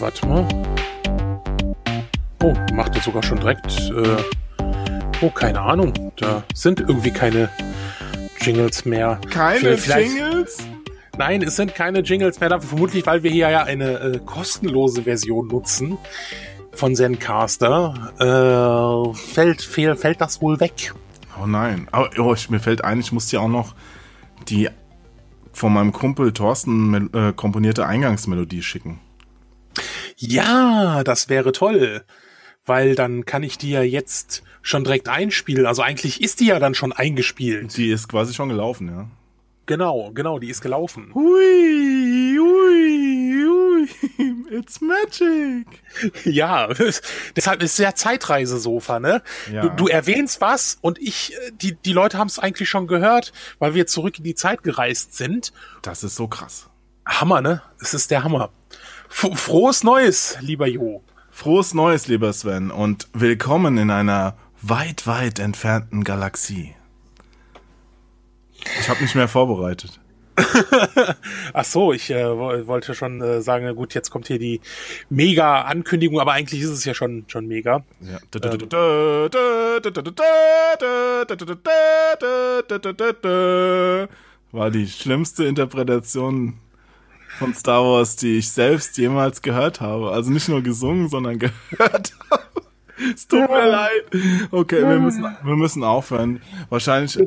warte mal. Oh, macht er sogar schon direkt. Äh, oh, keine Ahnung. Da sind irgendwie keine Jingles mehr. Keine Jingles? Nein, es sind keine Jingles mehr. Vermutlich, weil wir hier ja eine äh, kostenlose Version nutzen von Zencaster. Äh, fällt, fällt, fällt das wohl weg. Oh nein. Oh, oh, ich, mir fällt ein, ich muss dir auch noch die von meinem Kumpel Thorsten äh, komponierte Eingangsmelodie schicken. Ja, das wäre toll. Weil dann kann ich die ja jetzt schon direkt einspielen. Also eigentlich ist die ja dann schon eingespielt. Die ist quasi schon gelaufen, ja. Genau, genau, die ist gelaufen. Hui, hui, hui, it's magic. Ja, deshalb ist es ja Zeitreisesofa, ne? Ja. Du, du erwähnst was und ich, äh, die, die Leute haben es eigentlich schon gehört, weil wir zurück in die Zeit gereist sind. Das ist so krass. Hammer, ne? Es ist der Hammer. Frohes Neues, lieber Jo. Frohes Neues, lieber Sven, und willkommen in einer weit, weit entfernten Galaxie. Ich habe nicht mehr vorbereitet. Ach so, ich äh, wollte schon äh, sagen, gut, jetzt kommt hier die Mega-Ankündigung, aber eigentlich ist es ja schon, schon mega. Ja. War die schlimmste Interpretation von Star Wars, die ich selbst jemals gehört habe. Also nicht nur gesungen, sondern gehört habe. Es tut mir leid. Okay, wir müssen, wir müssen aufhören. Wahrscheinlich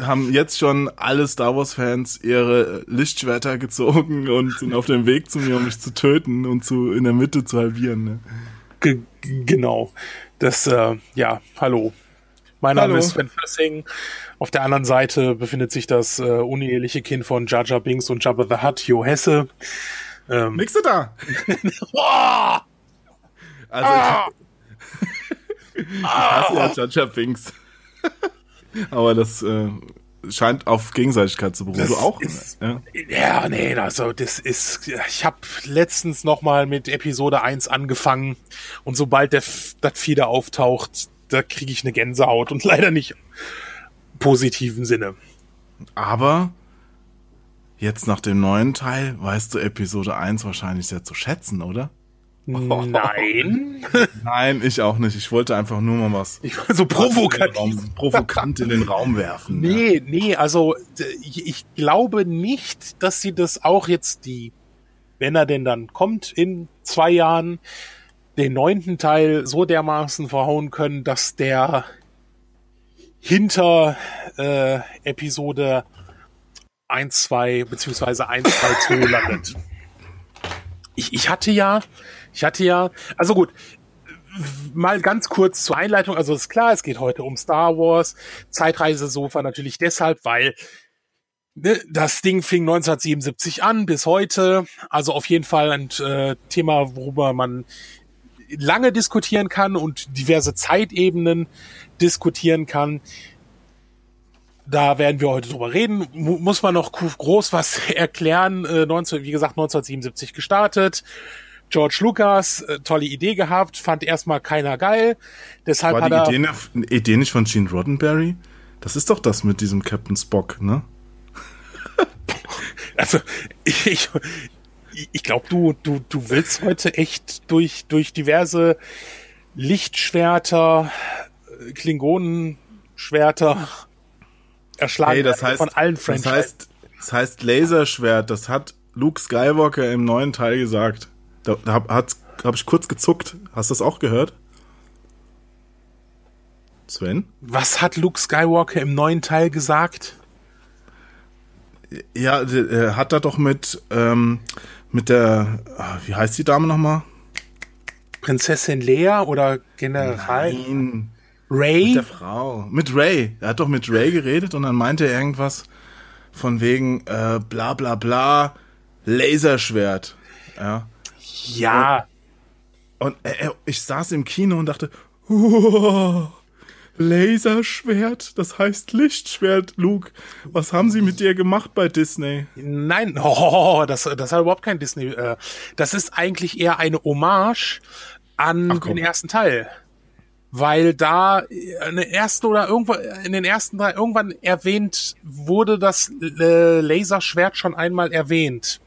haben jetzt schon alle Star Wars Fans ihre Lichtschwerter gezogen und sind auf dem Weg zu mir, um mich zu töten und zu in der Mitte zu halbieren. Ne? G genau. Das, äh, ja, hallo. Mein Name hallo. ist Sven Fassing. Auf der anderen Seite befindet sich das äh, uneheliche Kind von Jar Binks und Jabba the Hutt, Jo Hesse. Ähm, Nix da! also ah! ich, ich hasse ja Jar Binks. Aber das äh, scheint auf Gegenseitigkeit zu beruhen. du auch? Ist, ja? ja, nee, also das ist. Ich habe letztens noch mal mit Episode 1 angefangen und sobald der das Fieder auftaucht, da kriege ich eine Gänsehaut und leider nicht positiven Sinne. Aber jetzt nach dem neuen Teil weißt du Episode 1 wahrscheinlich sehr zu schätzen, oder? Nein. Nein, ich auch nicht. Ich wollte einfach nur mal was. Ich war so provokativ. Raum, provokant in den Raum werfen. Nee, ja. nee, also ich, glaube nicht, dass sie das auch jetzt die, wenn er denn dann kommt in zwei Jahren, den neunten Teil so dermaßen verhauen können, dass der hinter äh, Episode 1, 2 beziehungsweise 1, 2, 2 landet. Ich, ich hatte ja, ich hatte ja, also gut, mal ganz kurz zur Einleitung. Also ist klar, es geht heute um Star Wars. Zeitreisesofa natürlich deshalb, weil ne, das Ding fing 1977 an bis heute. Also auf jeden Fall ein äh, Thema, worüber man lange diskutieren kann und diverse Zeitebenen diskutieren kann. Da werden wir heute drüber reden. muss man noch groß was erklären. Äh, 19, wie gesagt, 1977 gestartet. George Lucas, äh, tolle Idee gehabt, fand erstmal keiner geil. Deshalb War hat die Idee, ne, Idee nicht von Gene Roddenberry? Das ist doch das mit diesem Captain Spock, ne? also, ich, ich, ich glaube, du, du, du willst heute echt durch, durch diverse Lichtschwerter, Klingonenschwerter erschlagen hey, das heißt, von allen Franchises. Das heißt, das heißt Laserschwert, das hat Luke Skywalker im neuen Teil gesagt. Da, da habe hab ich kurz gezuckt. Hast du das auch gehört? Sven? Was hat Luke Skywalker im neuen Teil gesagt? Ja, er hat da doch mit, ähm, mit der, ah, wie heißt die Dame nochmal? Prinzessin Lea oder General? Nein. Ray? Mit der Frau. Mit Ray. Er hat doch mit Ray geredet und dann meinte er irgendwas von wegen, äh, bla bla bla, Laserschwert. Ja. Ja. Und, und äh, ich saß im Kino und dachte, oh, Laserschwert, das heißt Lichtschwert, Luke. Was haben sie mit dir gemacht bei Disney? Nein, oh, das, das hat überhaupt kein Disney. Äh, das ist eigentlich eher eine Hommage an den ersten Teil. Weil da in den ersten oder irgendwo in den ersten Teil irgendwann erwähnt wurde das äh, Laserschwert schon einmal erwähnt.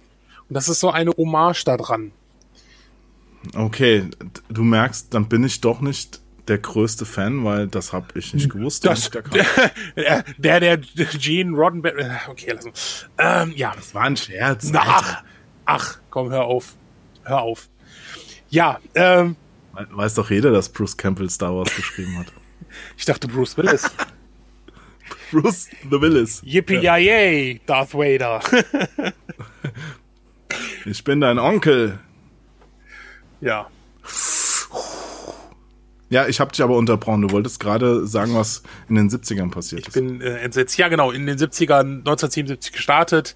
Und das ist so eine Hommage da dran. Okay, du merkst, dann bin ich doch nicht der größte Fan, weil das habe ich nicht gewusst. Das, der, der, der Gene Roddenberry, äh, okay, lass uns. Ähm, ja. Das war ein Scherz. Na, ach, ach, komm, hör auf. Hör auf. Ja, ähm. Weiß doch jeder, dass Bruce Campbell Star Wars geschrieben hat. Ich dachte Bruce Willis. Bruce the Willis. Yippie ja. yay, Darth Vader. ich bin dein Onkel. Ja. Ja, ich habe dich aber unterbrochen. Du wolltest gerade sagen, was in den 70ern passiert ich ist. Ich bin äh, entsetzt. Ja, genau, in den 70ern, 1977 gestartet.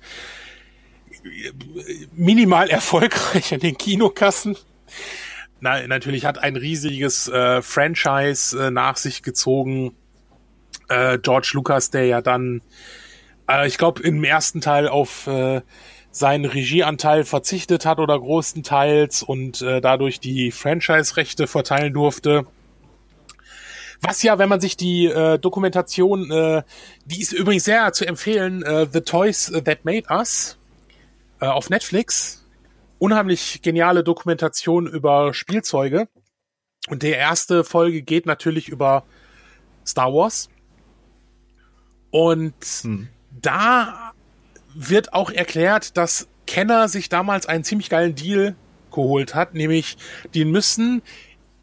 Minimal erfolgreich an den Kinokassen. Na, natürlich hat ein riesiges äh, Franchise äh, nach sich gezogen. Äh, George Lucas, der ja dann, äh, ich glaube, im ersten Teil auf äh, seinen Regieanteil verzichtet hat oder großenteils und äh, dadurch die Franchise-Rechte verteilen durfte. Was ja, wenn man sich die äh, Dokumentation, äh, die ist übrigens sehr zu empfehlen, äh, The Toys That Made Us äh, auf Netflix. Unheimlich geniale Dokumentation über Spielzeuge. Und die erste Folge geht natürlich über Star Wars. Und hm. da wird auch erklärt, dass Kenner sich damals einen ziemlich geilen Deal geholt hat, nämlich die müssen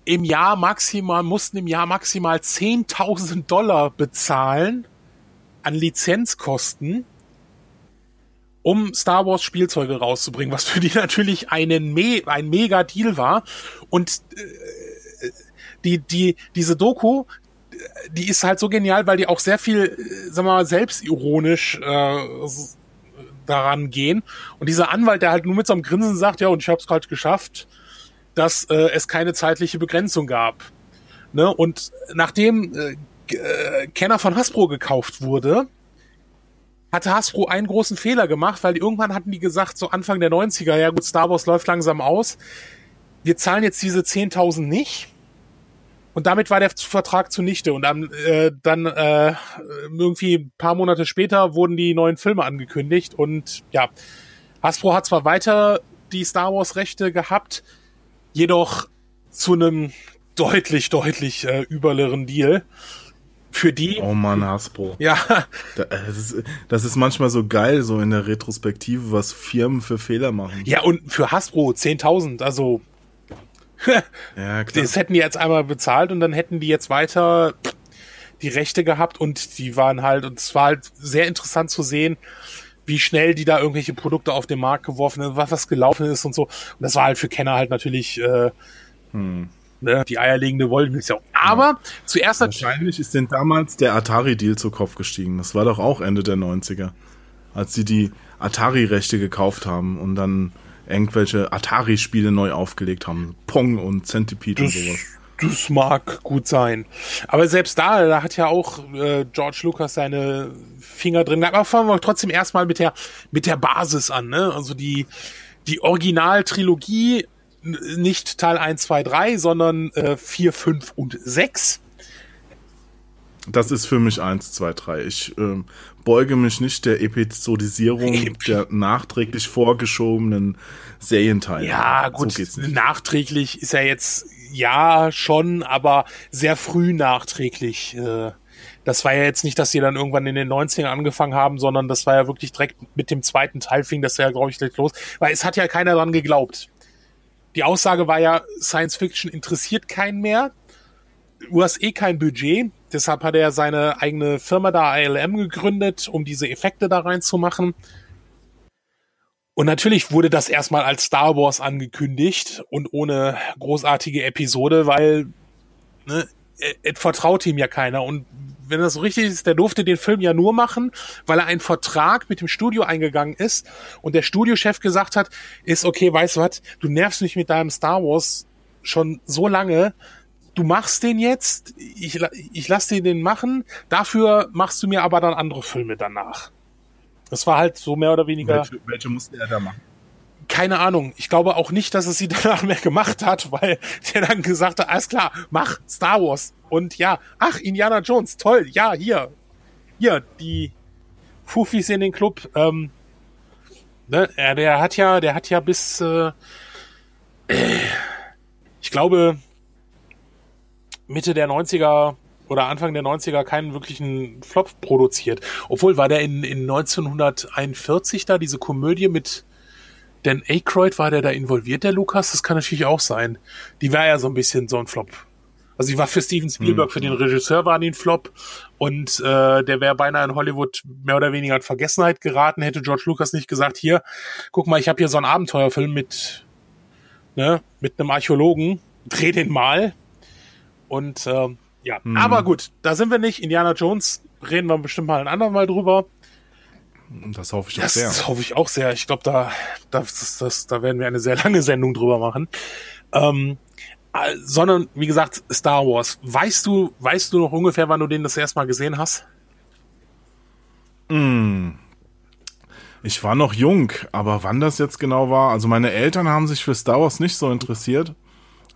im Jahr maximal, mussten im Jahr maximal 10.000 Dollar bezahlen an Lizenzkosten, um Star Wars Spielzeuge rauszubringen, was für die natürlich einen Me ein mega Deal war. Und äh, die, die, diese Doku, die ist halt so genial, weil die auch sehr viel, äh, sag mal, selbstironisch äh, daran gehen. Und dieser Anwalt, der halt nur mit so einem Grinsen sagt, ja, und ich hab's gerade geschafft, dass äh, es keine zeitliche Begrenzung gab. Ne? Und nachdem äh, äh, Kenner von Hasbro gekauft wurde, hatte Hasbro einen großen Fehler gemacht, weil irgendwann hatten die gesagt, so Anfang der 90er, ja gut, Star Wars läuft langsam aus, wir zahlen jetzt diese 10.000 nicht. Und damit war der Vertrag zunichte. Und dann, äh, dann äh, irgendwie ein paar Monate später wurden die neuen Filme angekündigt. Und ja, Hasbro hat zwar weiter die Star Wars-Rechte gehabt, jedoch zu einem deutlich, deutlich äh, überleren Deal. Für die. Oh Mann, Hasbro. Ja. Das ist, das ist manchmal so geil, so in der Retrospektive, was Firmen für Fehler machen. Ja, und für Hasbro 10.000, also. ja, klar. Das hätten die jetzt einmal bezahlt und dann hätten die jetzt weiter die Rechte gehabt und die waren halt, und es war halt sehr interessant zu sehen, wie schnell die da irgendwelche Produkte auf den Markt geworfen haben, was, was gelaufen ist und so. Und das war halt für Kenner halt natürlich äh, hm. ne, die eierlegende Wollmilchsau. Aber ja. zuerst Wahrscheinlich ist denn damals der Atari-Deal zu Kopf gestiegen. Das war doch auch Ende der 90er. Als sie die Atari-Rechte gekauft haben und dann irgendwelche Atari-Spiele neu aufgelegt haben. Pong und Centipede das, und sowas. Das mag gut sein. Aber selbst da, da hat ja auch äh, George Lucas seine Finger drin. Aber fangen wir trotzdem erstmal mit der, mit der Basis an, ne? Also die, die Original-Trilogie, nicht Teil 1, 2, 3, sondern äh, 4, 5 und 6. Das ist für mich 1, 2, 3. Ich äh, beuge mich nicht der Episodisierung Ep der nachträglich vorgeschobenen Serienteile. Ja, gut, so nachträglich ist ja jetzt, ja, schon, aber sehr früh nachträglich. Äh, das war ja jetzt nicht, dass sie dann irgendwann in den 90ern angefangen haben, sondern das war ja wirklich direkt mit dem zweiten Teil fing das ja, glaube ich, direkt los. Weil es hat ja keiner dran geglaubt. Die Aussage war ja, Science Fiction interessiert keinen mehr. Du hast eh kein Budget. Deshalb hat er seine eigene Firma da, ILM, gegründet, um diese Effekte da reinzumachen. Und natürlich wurde das erstmal als Star Wars angekündigt und ohne großartige Episode, weil ne, es vertraut ihm ja keiner. Und wenn das so richtig ist, der durfte den Film ja nur machen, weil er einen Vertrag mit dem Studio eingegangen ist und der Studiochef gesagt hat, ist okay, weißt du was, du nervst mich mit deinem Star Wars schon so lange, du machst den jetzt, ich, ich lass dir den machen, dafür machst du mir aber dann andere Filme danach. Das war halt so mehr oder weniger. Welche, welche musste er da machen? keine Ahnung. Ich glaube auch nicht, dass es sie danach mehr gemacht hat, weil der dann gesagt hat, alles klar, mach Star Wars. Und ja, ach, Indiana Jones, toll, ja, hier. Hier, die Fufis in den Club. Ähm, ne, der hat ja, der hat ja bis, äh, ich glaube, Mitte der 90er oder Anfang der 90er keinen wirklichen Flop produziert. Obwohl war der in, in 1941 da, diese Komödie mit Dan Aykroyd, war der da involviert, der Lukas? Das kann natürlich auch sein. Die war ja so ein bisschen so ein Flop. Also die war für Steven Spielberg, hm. für den Regisseur war die ein Flop und äh, der wäre beinahe in Hollywood mehr oder weniger in Vergessenheit geraten, hätte George Lucas nicht gesagt, hier, guck mal, ich habe hier so einen Abenteuerfilm mit, ne, mit einem Archäologen, dreh den mal. Und äh, ja, hm. aber gut, da sind wir nicht. Indiana Jones reden wir bestimmt mal ein andermal drüber. Das hoffe ich auch das, sehr. Das hoffe ich auch sehr. Ich glaube, da, das, das, da werden wir eine sehr lange Sendung drüber machen. Ähm, äh, sondern wie gesagt Star Wars. Weißt du, weißt du noch ungefähr, wann du den das erste Mal gesehen hast? Mm. Ich war noch jung, aber wann das jetzt genau war, also meine Eltern haben sich für Star Wars nicht so interessiert,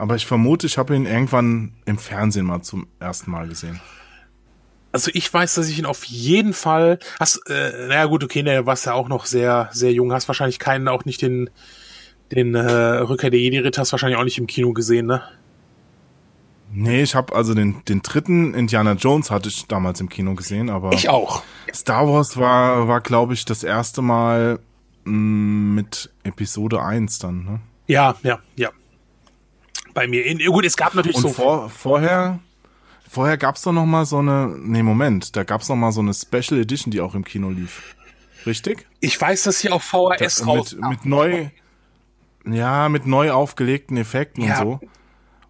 aber ich vermute, ich habe ihn irgendwann im Fernsehen mal zum ersten Mal gesehen. Also ich weiß, dass ich ihn auf jeden Fall hast. Äh, naja gut, okay, ne, warst ja auch noch sehr, sehr jung, hast wahrscheinlich keinen, auch nicht den den äh, Rückkehr der Jedi-Ritter hast du wahrscheinlich auch nicht im Kino gesehen, ne? Nee, ich habe also den, den dritten Indiana Jones hatte ich damals im Kino gesehen, aber ich auch. Star Wars war, war glaube ich, das erste Mal mh, mm, mit Episode 1 dann, ne? Ja, ja, ja. Bei mir. In, gut, es gab natürlich Und so. Vor, vorher, vorher gab's doch noch mal so eine. Nee, Moment, da gab's noch mal so eine Special Edition, die auch im Kino lief. Richtig? Ich weiß, dass hier auf VHS da, raus. Mit, mit neu, ja, mit neu aufgelegten Effekten ja. und so.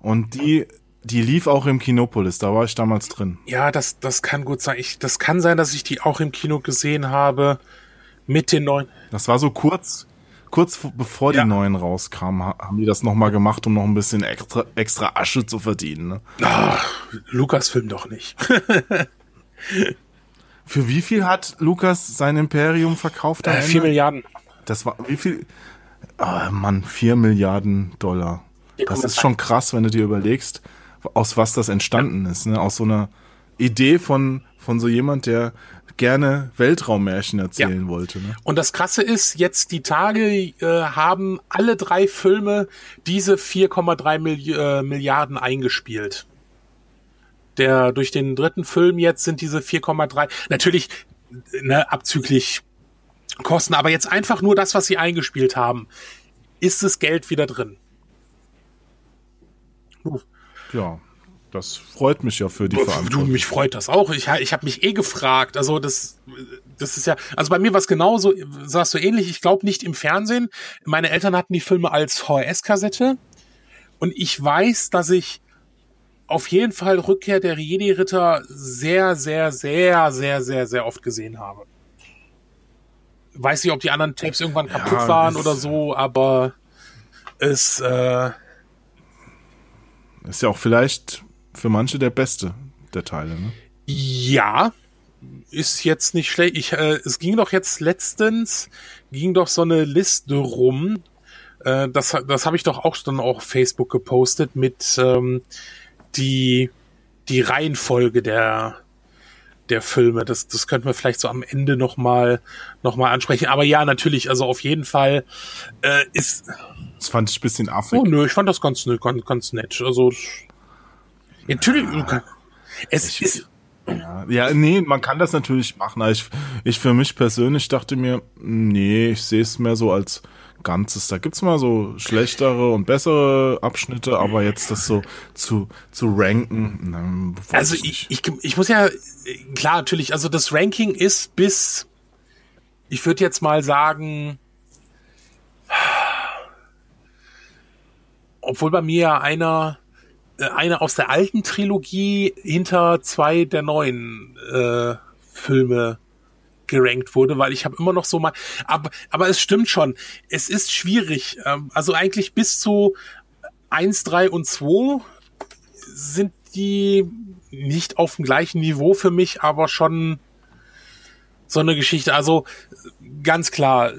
Und die, die lief auch im Kinopolis, da war ich damals drin. Ja, das, das kann gut sein. Ich, das kann sein, dass ich die auch im Kino gesehen habe mit den neuen. Das war so kurz, kurz bevor ja. die neuen rauskamen, haben die das nochmal gemacht, um noch ein bisschen extra, extra Asche zu verdienen. Ne? Ach, Lukas film doch nicht. Für wie viel hat Lukas sein Imperium verkauft? Äh, vier Milliarden. Das war, wie viel, Oh Mann, vier Milliarden Dollar. Das ist schon krass, wenn du dir überlegst, aus was das entstanden ist. Ne? Aus so einer Idee von, von so jemand, der gerne Weltraummärchen erzählen ja. wollte. Ne? Und das Krasse ist, jetzt die Tage äh, haben alle drei Filme diese 4,3 Milli äh, Milliarden eingespielt. Der durch den dritten Film jetzt sind diese 4,3 natürlich ne, abzüglich Kosten, aber jetzt einfach nur das, was sie eingespielt haben, ist das Geld wieder drin. Ja, das freut mich ja für die Verantwortung. Du, mich freut das auch. Ich, ich habe mich eh gefragt. Also das, das ist ja, also bei mir war es genauso, sagst du ähnlich. Ich glaube nicht im Fernsehen. Meine Eltern hatten die Filme als VHS-Kassette und ich weiß, dass ich auf jeden Fall Rückkehr der Jedi-Ritter sehr, sehr, sehr, sehr, sehr, sehr oft gesehen habe weiß nicht, ob die anderen Tapes irgendwann kaputt ja, waren oder so, aber es äh, ist ja auch vielleicht für manche der beste der Teile, ne? Ja, ist jetzt nicht schlecht. Ich, äh, es ging doch jetzt letztens, ging doch so eine Liste rum. Äh, das das habe ich doch auch dann auch auf Facebook gepostet mit ähm, die die Reihenfolge der der Filme. Das, das könnten wir vielleicht so am Ende nochmal noch mal ansprechen. Aber ja, natürlich, also auf jeden Fall äh, ist. Das fand ich ein bisschen affig. Oh nö, ich fand das ganz, ganz, ganz nett. Also natürlich, ja, es ist. Ja, ja, nee, man kann das natürlich machen. Ich, ich für mich persönlich dachte mir, nee, ich sehe es mehr so als Ganzes. Da gibt's mal so schlechtere und bessere Abschnitte, aber jetzt das so zu, zu ranken. Nein, also ich, ich, ich muss ja, klar, natürlich, also das Ranking ist bis, ich würde jetzt mal sagen, obwohl bei mir ja einer, äh, einer aus der alten Trilogie hinter zwei der neuen äh, Filme gerankt wurde, weil ich habe immer noch so mal, aber, aber es stimmt schon, es ist schwierig. Ähm, also eigentlich bis zu 1, 3 und 2 sind die nicht auf dem gleichen Niveau für mich, aber schon so eine Geschichte. Also ganz klar,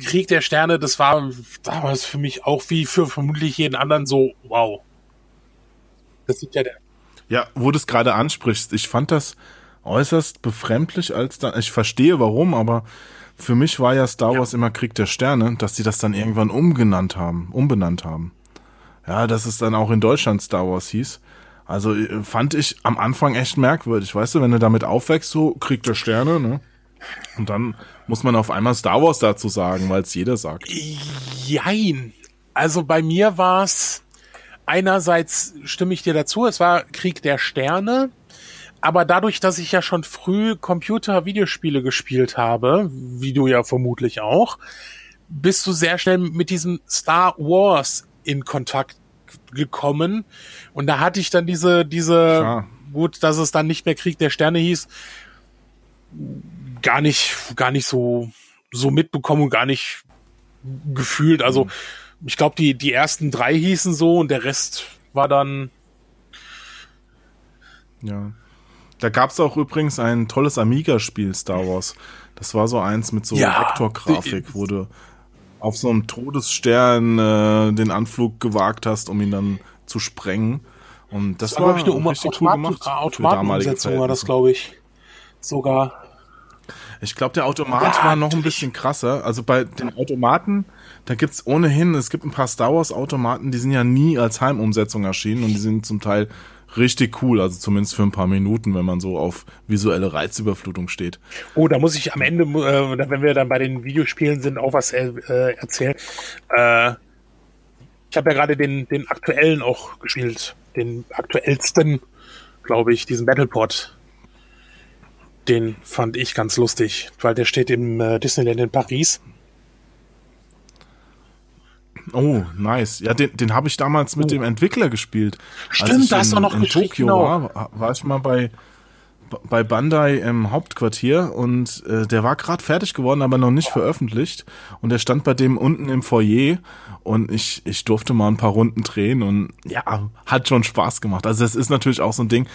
Krieg der Sterne, das war damals für mich auch wie für vermutlich jeden anderen so, wow. Das sieht ja der. Ja, wo du es gerade ansprichst, ich fand das äußerst befremdlich, als dann, ich verstehe warum, aber für mich war ja Star Wars ja. immer Krieg der Sterne, dass sie das dann irgendwann umgenannt haben, umbenannt haben. ja, dass es dann auch in Deutschland Star Wars hieß. Also äh, fand ich am Anfang echt merkwürdig, weißt du, wenn du damit aufwächst, so kriegt er Sterne, ne? Und dann muss man auf einmal Star Wars dazu sagen, weil es jeder sagt. Jein. Also bei mir war es einerseits stimme ich dir dazu, es war Krieg der Sterne, aber dadurch, dass ich ja schon früh Computer-Videospiele gespielt habe, wie du ja vermutlich auch, bist du sehr schnell mit diesem Star Wars in Kontakt gekommen. Und da hatte ich dann diese, diese, Klar. gut, dass es dann nicht mehr Krieg der Sterne hieß, gar nicht, gar nicht so, so mitbekommen und gar nicht gefühlt. Also, mhm. Ich glaube, die, die ersten drei hießen so und der Rest war dann. Ja. Da gab es auch übrigens ein tolles Amiga-Spiel, Star Wars. Das war so eins mit so ja, Vektorgrafik, wo du auf so einem Todesstern äh, den Anflug gewagt hast, um ihn dann zu sprengen. Und das, das war, war ich, eine richtig cool gemacht. Automatenumsetzung war das, glaube ich. Sogar. Ich glaube, der Automat ja, war noch ein bisschen krasser. Also bei den Automaten, da gibt's ohnehin, es gibt ein paar Star Wars Automaten, die sind ja nie als Heimumsetzung erschienen und die sind zum Teil richtig cool, also zumindest für ein paar Minuten, wenn man so auf visuelle Reizüberflutung steht. Oh, da muss ich am Ende, äh, wenn wir dann bei den Videospielen sind, auch was äh, erzählen. Äh, ich habe ja gerade den, den aktuellen auch gespielt, den aktuellsten, glaube ich, diesen Battleport. Den fand ich ganz lustig, weil der steht im äh, Disneyland in Paris. Oh, nice. Ja, den, den habe ich damals mit oh. dem Entwickler gespielt. Stimmt, da hast du noch in Tokio genau. war, war ich mal bei bei Bandai im Hauptquartier und äh, der war gerade fertig geworden, aber noch nicht veröffentlicht und der stand bei dem unten im Foyer und ich ich durfte mal ein paar Runden drehen und ja, hat schon Spaß gemacht. Also es ist natürlich auch so ein Ding.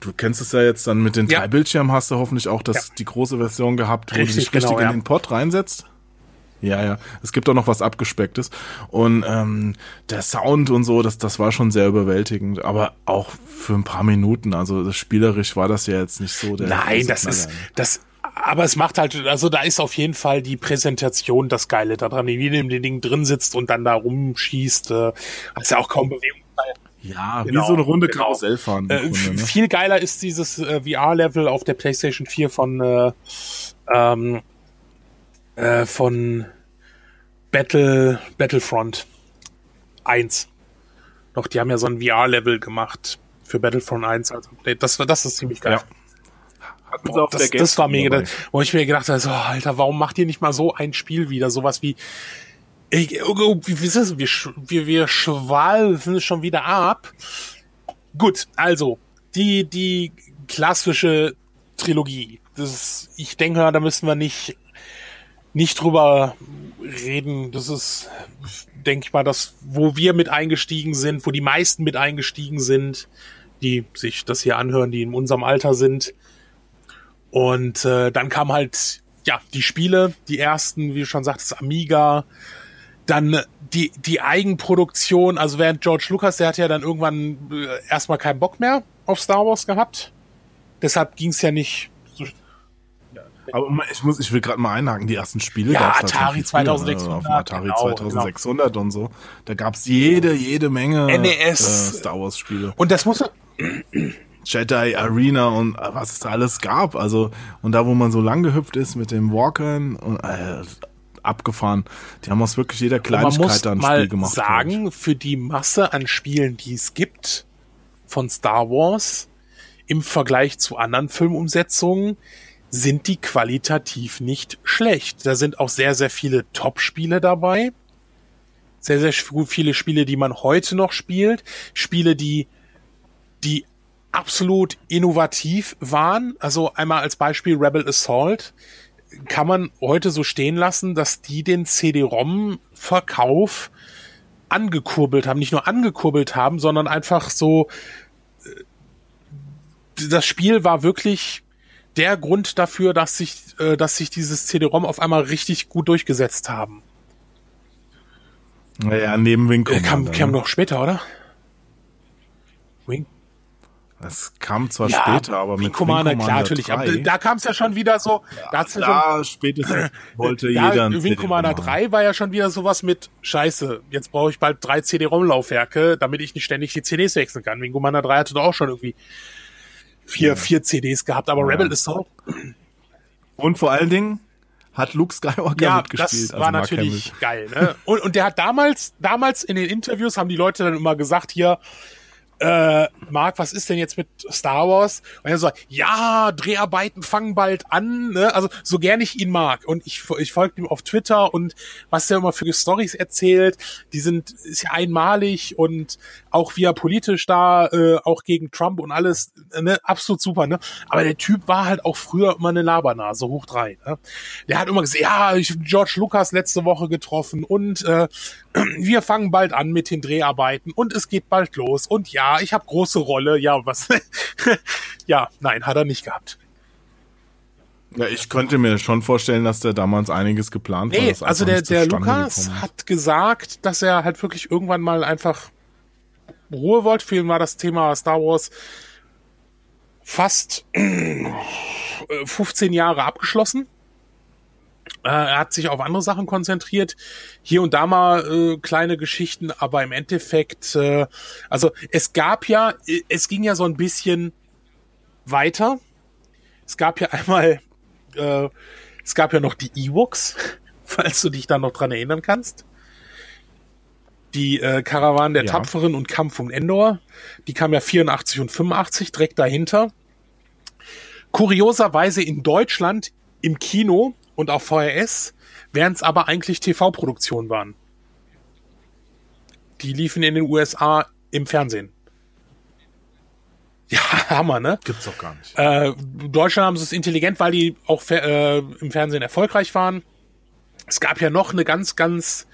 Du kennst es ja jetzt dann mit den ja. drei Bildschirmen hast du hoffentlich auch das ja. die große Version gehabt, wo richtig, du dich richtig genau, in den Pod reinsetzt. Ja, ja. Es gibt auch noch was Abgespecktes. Und ähm, der Sound und so, das, das war schon sehr überwältigend. Aber auch für ein paar Minuten. Also spielerisch war das ja jetzt nicht so. Der Nein, das ist, das, aber es macht halt, also da ist auf jeden Fall die Präsentation das Geile daran, wie du in dem Ding drin sitzt und dann da rumschießt. Äh, hast ja auch kaum Bewegung. Ja, genau, wie so eine Runde genau. Karussell fahren. Äh, ne? Viel geiler ist dieses äh, VR-Level auf der PlayStation 4 von äh, ähm, äh, von Battle, Battlefront 1. Doch, die haben ja so ein VR-Level gemacht für Battlefront 1 als Update. Das, das ist ziemlich geil. Ja. Boah, das, das war mega, dabei. wo ich mir gedacht habe, so, Alter, warum macht ihr nicht mal so ein Spiel wieder? Sowas wie, ich, oh, oh, wie, wie ist das? Wir, wir, wir schwalfen schon wieder ab. Gut, also, die, die klassische Trilogie. Das ist, ich denke, da müssen wir nicht nicht drüber reden. Das ist, denke ich mal, das, wo wir mit eingestiegen sind, wo die meisten mit eingestiegen sind, die sich das hier anhören, die in unserem Alter sind. Und äh, dann kam halt, ja, die Spiele, die ersten, wie du schon sagtest, Amiga, dann die, die Eigenproduktion, also während George Lucas, der hat ja dann irgendwann äh, erstmal keinen Bock mehr auf Star Wars gehabt. Deshalb ging es ja nicht aber ich muss, ich will gerade mal einhaken, die ersten Spiele ja, gab's Atari 2600, ne? auf Atari genau, 2600 genau. und so. Da gab's jede, jede Menge NES. Äh, Star Wars Spiele. Und das muss Jedi Arena und äh, was es da alles gab. Also, und da, wo man so lang gehüpft ist mit dem Walkern und äh, abgefahren. Die haben aus wirklich jeder Kleinigkeit da ein Spiel gemacht. Man muss sagen, für die Masse an Spielen, die es gibt von Star Wars im Vergleich zu anderen Filmumsetzungen, sind die qualitativ nicht schlecht. Da sind auch sehr, sehr viele Top-Spiele dabei. Sehr, sehr viele Spiele, die man heute noch spielt. Spiele, die, die absolut innovativ waren. Also einmal als Beispiel Rebel Assault kann man heute so stehen lassen, dass die den CD-ROM-Verkauf angekurbelt haben. Nicht nur angekurbelt haben, sondern einfach so, äh, das Spiel war wirklich der Grund dafür, dass sich, äh, dass sich dieses CD-ROM auf einmal richtig gut durchgesetzt haben. Naja, neben Wing Commander. Kam, kam noch später, oder? Wing? Das kam zwar Ja, später, aber mit Commander, Wing klar, natürlich. 3, Aber da kam es ja schon wieder so. da ja schon, da spätestens wollte ja, jeder Wing CD-ROM Commander haben. 3 war ja schon wieder sowas mit Scheiße, jetzt brauche ich bald drei CD-ROM-Laufwerke, damit ich nicht ständig die CDs wechseln kann. Wing Commander 3 hatte doch auch schon irgendwie vier, vier CDs gehabt, aber Ja. Rebel Assault, Und vor allen Dingen hat Luke Skywalker ja, mitgespielt. das also war Mark natürlich geil. Ne? Und, und der hat damals, damals in den Interviews haben die Leute dann immer gesagt, hier, äh, Marc, was ist denn jetzt mit Star Wars? Und er so, ja, Dreharbeiten fangen bald an, ne? Also so gern ich ihn mag. Und ich, ich folge ihm auf Twitter und was der immer für Stories erzählt, die sind, ist ja einmalig und auch wie er politisch da, äh, auch gegen Trump und alles, ne, absolut super, ne? Aber der Typ war halt auch früher immer eine Labernase, hoch drei, ne? Der hat immer gesagt, ja, ich George Lucas letzte Woche getroffen und äh, wir fangen bald an mit den Dreharbeiten und es geht bald los und ja, ich habe große Rolle, ja, was? ja, nein, hat er nicht gehabt. Ja, ich könnte mir schon vorstellen, dass der damals einiges geplant war. Nee, das also der, der Lukas hat gesagt, dass er halt wirklich irgendwann mal einfach Ruhe. Für ihn war das Thema Star Wars fast äh, 15 Jahre abgeschlossen. Äh, er hat sich auf andere Sachen konzentriert. Hier und da mal äh, kleine Geschichten, aber im Endeffekt, äh, also es gab ja, äh, es ging ja so ein bisschen weiter. Es gab ja einmal, äh, es gab ja noch die Ewoks, falls du dich da noch dran erinnern kannst. Die äh, Karawane der Ja. Tapferen und Kampf um Endor, die kam ja 84 und 85 direkt dahinter. Kurioserweise in Deutschland im Kino und auf VHS, während es aber eigentlich TV-Produktionen waren. Die liefen in den USA im Fernsehen. Ja, Hammer, ne? Gibt's doch gar nicht. Äh, Deutschland haben sie es intelligent, weil die auch äh, im Fernsehen erfolgreich waren. Es gab ja noch eine ganz, ganz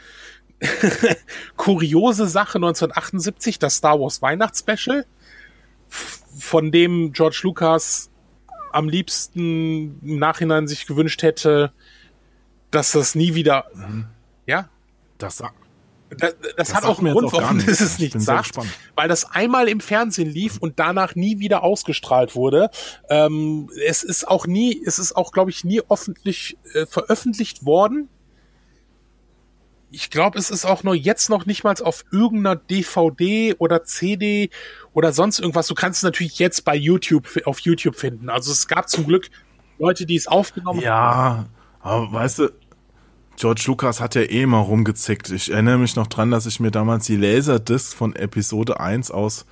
kuriose Sache 1978, das Star Wars Weihnachtsspecial, von dem George Lucas am liebsten im Nachhinein sich gewünscht hätte, dass das nie wieder, ja, Das, sa- das, das, hat auch einen Grund, auch warum das es Ich nicht sagt, weil das einmal im Fernsehen lief und danach nie wieder ausgestrahlt wurde. Ähm, es ist auch nie, es ist auch, glaube ich, nie öffentlich äh, veröffentlicht worden. Ich glaube, es ist auch nur jetzt noch nicht mal auf irgendeiner DVD oder CD oder sonst irgendwas. Du kannst es natürlich jetzt bei YouTube auf YouTube finden. Also es gab zum Glück Leute, die es aufgenommen haben. Ja, aber weißt du, George Lucas hat ja eh mal rumgezickt. Ich erinnere mich noch dran, dass ich mir damals die Laserdisc von Episode 1 aus,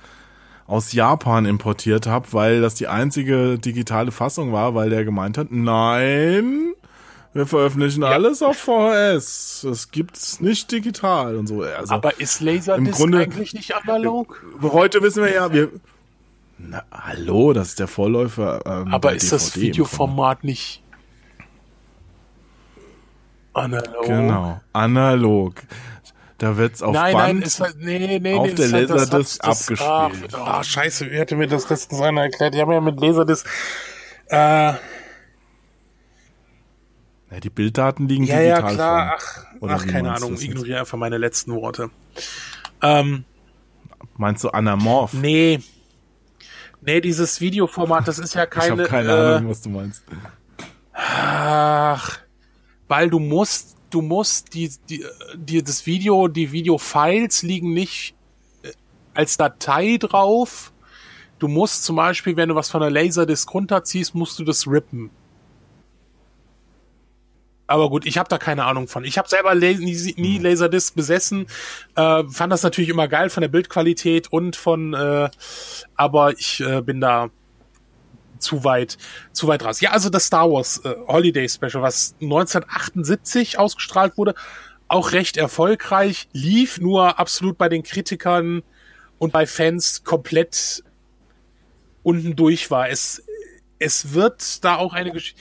aus Japan importiert habe, weil das die einzige digitale Fassung war, weil der gemeint hat, nein, wir veröffentlichen alles auf VHS. Das gibt's nicht digital und so. Also, Aber ist Laserdisc Im Grunde- eigentlich nicht analog? heute wissen wir ja, wir, na, hallo, das ist der Vorläufer. Ähm, Aber ist das DVD Grunde. Videoformat nicht analog? Genau, analog. Da wird's auf Nein, Band nein, ist nee, nee, auf nee, der halt- das Laserdisc das- abgespielt. Ah, ah, scheiße, wie hätte mir das letztens einer erklärt? Die haben ja mit Laserdisc, äh, Ja, die Bilddaten liegen ja, ja, digital klar, vor. ach, Oder ach, keine Ahnung, ignoriere einfach meine letzten Worte. Ähm, Meinst du anamorph? nee. Nee, dieses Videoformat, das ist ja ich keine, habe keine äh, Ahnung, was du meinst. Ach, weil du musst, du musst die, die, die das Video, die Videofiles liegen nicht äh, als Datei drauf. Du musst zum Beispiel, wenn du was von der Laserdisc runterziehst, musst du das rippen. Aber gut, ich habe da keine Ahnung von. Ich habe selber La nie, nie Laserdisc besessen, äh, fand das natürlich immer geil von der Bildqualität und von, äh, aber ich äh, bin da zu weit, zu weit raus. Ja, also das Star Wars äh, Holiday Special, was 1978 ausgestrahlt wurde, auch recht erfolgreich, lief nur absolut bei den Kritikern und bei Fans komplett unten durch war. Es, es wird da auch eine Geschichte.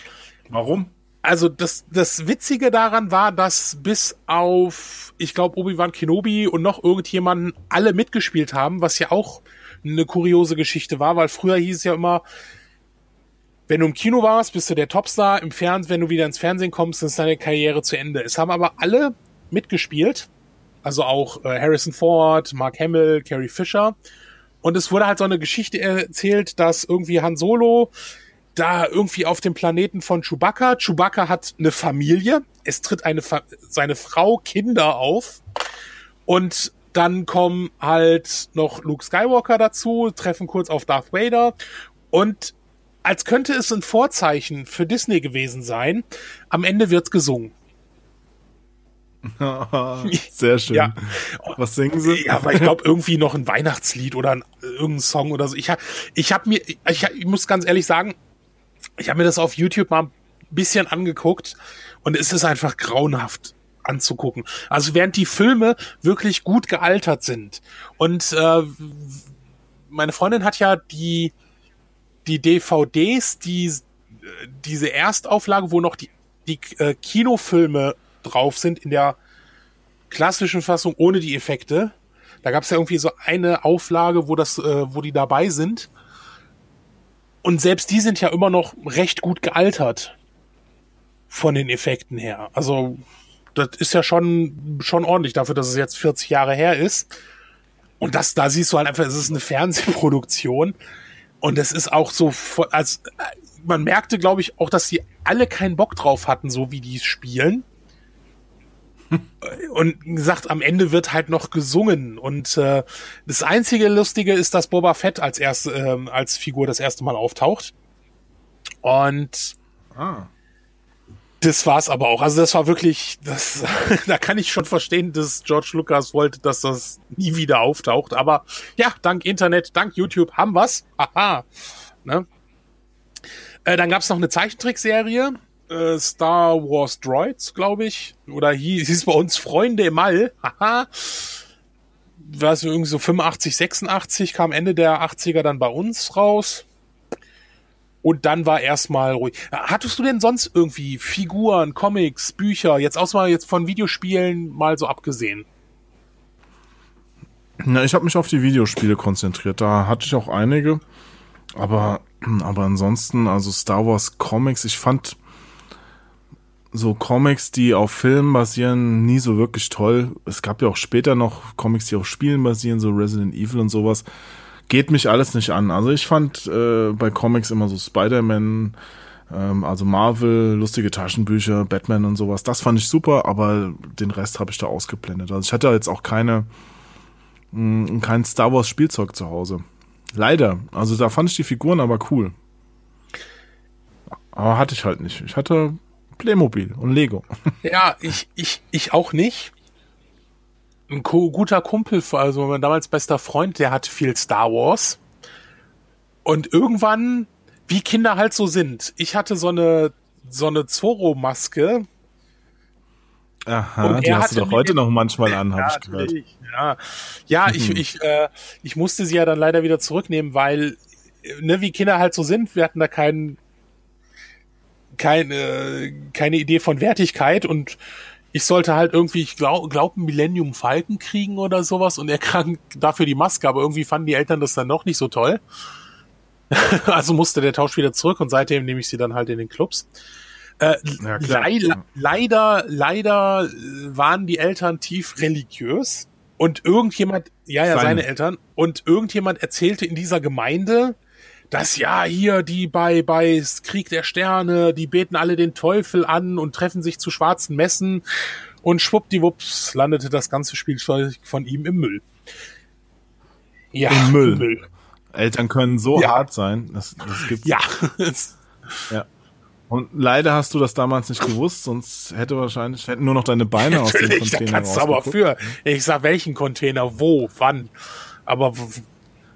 Warum? Also das, das Witzige daran war, dass bis auf, ich glaube, Obi-Wan Kenobi und noch irgendjemanden alle mitgespielt haben, was ja auch eine kuriose Geschichte war, weil früher hieß es ja immer, wenn du im Kino warst, bist du der Topstar, im Fernsehen, wenn du wieder ins Fernsehen kommst, ist deine Karriere zu Ende. Es haben aber alle mitgespielt, also auch äh, Harrison Ford, Mark Hamill, Carrie Fisher Und es wurde halt so eine Geschichte erzählt, dass irgendwie Han Solo da irgendwie auf dem Planeten von Chewbacca. Chewbacca hat eine Familie. Es tritt eine Fa seine Frau, Kinder auf. Und dann kommen halt noch Luke Skywalker dazu, treffen kurz auf Darth Vader. Und als könnte es ein Vorzeichen für Disney gewesen sein, am Ende wird's gesungen. Sehr schön. Ja. Was singen sie? Ja, aber ich glaube irgendwie noch ein Weihnachtslied oder ein, irgendein Song oder so. Ich habe ich hab mir, ich, ich muss ganz ehrlich sagen, ich habe mir das auf YouTube mal ein bisschen angeguckt und es ist einfach grauenhaft anzugucken. Also während die Filme wirklich gut gealtert sind und äh, meine Freundin hat ja die die DVDs, die diese Erstauflage, wo noch die die äh, Kinofilme drauf sind in der klassischen Fassung ohne die Effekte. Da gab es ja irgendwie so eine Auflage, wo das, äh, wo die dabei sind. Und selbst die sind ja immer noch recht gut gealtert von den Effekten her. Also das ist ja schon schon ordentlich dafür, dass es jetzt 40 Jahre her ist. Und das, da siehst du halt einfach, es ist eine Fernsehproduktion. Und es ist auch so, als man merkte, glaube ich, auch, dass sie alle keinen Bock drauf hatten, so wie die spielen und gesagt, am Ende wird halt noch gesungen. Und äh, das einzige Lustige ist, dass Boba Fett als erste, äh, als Figur das erste Mal auftaucht. Und ah. das war's aber auch. Also das war wirklich, das, da kann ich schon verstehen, dass George Lucas wollte, dass das nie wieder auftaucht. Aber ja, dank Internet, dank YouTube haben wir's. Haha. Ne? Äh, dann gab's noch eine Zeichentrickserie äh, Star Wars Droids, glaube ich. Oder hieß, hieß bei uns Freunde im All. Haha. Was irgendwie so 85, 86 kam Ende der 80er dann bei uns raus. Und dann war erstmal ruhig. Hattest du denn sonst irgendwie Figuren, Comics, Bücher, jetzt außer mal jetzt von Videospielen mal so abgesehen? Na, ich habe mich auf die Videospiele konzentriert. Da hatte ich auch einige. Aber, aber ansonsten, also Star Wars Comics, ich fand so Comics, die auf Filmen basieren, nie so wirklich toll. Es gab ja auch später noch Comics, die auf Spielen basieren, so Resident Evil und sowas. Geht mich alles nicht an. Also ich fand äh, bei Comics immer so Spider-Man, ähm, also Marvel, lustige Taschenbücher, Batman und sowas. Das fand ich super, aber den Rest habe ich da ausgeblendet. Also ich hatte jetzt auch keine, mh, mm, kein Star Wars Spielzeug zu Hause. Leider. Also da fand ich die Figuren aber cool. Aber hatte ich halt nicht. Ich hatte Playmobil und Lego. Ja, ich, ich, ich auch nicht. Ein guter Kumpel, also mein damals bester Freund, der hat viel Star Wars. Und irgendwann, wie Kinder halt so sind, ich hatte so eine, so eine Zorro-Maske. Aha, die hast du doch heute noch manchmal an, habe ich gehört. Ja, ja ich, ich, äh, ich musste sie ja dann leider wieder zurücknehmen, weil, ne, wie Kinder halt so sind, wir hatten da keinen keine, keine Idee von Wertigkeit und ich sollte halt irgendwie, ich glaube, glaub, Millennium Falken kriegen oder sowas und er krank dafür die Maske, aber irgendwie fanden die Eltern das dann noch nicht so toll. also musste der Tausch wieder zurück und seitdem nehme ich sie dann halt in den Clubs. Äh, ja, le leider, leider waren die Eltern tief religiös und irgendjemand, ja, ja, seine, seine Eltern, und irgendjemand erzählte in dieser Gemeinde, dass ja hier die bei bei Krieg der Sterne, die beten alle den Teufel an und treffen sich zu schwarzen Messen und schwuppdiwupps landete das ganze Spielzeug von ihm im Müll. Ja, im Müll. Müll. Eltern können so ja. hart sein, das, das gibt's. Ja. ja. Und leider hast du das damals nicht gewusst, sonst hätte wahrscheinlich hätten nur noch deine Beine aus dem Container da kannst du aber für. Ich sag welchen Container, wo, wann. Aber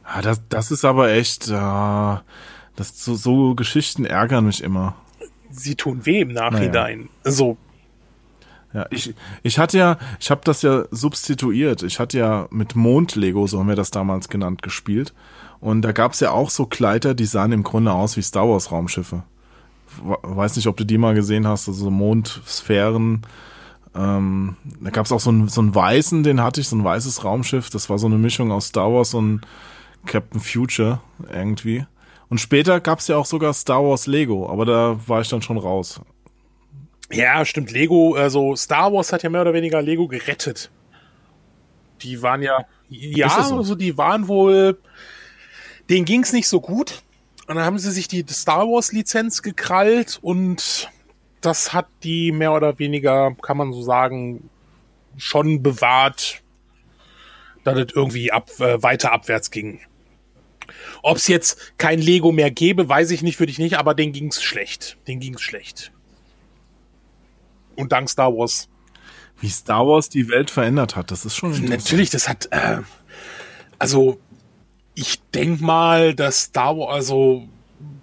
Ah, das, das ist aber echt, äh, das, so, so Geschichten ärgern mich immer. Sie tun weh im Nachhinein. Naja. So. Ja, ich, ich hatte ja, ich habe das ja substituiert. Ich hatte ja mit Mond-Lego, so haben wir das damals genannt, gespielt. Und da gab's ja auch so Kleider, die sahen im Grunde aus wie Star Wars Raumschiffe. Weiß nicht, ob du die mal gesehen hast, also Mondsphären. Ähm, da gab's auch so einen, so einen weißen, den hatte ich, so ein weißes Raumschiff. Das war so eine Mischung aus Star Wars und Captain Future irgendwie. Und später gab es ja auch sogar Star Wars Lego, aber da war ich dann schon raus. Ja, stimmt. Lego, also Star Wars hat ja mehr oder weniger Lego gerettet. Die waren ja, ja, so? also die waren wohl, denen ging's nicht so gut. Und dann haben sie sich die Star Wars Lizenz gekrallt und das hat die mehr oder weniger, kann man so sagen, schon bewahrt, dass es irgendwie ab, äh, weiter abwärts ging. Ob es jetzt kein Lego mehr gäbe, weiß ich nicht, würde ich nicht, aber denen ging's schlecht. Den ging's schlecht. Und dank Star Wars. Wie Star Wars die Welt verändert hat, das ist schon Natürlich, das hat, äh, also ich denk mal, dass Star Wars, also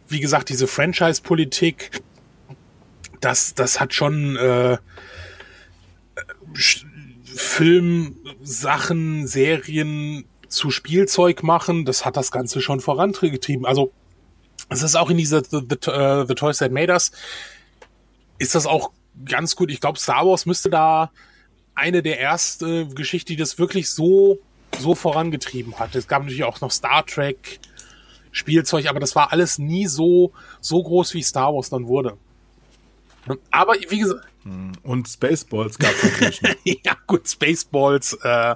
wie gesagt, diese Franchise-Politik, das, das hat schon äh, Film, Sachen, Serien zu Spielzeug machen, das hat das Ganze schon vorangetrieben. Also es ist auch in dieser The, the, uh, the Toys That Made Us, ist das auch ganz gut. Ich glaube, Star Wars müsste da eine der ersten Geschichten, die das wirklich so so vorangetrieben hat. Es gab natürlich auch noch Star Trek, Spielzeug, aber das war alles nie so, so groß wie Star Wars dann wurde. Aber wie gesagt. Hm. Und Spaceballs gab es natürlich ja, gut, Spaceballs äh,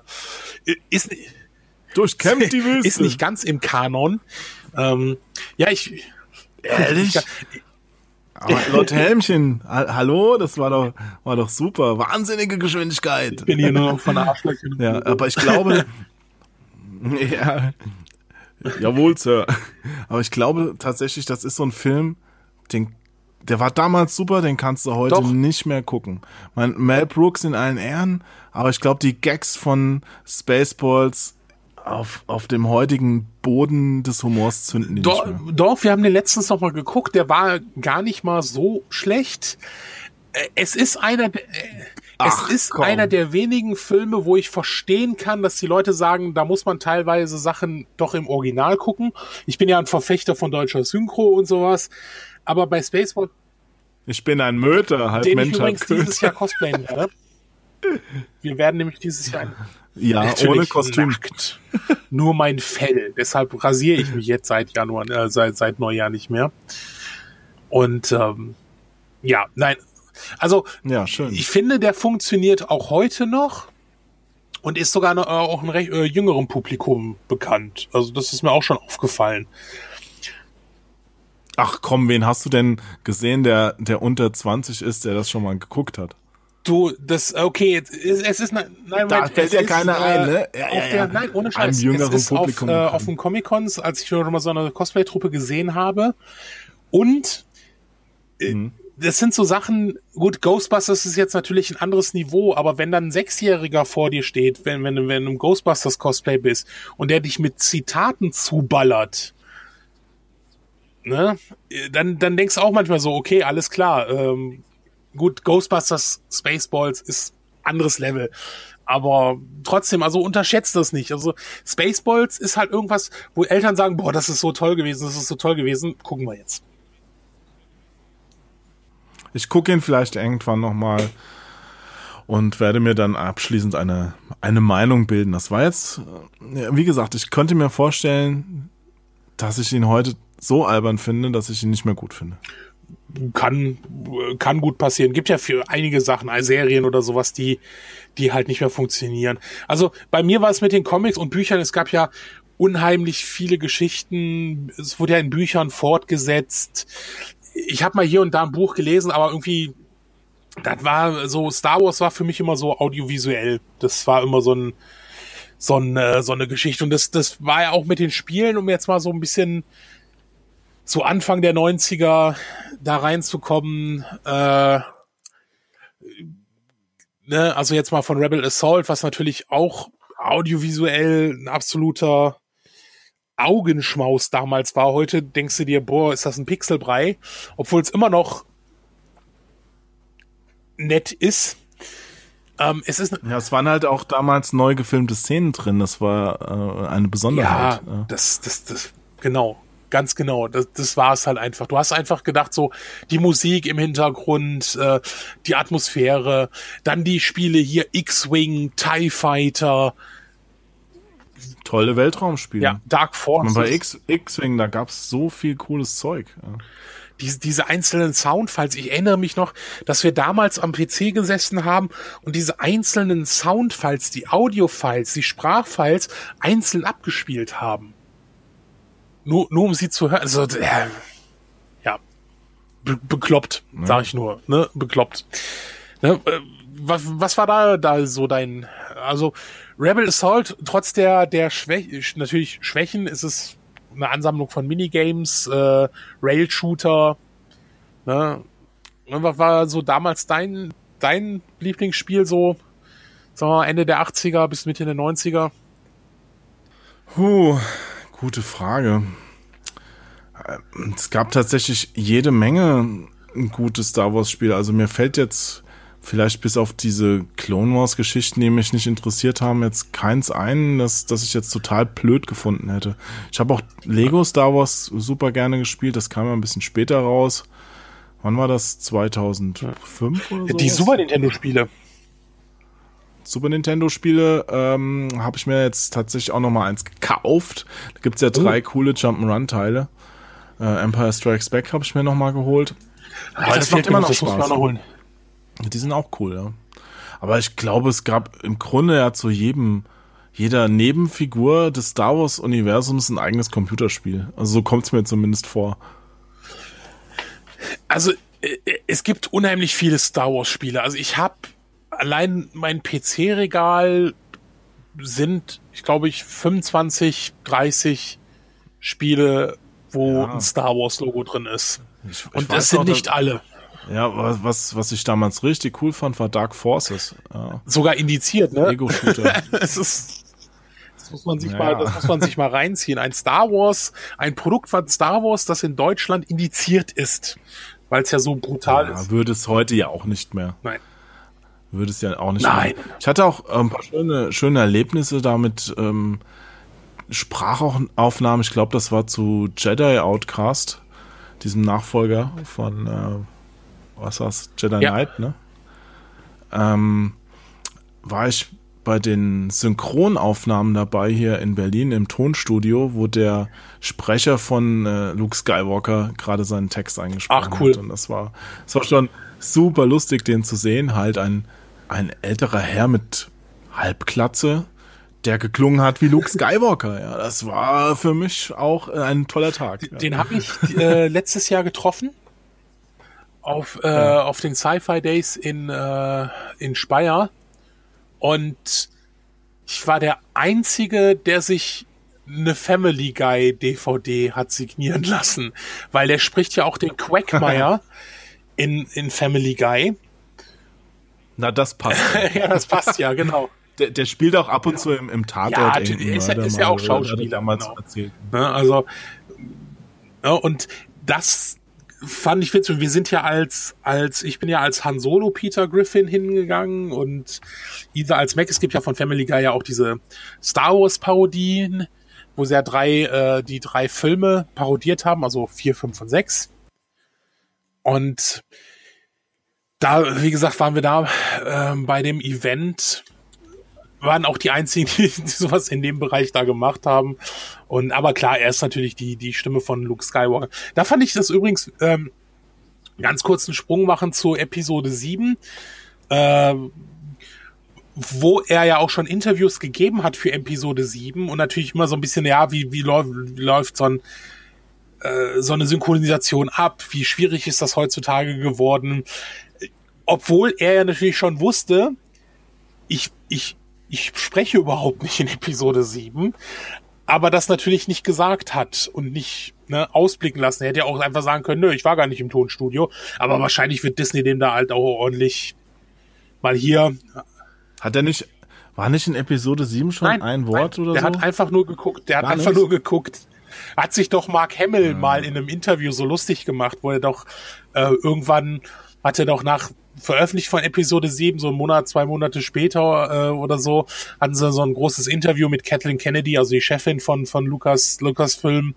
ist, Durchkämmt die Wüste. ist nicht ganz im Kanon. Ähm, ja, ich. Ehrlich? Aber Lord Helmchen, hallo, das war doch, war doch super. Wahnsinnige Geschwindigkeit. Ich bin hier nur noch von der Arschlöchern. Ja, aber ich glaube, ja, jawohl, Sir. Aber ich glaube tatsächlich, das ist so ein Film, den, der war damals super, den kannst du heute doch. nicht mehr gucken. Mein Mel Brooks in allen Ehren, aber ich glaube, die Gags von Spaceballs auf, auf dem heutigen Boden des Humors zünden die doch, nicht mehr. Doch, wir haben den letztens noch mal geguckt, der war gar nicht mal so schlecht. Äh, es ist einer, äh, Ach, es ist komm. einer der wenigen Filme, wo ich verstehen kann, dass die Leute sagen, da muss man teilweise Sachen doch im Original gucken. Ich bin ja ein Verfechter von deutscher Synchro und sowas, aber bei Spaceball ich bin ein Möter, halt den Mensch. Ich übrigens dieses Jahr cosplayen werde. Wir werden nämlich dieses Jahr ja, ohne Kostüm. Nackt. Nur mein Fell. Deshalb rasiere ich mich jetzt seit Januar, äh, seit, seit Neujahr nicht mehr. Und ähm, ja, nein. Also ja, schön. ich finde, der funktioniert auch heute noch und ist sogar noch, äh, auch ein recht äh, jüngerem Publikum bekannt. Also das ist mir auch schon aufgefallen. Ach komm, wen hast du denn gesehen, der, der unter 20 ist, der das schon mal geguckt hat? Du, das, okay, es, es ist, nein, da fällt ja keiner ein, ne? Ja, ja, ja. nein, ohne Scheiß. Einem jüngeren es ist Publikum. Auf, äh, auf den Comic-Cons, als ich schon mal so eine Cosplay-Truppe gesehen habe. Und, äh, mhm. das sind so Sachen, gut, Ghostbusters ist jetzt natürlich ein anderes Niveau, aber wenn dann ein Sechsjähriger vor dir steht, wenn, wenn, wenn du im Ghostbusters Cosplay bist und der dich mit Zitaten zuballert, ne, dann, dann denkst du auch manchmal so, okay, alles klar, ähm, gut, Ghostbusters Spaceballs ist anderes Level. Aber trotzdem, also unterschätzt das nicht. Also Spaceballs ist halt irgendwas, wo Eltern sagen, boah, das ist so toll gewesen, das ist so toll gewesen, gucken wir jetzt. Ich gucke ihn vielleicht irgendwann nochmal und werde mir dann abschließend eine, eine Meinung bilden. Das war jetzt, wie gesagt, ich könnte mir vorstellen, dass ich ihn heute so albern finde, dass ich ihn nicht mehr gut finde kann, kann gut passieren. Gibt ja für einige Sachen, Serien oder sowas, die, die halt nicht mehr funktionieren. Also bei mir war es mit den Comics und Büchern, es gab ja unheimlich viele Geschichten, es wurde ja in Büchern fortgesetzt. Ich habe mal hier und da ein Buch gelesen, aber irgendwie, das war so, Star Wars war für mich immer so audiovisuell. Das war immer so ein, so, ein, so eine Geschichte. Und das, das war ja auch mit den Spielen, um jetzt mal so ein bisschen zu Anfang der 90er da reinzukommen, äh, ne, also jetzt mal von Rebel Assault, was natürlich auch audiovisuell ein absoluter Augenschmaus damals war. Heute denkst du dir, boah, ist das ein Pixelbrei, obwohl es immer noch nett ist. Ähm, es ist ja, es waren halt auch damals neu gefilmte Szenen drin. Das war äh, eine Besonderheit. Ja, das, das, das, genau. Ganz genau, das, das war es halt einfach. Du hast einfach gedacht, so die Musik im Hintergrund, äh, die Atmosphäre, dann die Spiele hier X-Wing, TIE Fighter. Tolle Weltraumspiele. Ja, Dark Forces. Bei X-Wing, da gab's so viel cooles Zeug. Ja. Diese, diese einzelnen Soundfiles, ich erinnere mich noch, dass wir damals am PC gesessen haben und diese einzelnen Soundfiles, die Audiofiles, die Sprachfiles einzeln abgespielt haben. Nur, nur um sie zu hören. Also, äh, ja, be bekloppt, ja. sag ich nur, ne, bekloppt. Ne, äh, was, was war da, da so dein, also Rebel Assault, trotz der, der Schwäch natürlich Schwächen, ist es eine Ansammlung von Minigames, äh, Rail-Shooter, ne, was war so damals dein, dein Lieblingsspiel so, sagen wir mal, Ende der 80er bis Mitte der 90er? Puh, gute Frage. Es gab tatsächlich jede Menge gute Star Wars Spiele. Also mir fällt jetzt vielleicht bis auf diese Clone Wars Geschichten, die mich nicht interessiert haben, jetzt keins ein, das, das ich jetzt total blöd gefunden hätte. Ich habe auch Lego Star Wars super gerne gespielt. Das kam ja ein bisschen später raus. Wann war das? 2005 oder so? Die Super Nintendo Spiele. Super Nintendo Spiele ähm, habe ich mir jetzt tatsächlich auch noch mal eins gekauft. Da gibt's ja drei oh. coole Jump'n'Run Teile. Äh, Empire Strikes Back habe ich mir noch mal geholt. Aber das macht immer noch Spaß. Noch holen. Die sind auch cool, ja. Aber ich glaube, es gab im Grunde ja zu jedem jeder Nebenfigur des Star Wars Universums ein eigenes Computerspiel. Also so kommt's mir zumindest vor. Also äh, es gibt unheimlich viele Star Wars Spiele. Also ich habe allein mein PC-Regal sind, ich glaube ich, 25, 30 Spiele, wo ja. ein Star Wars-Logo drin ist. Ich, ich Und das sind nicht alle. Ja, was, was ich damals richtig cool fand, war Dark Forces. Ja. Sogar indiziert, ne? Ego-Shooter. das ist, das muss man sich ja. mal, das muss man sich mal reinziehen. Ein Star Wars, ein Produkt von Star Wars, das in Deutschland indiziert ist. Weil es ja so brutal ja, ist. Würde es heute ja auch nicht mehr. Nein würde es ja auch nicht. Nein. Machen. Ich hatte auch ein paar schöne, schöne Erlebnisse damit. Ähm, Sprachaufnahmen, ich glaube, das war zu Jedi Outcast, diesem Nachfolger von, äh, was war's, Jedi ja. Knight, ne? Ähm, war ich bei den Synchronaufnahmen dabei hier in Berlin im Tonstudio, wo der Sprecher von äh, Luke Skywalker gerade seinen Text eingesprochen Ach, cool. hat. Und das war, das war schon super lustig, den zu sehen. Halt ein ein älterer Herr mit Halbklatze, der geklungen hat wie Luke Skywalker. Ja, das war für mich auch ein toller Tag. Den, ja. habe ich äh, letztes Jahr getroffen auf äh, ja. auf den Sci-Fi Days in äh, in Speyer und ich war der einzige, der sich eine Family Guy DVD hat signieren lassen, weil der spricht ja auch den Quackmeier in in Family Guy na, das passt. ja, das passt ja, genau. Der, der spielt auch ab und zu im, im Tatort. Ja, ist, ja, ist ja auch Schauspieler. Damals genau. erzählt. Ja, ne, also, ja, und das fand ich witzig. Wir sind ja als, als, ich bin ja als Han Solo Peter Griffin hingegangen und Isa als Mac. Es gibt ja von Family Guy ja auch diese Star Wars Parodien, wo sie ja drei, äh, die drei Filme parodiert haben, also vier, fünf und sechs. Und da, wie gesagt, waren wir da äh, bei dem Event, waren auch die einzigen, die, die sowas in dem Bereich da gemacht haben. Und aber klar, er ist natürlich die, die Stimme von Luke Skywalker. Da fand ich das übrigens ähm, ganz kurz einen Sprung machen zu Episode 7. Äh, wo er ja auch schon Interviews gegeben hat für Episode 7 und natürlich immer so ein bisschen, ja, wie, wie, läuft, wie läuft so ein äh, so eine Synchronisation ab? Wie schwierig ist das heutzutage geworden? Obwohl er ja natürlich schon wusste, ich, ich, ich spreche überhaupt nicht in Episode 7, aber das natürlich nicht gesagt hat und nicht ne, ausblicken lassen. Er hätte ja auch einfach sagen können, nö, ich war gar nicht im Tonstudio, aber wahrscheinlich wird Disney dem da halt auch ordentlich mal hier. Hat er nicht, war nicht in Episode 7 schon nein, ein Wort nein, oder der so? Der hat einfach nur geguckt, der hat einfach nicht? nur geguckt. Hat sich doch Mark Hamill hm. mal in einem Interview so lustig gemacht, wo er doch äh, irgendwann hat er doch nach veröffentlicht von Episode 7, so einen Monat, zwei Monate später äh, oder so, hatten sie so ein großes Interview mit Kathleen Kennedy, also die Chefin von, von Lucas, Lucasfilm.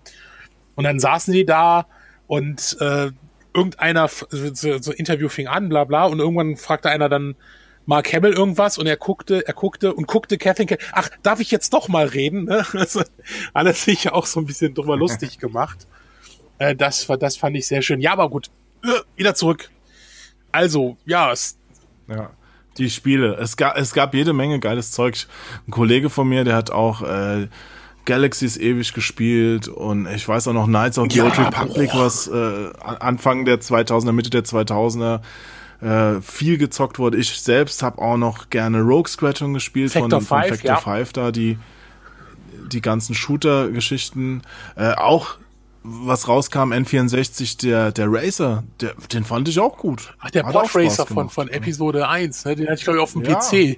Und dann saßen die da und äh, irgendeiner, so, so Interview fing an, bla bla, und irgendwann fragte einer dann Mark Hamill irgendwas und er guckte, er guckte und guckte Kathleen Kennedy, ach, darf ich jetzt doch mal reden? Ne? Also, alles sich auch so ein bisschen drüber lustig gemacht. Äh, das, das fand ich sehr schön. Ja, aber gut, äh, wieder zurück also, ja, es ja, die Spiele. Es gab, es gab jede Menge geiles Zeug. Ein Kollege von mir, der hat auch äh, Galaxies ewig gespielt und ich weiß auch noch Knights of the Ja, Old Republic, boah. was äh, Anfang der 2000er, Mitte der 2000er äh, viel gezockt wurde. Ich selbst habe auch noch gerne Rogue Squadron gespielt Factor von, von Five, Factor ja. 5 da, die die ganzen Shooter-Geschichten. Äh, auch was rauskam, N64, der, der Racer, der, den fand ich auch gut. Ach, der Podracer Spaß von, von Episode 1, ne? den hatte ich glaube ich auf dem Ja. PC.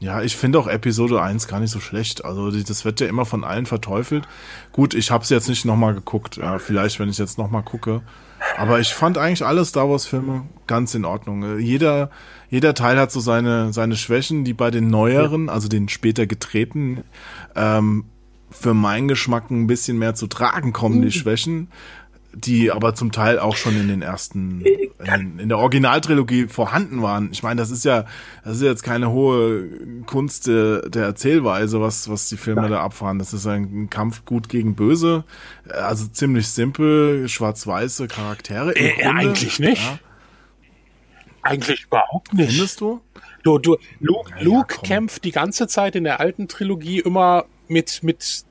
Ja, ich finde auch Episode 1 gar nicht so schlecht. Also das wird ja immer von allen verteufelt. Gut, ich habe es jetzt nicht nochmal geguckt. Ja, vielleicht, wenn ich jetzt nochmal gucke. Aber ich fand eigentlich alle Star Wars-Filme ganz in Ordnung. Äh, Jeder, jeder Teil hat so seine, seine Schwächen, die bei den neueren, also den später getretenen, ähm, für meinen Geschmack ein bisschen mehr zu tragen kommen, die Schwächen, die aber zum Teil auch schon in den ersten, in, in der Originaltrilogie vorhanden waren. Ich meine, das ist ja, das ist jetzt keine hohe Kunst der, der Erzählweise, was, was die Filme da abfahren. Das ist ein Kampf gut gegen böse, also ziemlich simpel, schwarz-weiße Charaktere. im Äh, Grunde. eigentlich nicht. Ja, Eigentlich überhaupt nicht. findest du? Du, du, Luke, ja, Luke komm. kämpft die ganze Zeit in der alten Trilogie immer mit, mit,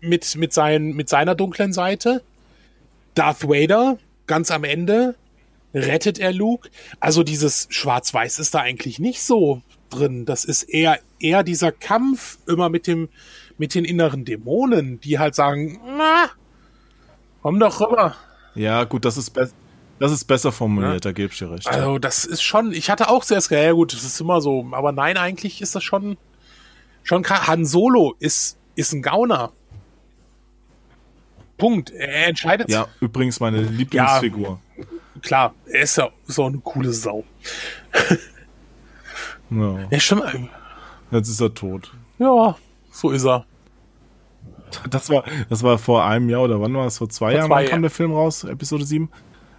mit, mit, sein, mit seiner dunklen Seite. Darth Vader, ganz am Ende, rettet er Luke. Also dieses Schwarz-Weiß ist da eigentlich nicht so drin. Das ist eher, eher dieser Kampf immer mit dem, mit den inneren Dämonen, die halt sagen, na, komm doch rüber. Ja, gut, das ist besser. Das ist besser formuliert, da gebe ich dir recht. Also das ist schon, ich hatte auch gedacht, ja gut, das ist immer so, aber nein, eigentlich ist das schon, schon krass. Han Solo ist, ist ein Gauner. Punkt. Er entscheidet, ja, übrigens meine Lieblingsfigur. klar, er ist ja so eine coole Sau. Ja. Ja, stimmt. Jetzt ist er tot. Ja, so ist er. Das war, das war vor einem Jahr oder wann war es? Vor zwei Jahren zwei kam der Film raus, Episode 7?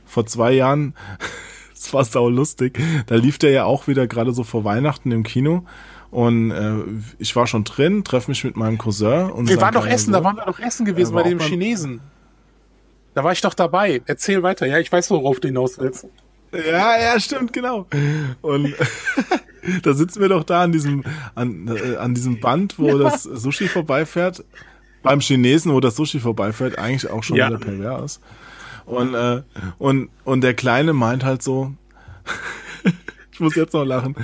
Vor zwei Jahren, das war sau lustig. Da lief der ja auch wieder gerade so vor Weihnachten im Kino. Und äh, ich war schon drin, treffe mich mit meinem Cousin. Und Wir waren doch essen, da waren wir doch essen gewesen bei dem Chinesen. Da war ich doch dabei. Erzähl weiter. Ja, ich weiß, worauf du hinaus willst. Ja, ja, stimmt, genau. Und da sitzen wir doch da an diesem, an, äh, an diesem Band, wo das Sushi vorbeifährt. Beim Chinesen, wo das Sushi vorbeifährt, eigentlich auch schon Ja. wieder pervers. Und, äh, und, und der Kleine meint halt so, ich muss jetzt noch lachen.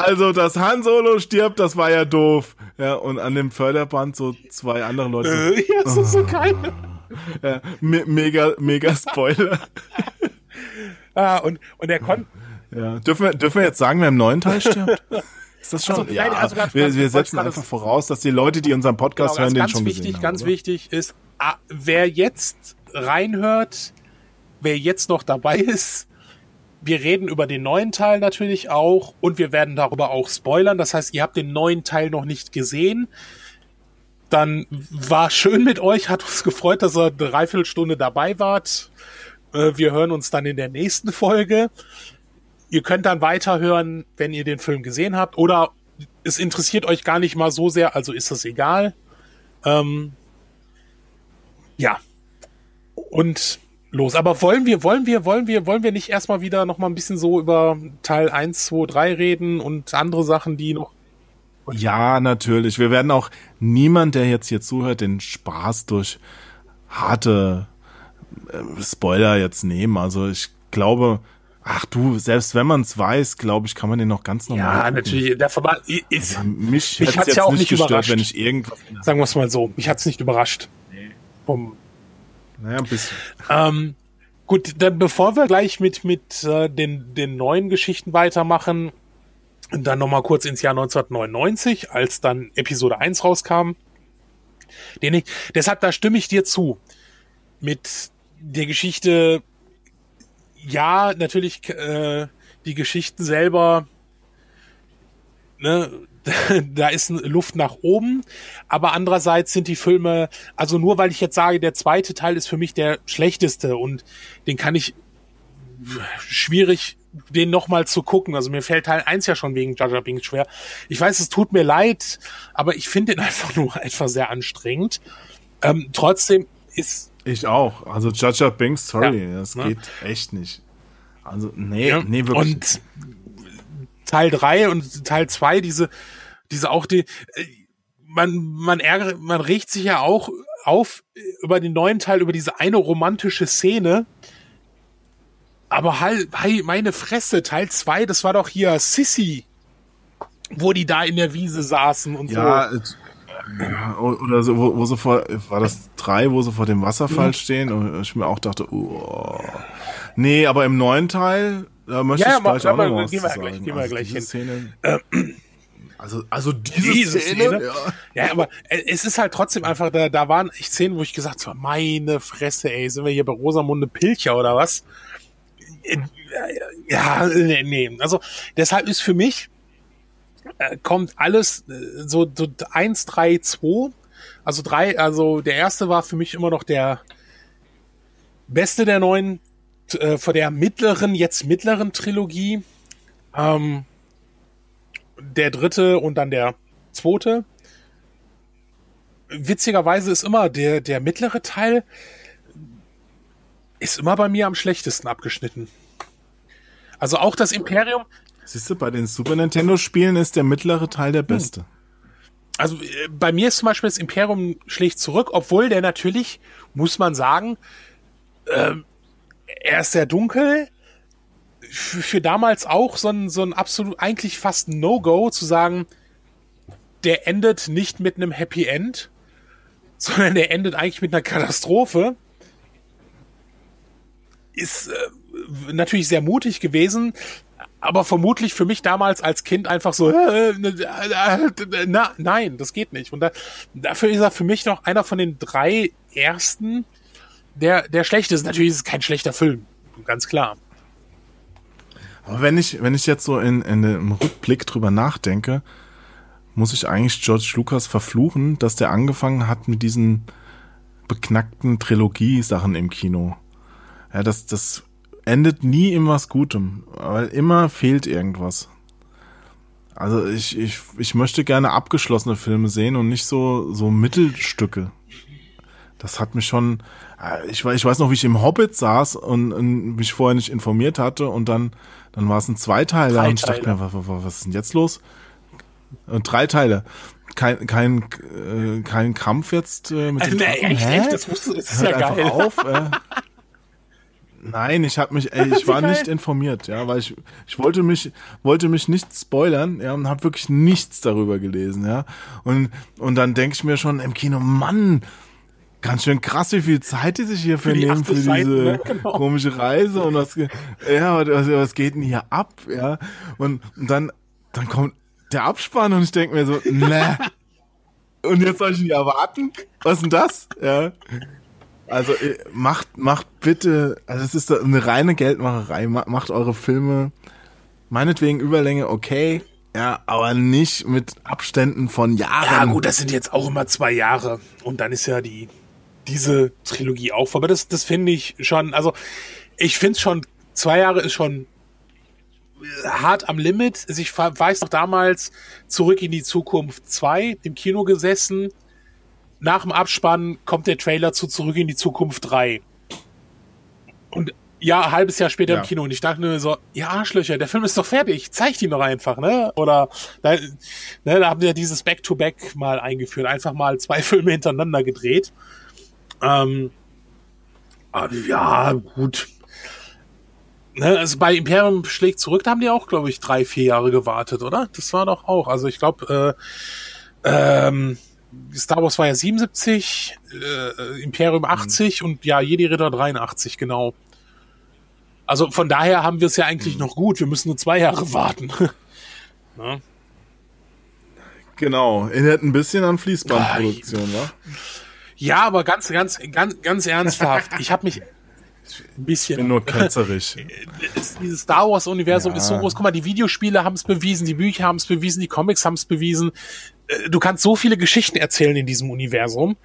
Also, dass Han Solo stirbt, das war ja doof. Ja, und an dem Förderband so zwei andere Leute. Äh, ja, das ist so geil. ja, me mega, mega Spoiler. Ah, und, und er konnte, Ja. Dürfen, wir, dürfen wir jetzt sagen, wer im neuen Teil stirbt? Ist das schon? Also, ja, nein, also ganz- wir, wir setzen einfach voraus, dass die Leute, die unseren Podcast Genau, hören, den schon ganz gesehen wichtig, haben. ganz oder? wichtig ist, ah, wer jetzt reinhört, wer jetzt noch dabei ist, wir reden über den neuen Teil natürlich auch und wir werden darüber auch spoilern. Das heißt, ihr habt den neuen Teil noch nicht gesehen. Dann war schön mit euch, hat uns gefreut, dass ihr eine Dreiviertelstunde dabei wart. Äh, Wir hören uns dann in der nächsten Folge. Ihr könnt dann weiterhören, wenn ihr den Film gesehen habt. Oder es interessiert euch gar nicht mal so sehr, also ist es egal. Ähm, ja. Und los. Aber wollen wir, wollen wir, wollen wir, wollen wir nicht erstmal wieder noch mal ein bisschen so über Teil 1, 2, 3 reden und andere Sachen, die noch. Ja, natürlich. Wir werden auch niemand, der jetzt hier zuhört, den Spaß durch harte äh, Spoiler jetzt nehmen. Also ich glaube, ach du, selbst wenn man es weiß, glaube ich, kann man den noch ganz normal. Ja, gucken. natürlich. Der Verband ist, Mich Mich hätte hat's jetzt ja auch nicht gestört, überrascht. wenn ich irgendwas. sagen wir es mal so, mich hat's nicht überrascht. Vom, Naja, ein bisschen. Ähm, gut, dann bevor wir gleich mit, mit äh, den, den neuen Geschichten weitermachen, dann nochmal kurz ins Jahr 1999, als dann Episode 1 rauskam. Den ich, deshalb, da stimme ich dir zu. Mit der Geschichte, ja, natürlich, äh, die Geschichten selber, ne, da ist Luft nach oben, aber andererseits sind die Filme, also nur weil ich jetzt sage, der zweite Teil ist für mich der schlechteste und den kann ich schwierig, den nochmal zu gucken. Also mir fällt Teil 1 ja schon wegen Jar Binks schwer. Ich weiß, es tut mir leid, aber ich finde den einfach nur etwas sehr anstrengend. Ähm, trotzdem ist Ich auch. Also Jaja Binks, sorry, Ja, das ne? geht echt nicht. Also, nee, Ja, nee, wirklich. Und Teil 3 und Teil 2, diese, diese auch die, äh, man, man ärgert, man regt sich ja auch auf über den neuen Teil, über diese eine romantische Szene. Aber halt, hey, meine Fresse, Teil 2, das war doch hier Sissy, wo die da in der Wiese saßen und Ja, so. äh, ja, oder so, wo, wo sie vor, war das drei, wo sie vor dem Wasserfall Mhm. stehen und ich mir auch dachte, oh. Nee, aber im neuen Teil, da möchte Ja, ich ja, gleich aber- auch noch was gehen wir gleich- gehen wir also gleich hin. Szene, also, also diese, Diese Szene, Szene? Ja. Ja, aber äh, es ist halt trotzdem einfach, da, da waren echt Szenen, wo ich gesagt habe, meine Fresse, ey, sind wir hier bei Rosamunde Pilcher oder was? Äh, Ja, nee, nee. Also deshalb ist für mich, äh, kommt alles äh, so, so eins, drei, zwei. Also drei, also der erste war für mich immer noch der beste der neuen, äh, von der mittleren, jetzt mittleren Trilogie. Ähm, der dritte und dann der zweite. Witzigerweise ist immer der, der mittlere Teil ist immer bei mir am schlechtesten abgeschnitten. Also auch das Imperium, Siehst du, bei den Super Nintendo Spielen ist der mittlere Teil der beste. also äh, bei mir ist zum Beispiel das Imperium schlägt zurück, obwohl der natürlich, muss man sagen, ähm, er ist sehr dunkel. Für, für damals auch so ein, so ein absolut, eigentlich fast No-Go zu sagen, der endet nicht mit einem Happy End, sondern der endet eigentlich mit einer Katastrophe. Ist äh, natürlich sehr mutig gewesen, aber vermutlich für mich damals als Kind einfach so, äh, äh, na, nein, das geht nicht. Und da, dafür ist er für mich noch einer von den drei ersten, der, der schlecht ist. Natürlich ist es kein schlechter Film, ganz klar. Aber wenn ich, wenn ich jetzt so in, in im Rückblick drüber nachdenke, muss ich eigentlich George Lucas verfluchen, dass der angefangen hat mit diesen beknackten Trilogie-Sachen im Kino. Ja, das, das endet nie in was Gutem, weil immer fehlt irgendwas. Also ich, ich, ich möchte gerne abgeschlossene Filme sehen und nicht so, so Mittelstücke. Das hat mich schon, ich, weiß- ich weiß noch, wie ich im Hobbit saß und, und mich vorher nicht informiert hatte und dann, dann war es ein Zweiteiler und ich dachte mir, was, was, was ist denn jetzt los? Und drei Teile. Kein, kein, äh, kein Kampf jetzt äh, mit den Nee, echt, echt, das wusste, das ist Hört ja geil. auf. Äh. Nein, ich habe mich, ey, ich war geil. nicht informiert, ja, weil ich, ich wollte mich, wollte mich nicht spoilern, ja, und habe wirklich nichts darüber gelesen, ja. Und und dann denke ich mir schon im Kino, Mann, ganz schön krass, wie viel Zeit die sich hier für die nehmen für 80 diese Seiten, ne? Genau. komische Reise und was, ja, was, was geht denn hier ab, ja? Und, und dann, dann kommt der Abspann und ich denke mir so, ne. Und jetzt soll ich nicht erwarten? Was ist denn das? Ja. Also äh, macht, macht bitte, also es ist eine reine Geldmacherei. Ma- Macht eure Filme meinetwegen Überlänge okay, ja, aber nicht mit Abständen von Jahren. Ja, gut, das sind jetzt auch immer zwei Jahre. Und dann ist ja die, diese Trilogie auch. Aber das, das finde ich schon, also ich finde es schon, zwei Jahre ist schon hart am Limit. Also ich weiß noch damals zurück in die Zukunft 2 im Kino gesessen. Nach dem Abspann kommt der Trailer zu Zurück in die Zukunft 3. Und ja, ein halbes Jahr später Ja. im Kino. Und ich dachte nur so, ja, Arschlöcher, der Film ist doch fertig. Zeigt ihn doch einfach, ne? Oder da, ne, da haben wir dieses Back-to-Back mal eingeführt. Einfach mal zwei Filme hintereinander gedreht. Ähm, aber ja, gut. Ne, also bei Imperium schlägt zurück, da haben die auch, glaube ich, drei, vier Jahre gewartet, oder? Das war doch auch. Also ich glaube, äh, ähm, Star Wars war ja 77, äh, Imperium 80 und ja, Jedi Ritter 83, genau. Also von daher haben wir es ja eigentlich noch gut. Wir müssen nur zwei Jahre warten. ne? Genau, erinnert ein bisschen an Fließbandproduktion, wa? Ja, aber ganz, ganz, ganz, ganz ernsthaft. Ich habe mich ein Bin bisschen. nur ketzerig. ist- Dieses Star Wars Universum Ja. ist so groß. Guck mal, die Videospiele haben es bewiesen, die Bücher haben es bewiesen, die Comics haben es bewiesen. Äh, Du kannst so viele Geschichten erzählen in diesem Universum.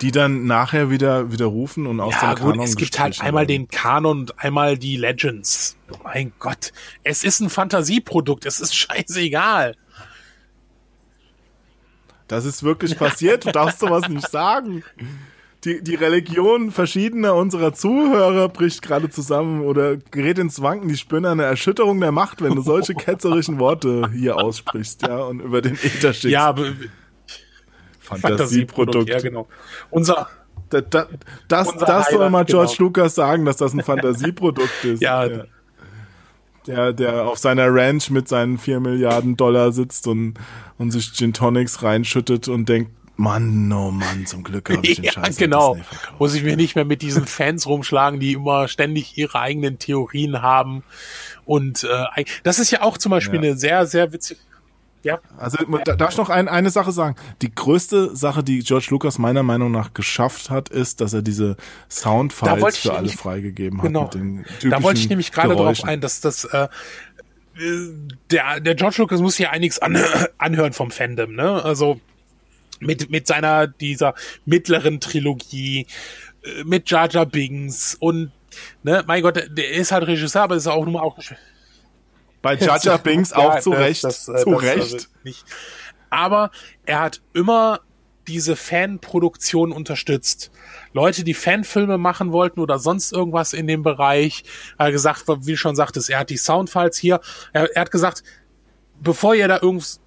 Die dann nachher wieder widerrufen und aus Ja, dem gut, Kanon es gibt halt einmal den Kanon und einmal die Legends. Mein Gott, es ist ein Fantasieprodukt, es ist scheißegal. Das ist wirklich passiert, du darfst sowas nicht sagen. die, die Religion verschiedener unserer Zuhörer bricht gerade zusammen oder gerät ins Wanken. Die spüren eine Erschütterung der Macht, wenn du solche ketzerischen Worte hier aussprichst, ja, und über den Ether schickst. Ja, Fantasieprodukt. Ja, genau. Unser, Da, da, das Unser das soll Highlight, mal George genau. Lucas sagen, dass das ein Fantasieprodukt ist. Ja. Der, der auf seiner Ranch mit seinen 4 Milliarden Dollar sitzt und, und sich Gin Tonics reinschüttet und denkt, Mann, oh Mann, zum Glück habe ich den ja, Scheiß genau. Muss ich mir nicht mehr mit diesen Fans rumschlagen, die immer ständig ihre eigenen Theorien haben. Und äh, das ist ja auch zum Beispiel Ja. eine sehr, sehr witzige. Ja, Also da, darf ich noch ein, eine Sache sagen? Die größte Sache, die George Lucas meiner Meinung nach geschafft hat, ist, dass er diese Soundfiles für alle freigegeben hat. genau. Da wollte ich nämlich gerade darauf Geräuschen. ein, dass das äh, der, der George Lucas muss ja einiges an, anhören vom Fandom, ne? Also mit, mit seiner, dieser mittleren Trilogie, äh, mit Jar Jar Binks und, ne, mein Gott, der, ist halt Regisseur, aber ist auch nun mal auch Bei Jar Jar Binks Ja, auch zu das- Recht. das, äh, zu das, Recht. also nicht. Aber er hat immer diese Fanproduktion unterstützt. Leute, die Fanfilme machen wollten oder sonst irgendwas in dem Bereich, hat gesagt, wie schon sagtest, er hat die Soundfiles hier. Er, er hat gesagt, bevor ihr da irgendwas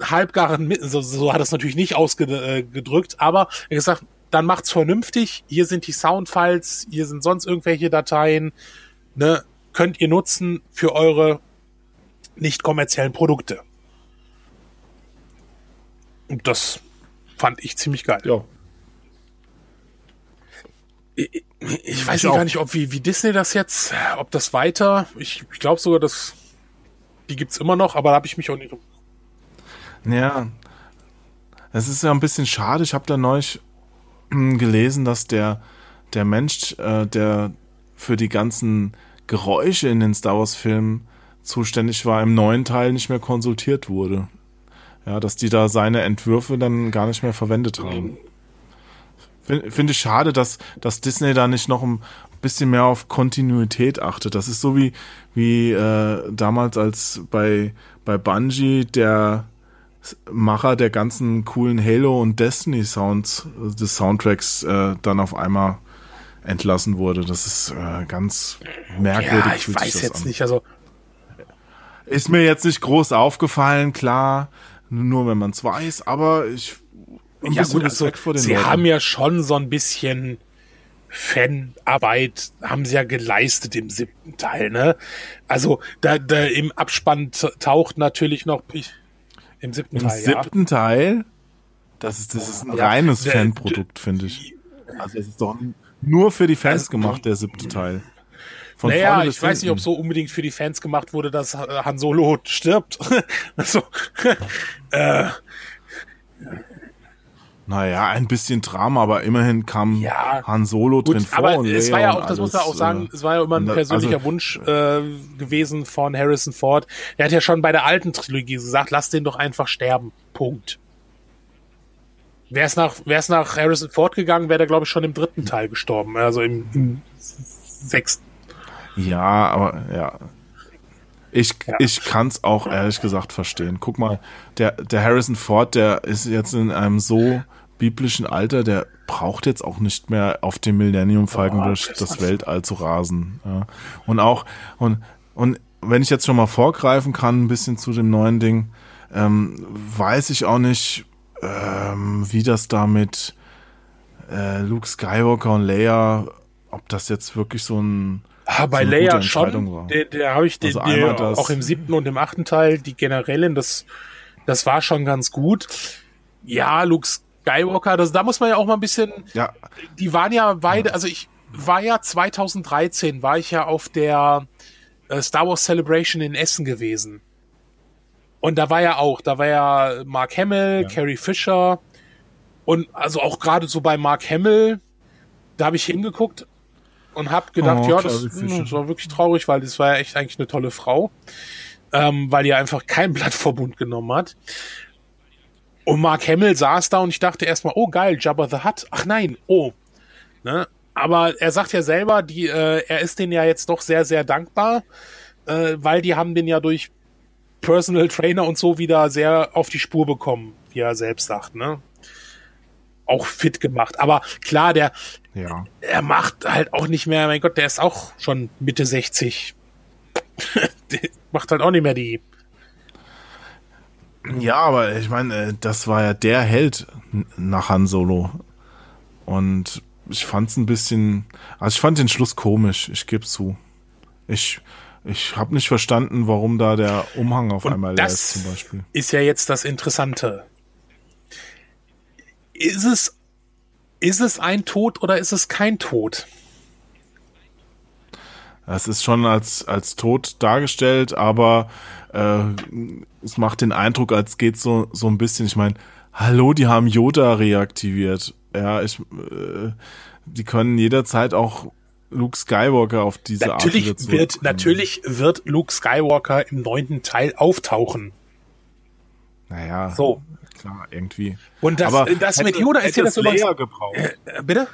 halbgaren, so, so hat es natürlich nicht ausgedrückt, aber er hat gesagt, dann macht's vernünftig. Hier sind die Soundfiles, hier sind sonst irgendwelche Dateien, ne, könnt ihr nutzen für eure nicht kommerziellen Produkte. Und das fand ich ziemlich geil. Ja. Ich, ich weiß Ich gar nicht, ob wie, wie Disney das jetzt, ob das weiter, ich, ich glaube sogar, dass die gibt's immer noch, aber da habe ich mich auch nicht. Ja. Es ist ja ein bisschen schade. Ich habe da neulich hm, gelesen, dass der, der Mensch, äh, der für die ganzen Geräusche in den Star Wars-Filmen zuständig war, im neuen Teil nicht mehr konsultiert wurde. Ja, dass die da seine Entwürfe dann gar nicht mehr verwendet haben. Fin- Finde ich schade, dass, dass Disney da nicht noch ein bisschen mehr auf Kontinuität achtet. Das ist so wie, wie äh, damals, als bei, bei Bungie der Macher der ganzen coolen Halo und Destiny Sounds äh, des Soundtracks äh, dann auf einmal entlassen wurde. Das ist äh, ganz merkwürdig. Ja, ich weiß jetzt an. nicht, also Ist mir jetzt nicht groß aufgefallen, klar, nur wenn man es weiß, aber ich ja gut, also, Respekt vor den sie Leuten. haben ja schon so ein bisschen Fanarbeit haben sie ja geleistet im siebten Teil, ne? Also da, da im Abspann taucht natürlich noch ich, im siebten Im Teil, ja. siebten Teil, das ist, das ist ein Ja, reines Fanprodukt, finde ich. Also es ist doch nur für die Fans Also, gemacht, der siebte Teil. Von Naja, ich weiß nicht, ob so unbedingt für die Fans gemacht wurde, dass äh, Han Solo stirbt. also, äh, Naja, ein bisschen Drama, aber immerhin kam Ja, Han Solo gut, drin vor. aber und es war ja auch, das muss man alles, auch sagen, äh, es war ja immer ein persönlicher also- Wunsch äh, gewesen von Harrison Ford. Er hat ja schon bei der alten Trilogie gesagt, lass den doch einfach sterben. Punkt. Wäre es nach, wär's nach Harrison Ford gegangen, wäre der, glaube ich, schon im dritten Teil gestorben. Also im, im sechsten. Ja, aber ja. Ich, Ja. ich kann es auch ehrlich gesagt verstehen. Guck mal, der, der Harrison Ford, der ist jetzt in einem so biblischen Alter, der braucht jetzt auch nicht mehr auf dem Millennium Falcon Oh, durch das Weltall zu rasen. Ja. Und auch, und, und wenn ich jetzt schon mal vorgreifen kann, ein bisschen zu dem neuen Ding, ähm, weiß ich auch nicht, ähm, wie das da mit äh, Luke Skywalker und Leia, ob das jetzt wirklich so ein Ah, bei Leia schon. war. Der, der habe ich den, Also der, das- auch im siebten und im achten Teil, die Generälin, das, das war schon ganz gut. Ja, Luke Skywalker, das, da muss man ja auch mal ein bisschen, Ja, die waren ja beide, also ich war ja 2013, war ich ja auf der äh, Star Wars Celebration in Essen gewesen. Und da war ja auch, da war ja Mark Hamill, Carrie Fisher und also auch gerade so bei Mark Hamill, da habe ich hingeguckt und habe gedacht, Oh, ja, das, mh, das war wirklich traurig, weil das war ja echt eigentlich eine tolle Frau, ähm, weil die einfach kein Blatt vor Mund genommen hat. Und Mark Hamill saß da und ich dachte erstmal, oh geil, Jabba the Hutt. Ach nein, oh. Ne? Aber er sagt ja selber, die, äh, er ist denen ja jetzt doch sehr, sehr dankbar, äh, weil die haben den ja durch Personal Trainer und so wieder sehr auf die Spur bekommen, wie er selbst sagt. Ne? Auch fit gemacht. Aber klar, der, Ja. er macht halt auch nicht mehr, mein Gott, der ist auch schon Mitte 60. der macht halt auch nicht mehr die. Ja, aber ich meine, äh, das war ja der Held nach Han Solo. Und ich fand's ein bisschen, also ich fand den Schluss komisch, ich gebe zu. Ich, ich habe nicht verstanden, warum da der Umhang auf Und einmal leer ist zum Beispiel. ist ja jetzt das Interessante. Ist es, ist es ein Tod oder ist es kein Tod? Es ist schon als, als tot dargestellt, aber äh, es macht den Eindruck, als geht so, so ein bisschen, ich meine, hallo, die haben Yoda reaktiviert. Ja, ich, äh, die können jederzeit auch Luke Skywalker auf diese Art Natürlich wieder wird, natürlich wird Luke Skywalker im neunten Teil auftauchen. Naja, So. Klar, irgendwie. Und das, Aber das mit hätte- Yoda ist ja das übrigens, gebraucht. äh, bitte?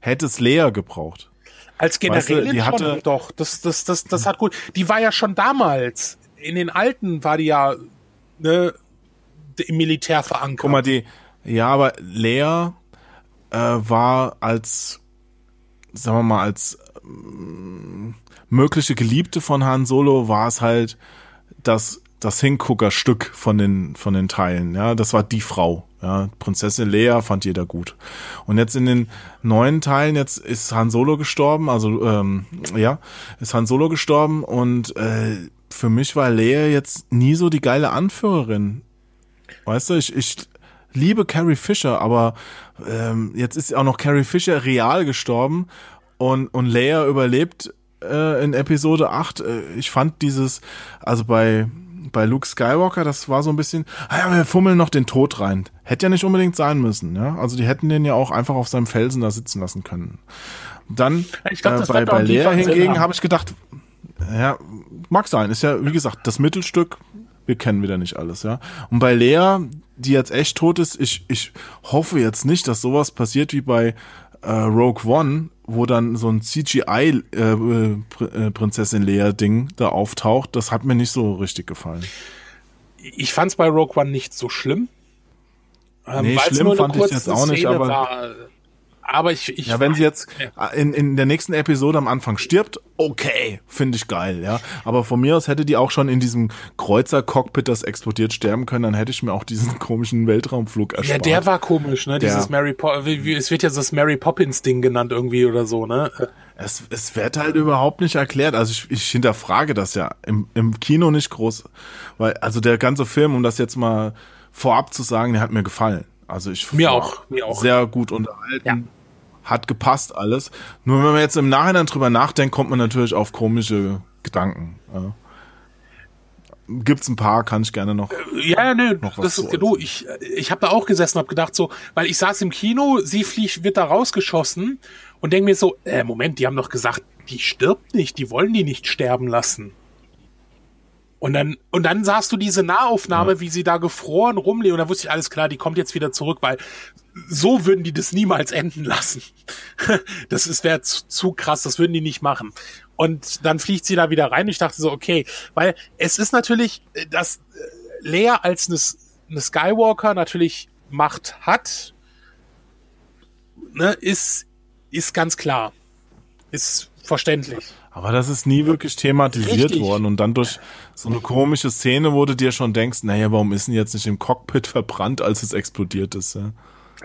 Hätte es Leia gebraucht. Als Weißt du, Generälin die hatte- doch, das, das, das, das hat gut. Die war ja schon damals, in den alten war die ja, ne, im Militär verankert. Guck mal, die, ja, aber Lea äh, war als, sagen wir mal, als ähm, mögliche Geliebte von Han Solo war es halt das, das Hingucker-Stück von den, von den Teilen, ja, das war die Frau, ja, Prinzessin Lea fand jeder gut. Und jetzt in den neuen Teilen, jetzt ist Han Solo gestorben, also, ähm, ja, ist Han Solo gestorben und äh, für mich war Lea jetzt nie so die geile Anführerin. Weißt du, ich, ich liebe Carrie Fisher, aber ähm, jetzt ist auch noch Carrie Fisher real gestorben und, und Leia überlebt äh, in Episode 8. Äh, ich fand dieses, also bei, bei Luke Skywalker, das war so ein bisschen, ah ja, wir fummeln noch den Tod rein. Hätte ja nicht unbedingt sein müssen, ja. Also die hätten den ja auch einfach auf seinem Felsen da sitzen lassen können. Dann Ich glaub, äh, bei, bei Sinn hingegen habe ich gedacht, ja, mag sein. Ist ja, wie gesagt, das Mittelstück. Wir kennen wieder nicht alles, ja. Und bei Lea, die jetzt echt tot ist, ich, ich hoffe jetzt nicht, dass sowas passiert wie bei äh, Rogue One, wo dann so ein CGI äh, äh, Pr- äh, Prinzessin Lea Ding da auftaucht. Das hat mir nicht so richtig gefallen. ich fand's bei Rogue One nicht so schlimm. Ähm, Nee, schlimm fand ich jetzt auch nicht, aber- War, aber ich, ich Ja, wenn sie jetzt Ja. in, in der nächsten Episode am Anfang stirbt, okay, finde ich geil, ja. Aber von mir aus hätte die auch schon in diesem Kreuzer-Cockpit, das explodiert, sterben können, dann hätte ich mir auch diesen komischen Weltraumflug Ja, erspart. der war komisch, ne? Der- Dieses Mary po wie, wie, es wird ja das Mary Poppins Ding genannt irgendwie oder so, ne? Es, es wird halt überhaupt nicht erklärt. Also ich, ich hinterfrage das ja im, im Kino nicht groß, weil also der ganze Film, um das jetzt mal vorab zu sagen, der hat mir gefallen. Also ich Mir auch, mir auch. sehr gut unterhalten, Ja. Hat gepasst alles. Nur wenn man jetzt im Nachhinein drüber nachdenkt, kommt man natürlich auf komische Gedanken. Ja. Gibt's ein paar, kann ich gerne noch. Ja, ja, nö, Noch was das ist du. Ich, ich habe da auch gesessen, habe gedacht so, weil ich saß im Kino, sie fliegt, wird da rausgeschossen und denk mir so, äh, Moment, die haben doch gesagt, die stirbt nicht, die wollen die nicht sterben lassen. Und dann, und dann sahst du diese Nahaufnahme, wie sie da gefroren rumliegen. Und da wusste ich, alles klar, die kommt jetzt wieder zurück, weil so würden die das niemals enden lassen. Das ist wäre zu, zu krass, das würden die nicht machen. Und dann fliegt sie da wieder rein. Ich dachte so, okay, weil es ist natürlich, äh, dass äh, Lea als eine, eine Skywalker natürlich Macht hat, ne, ist, ist ganz klar. Ist verständlich. Aber das ist nie wirklich thematisiert Richtig. worden. Und dann durch so eine komische Szene, wo du dir schon denkst, naja, warum ist denn jetzt nicht im Cockpit verbrannt, als es explodiert ist? Ja?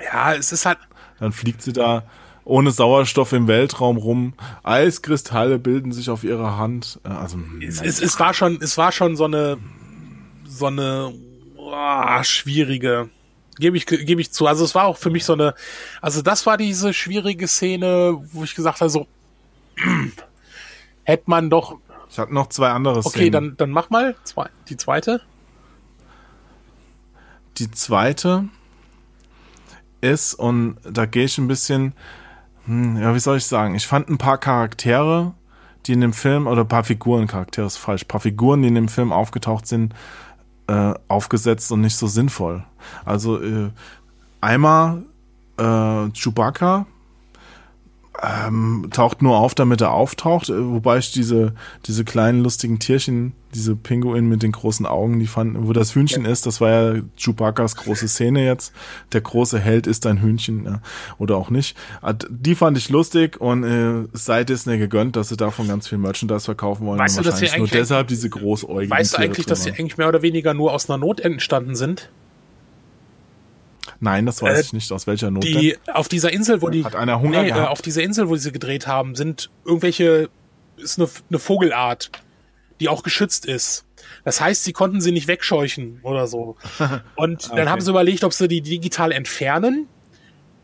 Ja, es ist halt, Dann fliegt sie da ohne Sauerstoff im Weltraum rum. Eiskristalle bilden sich auf ihrer Hand. Also, es, es, es war schon, es war schon so eine, so eine oh, schwierige, gebe ich, gebe ich zu. Also es war auch für mich so eine, also das war diese schwierige Szene, wo ich gesagt habe, so hätte man doch, ich hatte noch zwei andere Szenen. okay, dann, dann mach mal zwei, die zweite. Die zweite ist, und da gehe ich ein bisschen, hm, ja, wie soll ich sagen, ich fand ein paar Charaktere, die in dem Film, oder ein paar Figuren, Charaktere ist falsch, ein paar Figuren, die in dem Film aufgetaucht sind, äh, aufgesetzt und nicht so sinnvoll. Also äh, einmal äh, Chewbacca, ähm, taucht nur auf, damit er auftaucht, äh, wobei ich diese, diese kleinen lustigen Tierchen, diese Pinguin mit den großen Augen, die fanden, wo das Hühnchen ja. ist, das war ja Chewbacca's große Szene jetzt. Der große Held ist ein Hühnchen, ja, oder auch nicht. Ah, die fand ich lustig und äh, sei Disney gegönnt, dass sie davon ganz viel Merchandise verkaufen wollen. Weißt du, dass sie nur deshalb diese großäugigen Weißt du eigentlich, dass sie eigentlich mehr oder weniger nur aus einer Not entstanden sind? Nein, das weiß äh, ich nicht. Aus welcher Not? Die, auf dieser Insel, wo die. Hat einer Hunger nee, äh, auf dieser Insel, wo sie gedreht haben, sind irgendwelche, ist eine, eine Vogelart, die auch geschützt ist. Das heißt, sie konnten sie nicht wegscheuchen oder so. Und dann okay. haben sie überlegt, ob sie die digital entfernen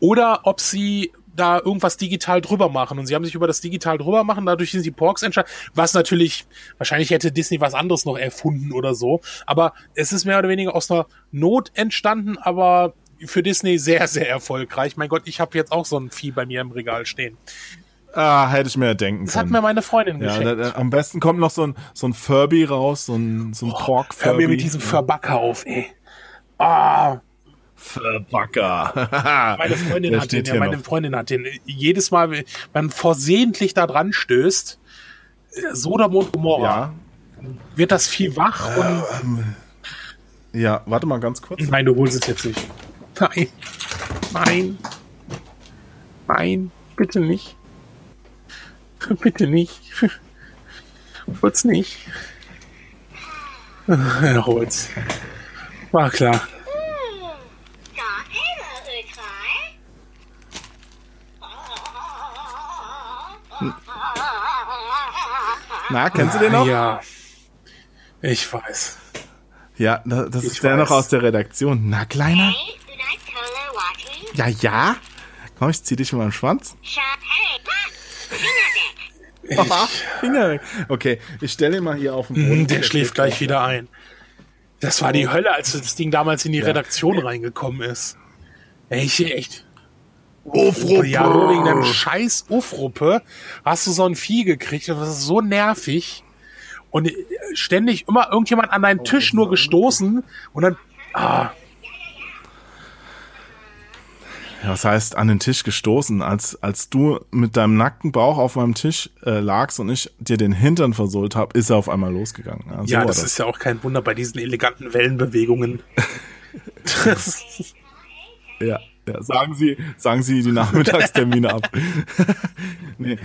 oder ob sie da irgendwas digital drüber machen. Und sie haben sich über das digital drüber machen, dadurch sind die Porks entstanden. Was natürlich, wahrscheinlich hätte Disney was anderes noch erfunden oder so. Aber es ist mehr oder weniger aus einer Not entstanden, aber für Disney sehr, sehr erfolgreich. Mein Gott, ich habe jetzt auch so ein Vieh bei mir im Regal stehen. Ah, hätte ich mir denken das können. Das hat mir meine Freundin ja, geschenkt. Da, da, am besten kommt noch so ein, so ein Furby raus, so ein, so ein oh, Pork Furby. Hör mir mit diesem Furbacker auf, ey. Ah. Furbacker. meine Freundin hat den, ja, meine noch. Freundin hat den. Jedes Mal, wenn man versehentlich da dran stößt, Sodom und Gomorra, ja. wird das Vieh wach äh, und. Ähm, ja, warte mal ganz kurz. Nein, du holst es jetzt nicht. Nein. Nein. Nein. Bitte nicht. Bitte nicht. Hol's nicht. Er holt's. War klar. Na, kennst du den noch? Ja. Ich weiß. Ja, das ich ist der noch aus der Redaktion. Na, Kleiner? Ja, ja. Komm, ich zieh dich mit meinem Schwanz. Ich, Finger weg. Okay, ich stelle ihn mal hier auf den Boden. Mhm, der schläft gleich wieder ein. Das war die Hölle, als das Ding damals in die ja. Redaktion reingekommen ist. Echt, echt. Ufruppe. Ja, nur wegen dem scheiß Ufruppe hast du so ein Vieh gekriegt. Das ist so nervig. Und ständig immer irgendjemand an deinen Tisch nur gestoßen und dann. Ah. Ja, was heißt an den Tisch gestoßen? Als, als du mit deinem nackten Bauch auf meinem Tisch äh, lagst und ich dir den Hintern versohlt habe, ist er auf einmal losgegangen. Ja, so ja das, das, ist ja auch kein Wunder bei diesen eleganten Wellenbewegungen. ja, ja, sagen Sie, sagen Sie die Nachmittagstermine ab. nee.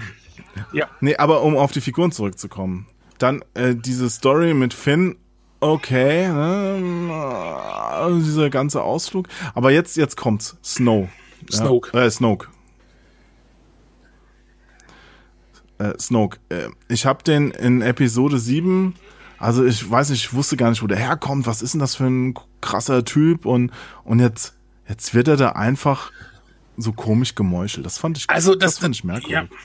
Ja. Nee, aber um auf die Figuren zurückzukommen. Dann äh, diese Story mit Finn okay, ne? dieser ganze Ausflug. Aber jetzt, jetzt kommt's. Snow. Snoke. Ja, äh, Snoke. Äh, Snoke. Äh, ich habe den in Episode 7, also ich weiß nicht, ich wusste gar nicht, wo der herkommt. Was ist denn das für ein krasser Typ? Und, und jetzt, jetzt wird er da einfach so komisch gemeuchelt. Das fand ich, also das, das fand ich merkwürdig. Ja.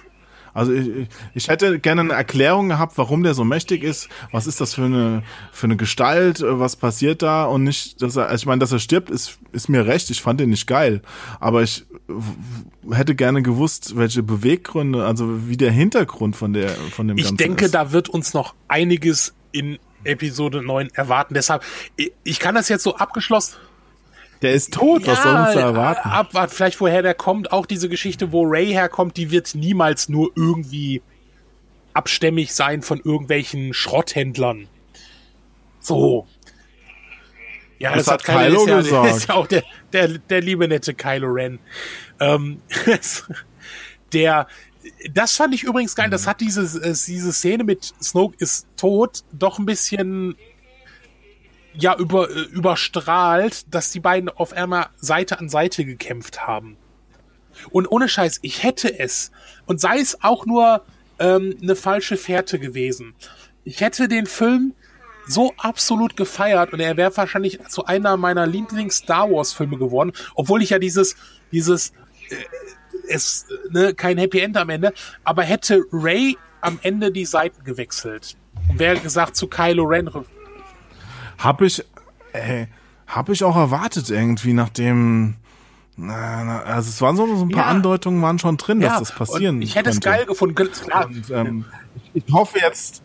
Also ich, ich hätte gerne eine Erklärung gehabt, warum der so mächtig ist. Was ist das für eine für eine Gestalt? Was passiert da? Und nicht, dass er, also ich meine, dass er stirbt, ist ist mir recht. Ich fand den nicht geil, aber ich hätte gerne gewusst, welche Beweggründe, also wie der Hintergrund von der von dem. Ich Ganzen denke, ist. da wird uns noch einiges in Episode 9 erwarten. Deshalb, ich kann das jetzt so abgeschlossen der ist tot, ja, was soll uns da erwarten? Abwart, vielleicht woher der kommt. Auch diese Geschichte, wo Ray herkommt, die wird niemals nur irgendwie abstämmig sein von irgendwelchen Schrotthändlern. So. Ja, das, das hat, hat Kylo ist ja, gesagt. ist ja auch der, der, der liebe nette Kylo Ren. Ähm, der, das fand ich übrigens geil. Das hat diese, diese Szene mit Snoke ist tot doch ein bisschen ja über, äh, überstrahlt, dass die beiden auf einmal Seite an Seite gekämpft haben. Und ohne Scheiß, ich hätte es, und sei es auch nur ähm, eine falsche Fährte gewesen, ich hätte den Film so absolut gefeiert und er wäre wahrscheinlich zu einer meiner Lieblings-Star Wars-Filme geworden, obwohl ich ja dieses, dieses, äh, es, ne, kein Happy End am Ende, aber hätte Ray am Ende die Seiten gewechselt. Und wäre gesagt zu Kylo Ren hab ich, ey, hab ich auch erwartet irgendwie, nachdem, also es waren so, so ein paar ja. Andeutungen waren schon drin, dass ja. das passieren Und Ich hätte könnte. es geil gefunden, klar. Und, ähm, ich hoffe jetzt,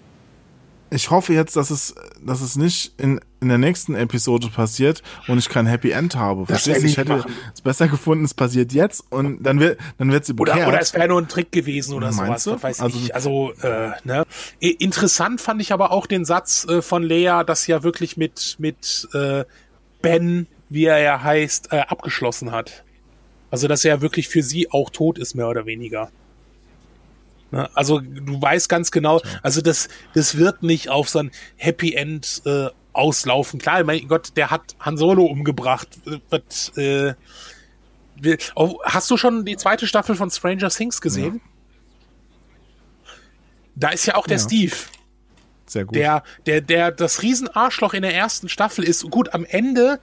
ich hoffe jetzt, dass es, dass es nicht in, in der nächsten Episode passiert und ich kein Happy End habe. Das Verstehst du? Ich hätte machen. es besser gefunden, es passiert jetzt und dann wird, dann wird sie bekehrt. Oder, oder es wäre nur ein Trick gewesen oder Meinst sowas, du? weiß Also- ich. Also, äh, ne? Interessant fand ich aber auch den Satz äh, von Lea, dass sie ja wirklich mit, mit äh, Ben, wie er ja heißt, äh, abgeschlossen hat. Also, dass er wirklich für sie auch tot ist, mehr oder weniger. Ne? Also, du weißt ganz genau, also das, das wird nicht auf so ein Happy End äh, auslaufen. Klar, mein Gott, der hat Han Solo umgebracht. Äh, Was, äh, wir- oh, hast du schon die zweite Staffel von Stranger Things gesehen? Da ist ja auch der Ja. Steve, Sehr gut. der, der, der das Riesenarschloch in der ersten Staffel ist. Gut, am Ende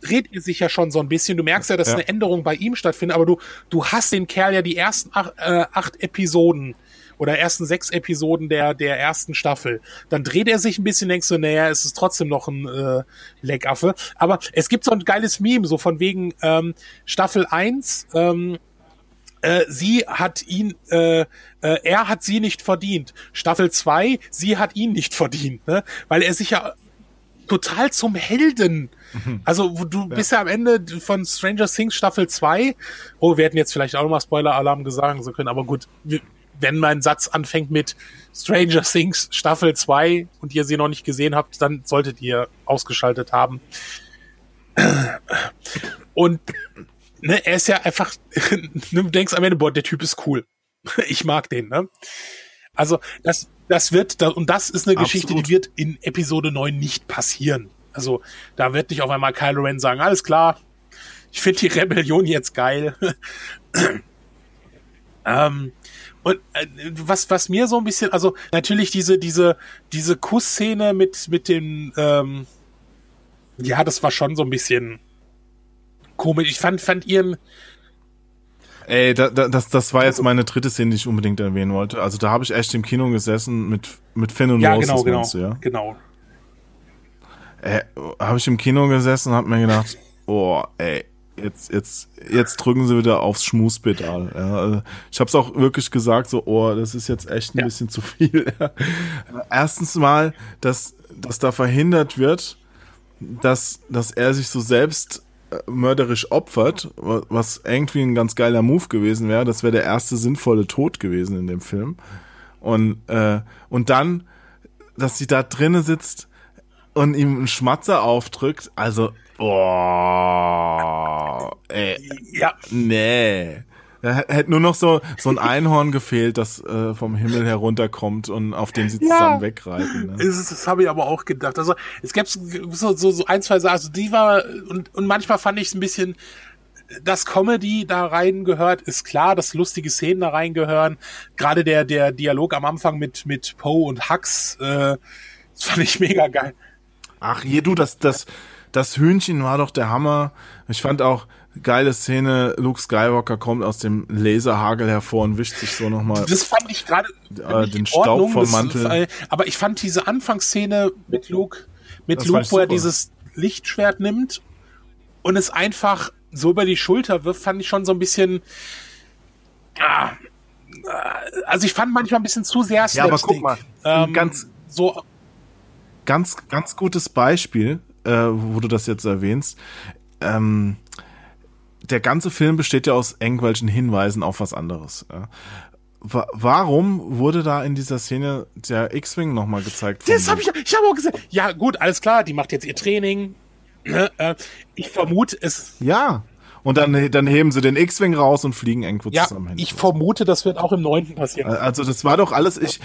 dreht er sich ja schon so ein bisschen. Du merkst ja, dass Ja. eine Änderung bei ihm stattfindet, aber du, du hast den Kerl ja die ersten acht, äh, acht Episoden oder ersten sechs Episoden der, der ersten Staffel. Dann dreht er sich ein bisschen, denkst du, naja, es ist trotzdem noch ein äh, Leckaffe. Aber es gibt so ein geiles Meme, so von wegen ähm, Staffel 1, ähm, äh, sie hat ihn, äh, äh, er hat sie nicht verdient. Staffel 2, sie hat ihn nicht verdient, ne? Weil er sich ja total zum Helden. Also wo du bist ja am Ende von Stranger Things Staffel 2. Oh, wir hätten jetzt vielleicht auch nochmal Spoiler-Alarm gesagt so können, aber gut, wir- wenn mein Satz anfängt mit Stranger Things Staffel 2 und ihr sie noch nicht gesehen habt, dann solltet ihr ausgeschaltet haben. Und ne, er ist ja einfach, du denkst am Ende, boah, der Typ ist cool. Ich mag den, ne? Also, das, das wird, und das ist eine Geschichte, Absolut. die wird in Episode 9 nicht passieren. Also, da wird nicht auf einmal Kylo Ren sagen, alles klar, ich finde die Rebellion jetzt geil. ähm, und äh, was, was mir so ein bisschen, also natürlich diese, diese, diese Kussszene mit, mit den, ähm, ja, das war schon so ein bisschen komisch. Ich fand, fand ihren, Ey, da, da, das, das war jetzt meine dritte Szene, die ich unbedingt erwähnen wollte. Also da habe ich echt im Kino gesessen mit, mit Finn und ja, Rose, genau, genau, meinst ja? genau. Äh, habe ich im Kino gesessen und habe mir gedacht, oh, ey, jetzt, jetzt, jetzt drücken sie wieder aufs Schmuspedal. Ja, also ich habe es auch wirklich gesagt, so, oh, das ist jetzt echt ein Ja. bisschen zu viel. Erstens mal, dass, dass da verhindert wird, dass, dass er sich so selbst äh, mörderisch opfert, wa- was irgendwie ein ganz geiler Move gewesen wäre. Das wäre der erste sinnvolle Tod gewesen in dem Film. Und, äh, und dann, dass sie da drinnen sitzt und ihm einen Schmatzer aufdrückt. Also, boah, ey, Ja, nee. Da hä- hätte nur noch so, so ein Einhorn gefehlt, das äh, vom Himmel herunterkommt und auf dem sie zusammen wegreiten. Ne? Das, das habe ich aber auch gedacht. Also es gab so, so, so ein, zwei Sachen, also die war, und, und manchmal fand ich es ein bisschen, dass Comedy da rein gehört, ist klar, dass lustige Szenen da rein gehören. Gerade der, der Dialog am Anfang mit, mit Poe und Hux, äh, das fand ich mega geil. Ach, hier, du, das, das, das Hühnchen war doch der Hammer. Ich fand auch geile Szene, Luke Skywalker kommt aus dem Laserhagel hervor und wischt sich so nochmal. Das fand ich gerade Äh, den Staub Ordnung, vom das- Mantel. äh, Aber ich fand diese Anfangsszene mit Luke, mit Das Luke, wo er dieses Lichtschwert nimmt und es einfach so über die Schulter wirft, fand ich schon so ein bisschen. Ah, also ich fand manchmal ein bisschen zu sehr Ja, aber Slapstick. guck mal, Ähm, ganz, so ganz, ganz gutes Beispiel, äh, wo du das jetzt erwähnst. Ähm, der ganze Film besteht ja aus irgendwelchen Hinweisen auf was anderes. Ja. Wa warum wurde da in dieser Szene der X-Wing nochmal gezeigt? Das habe ich, ich habe auch gesagt, ja gut, alles klar, die macht jetzt ihr Training. Ne, äh, Ich vermute es, Ja. Und dann, dann heben sie den X-Wing raus und fliegen irgendwo ja, zusammen hin. ich vermute, das wird auch im neunten passieren. Also das war doch alles, ich,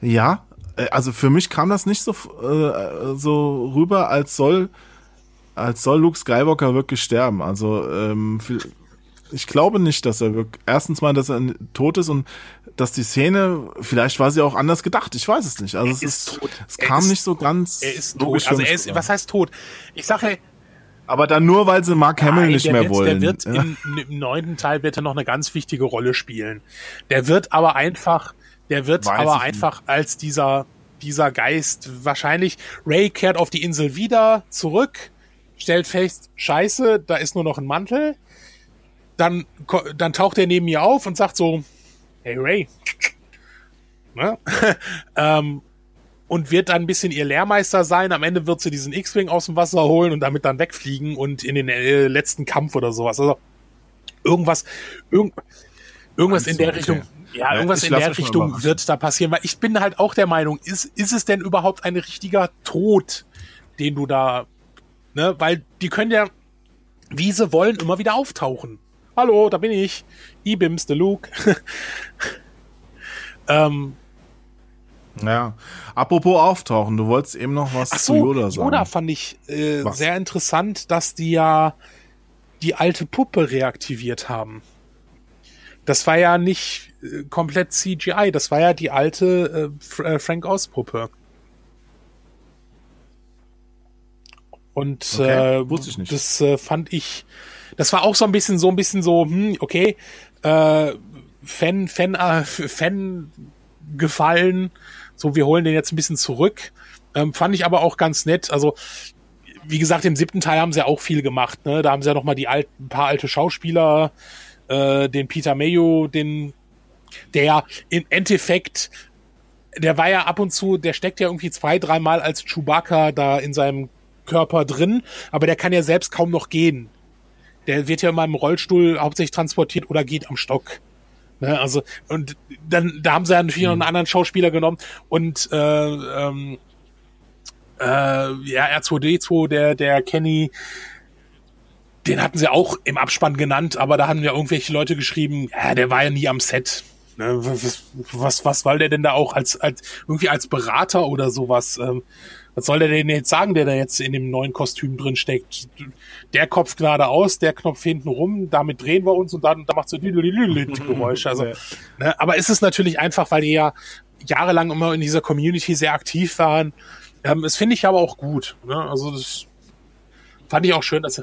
ja, also für mich kam das nicht so, äh, so rüber, als soll, als soll Luke Skywalker wirklich sterben. Also ähm, ich glaube nicht, dass er wirklich, erstens mal, dass er tot ist und dass die Szene, vielleicht war sie auch anders gedacht, ich weiß es nicht. Also es ist ist, tot. es Er kam ist- nicht so ganz Er ist logisch tot. Also er ist, was heißt tot? Ich sage, Aber dann nur, weil sie Mark Hamill Nein, nicht mehr wird, wollen. Der wird ja. im, im neunten Teil wird er noch eine ganz wichtige Rolle spielen. Der wird aber einfach, der wird Weiß aber einfach als dieser, dieser Geist wahrscheinlich, Ray kehrt auf die Insel wieder zurück, stellt fest, scheiße, da ist nur noch ein Mantel. Dann, dann taucht er neben mir auf und sagt so, hey Ray. Ne? ähm, und wird dann ein bisschen ihr Lehrmeister sein. Am Ende wird sie diesen X-Wing aus dem Wasser holen und damit dann wegfliegen und in den äh, letzten Kampf oder sowas. Also irgendwas, irgend, irgendwas in der okay. Ja, irgendwas in der Richtung wird da passieren, weil ich bin halt auch der Meinung, ist, ist es denn überhaupt ein richtiger Tod, den du da, ne, weil die können ja, wie sie wollen, immer wieder auftauchen. Hallo, da bin ich. Ibims, der Luke. ähm, ja, apropos auftauchen, du wolltest eben noch was so, zu Yoda sagen. Yoda fand ich äh, sehr interessant, dass die ja die alte Puppe reaktiviert haben. Das war ja nicht äh, komplett CGI, das war ja die alte äh, äh, Frank Oz Puppe. Und okay, äh, wusste ich nicht. das äh, fand ich, das war auch so ein bisschen so ein bisschen so, hm, okay, äh, Fan, Fan, äh, Fan gefallen. So, wir holen den jetzt ein bisschen zurück. Ähm, fand ich aber auch ganz nett. Also, wie gesagt, im siebten Teil haben sie ja auch viel gemacht. Ne? Da haben sie ja noch mal die alten, ein paar alte Schauspieler, äh, den Peter Mayo, den, der im Endeffekt, der war ja ab und zu, der steckt ja irgendwie zwei, dreimal als Chewbacca da in seinem Körper drin, aber der kann ja selbst kaum noch gehen. Der wird ja in meinem Rollstuhl hauptsächlich transportiert oder geht am Stock. Ne, also, und dann, da haben sie ja natürlich mhm. noch einen anderen Schauspieler genommen und äh, ähm, äh, ja, R2D2, der, der Kenny, den hatten sie auch im Abspann genannt, aber da haben ja irgendwelche Leute geschrieben, ja, der war ja nie am Set. Ne, was, was, was war der denn da auch als, als irgendwie als Berater oder sowas? Ähm, was soll der denn jetzt sagen, der da jetzt in dem neuen Kostüm drin steckt? Der Kopf geradeaus, der Knopf hinten rum, damit drehen wir uns und dann da macht so die Geräusche. Also, ne, aber ist es natürlich einfach, weil die ja jahrelang immer in dieser Community sehr aktiv waren. Ähm, das finde ich aber auch gut. Ne? Also das fand ich auch schön, dass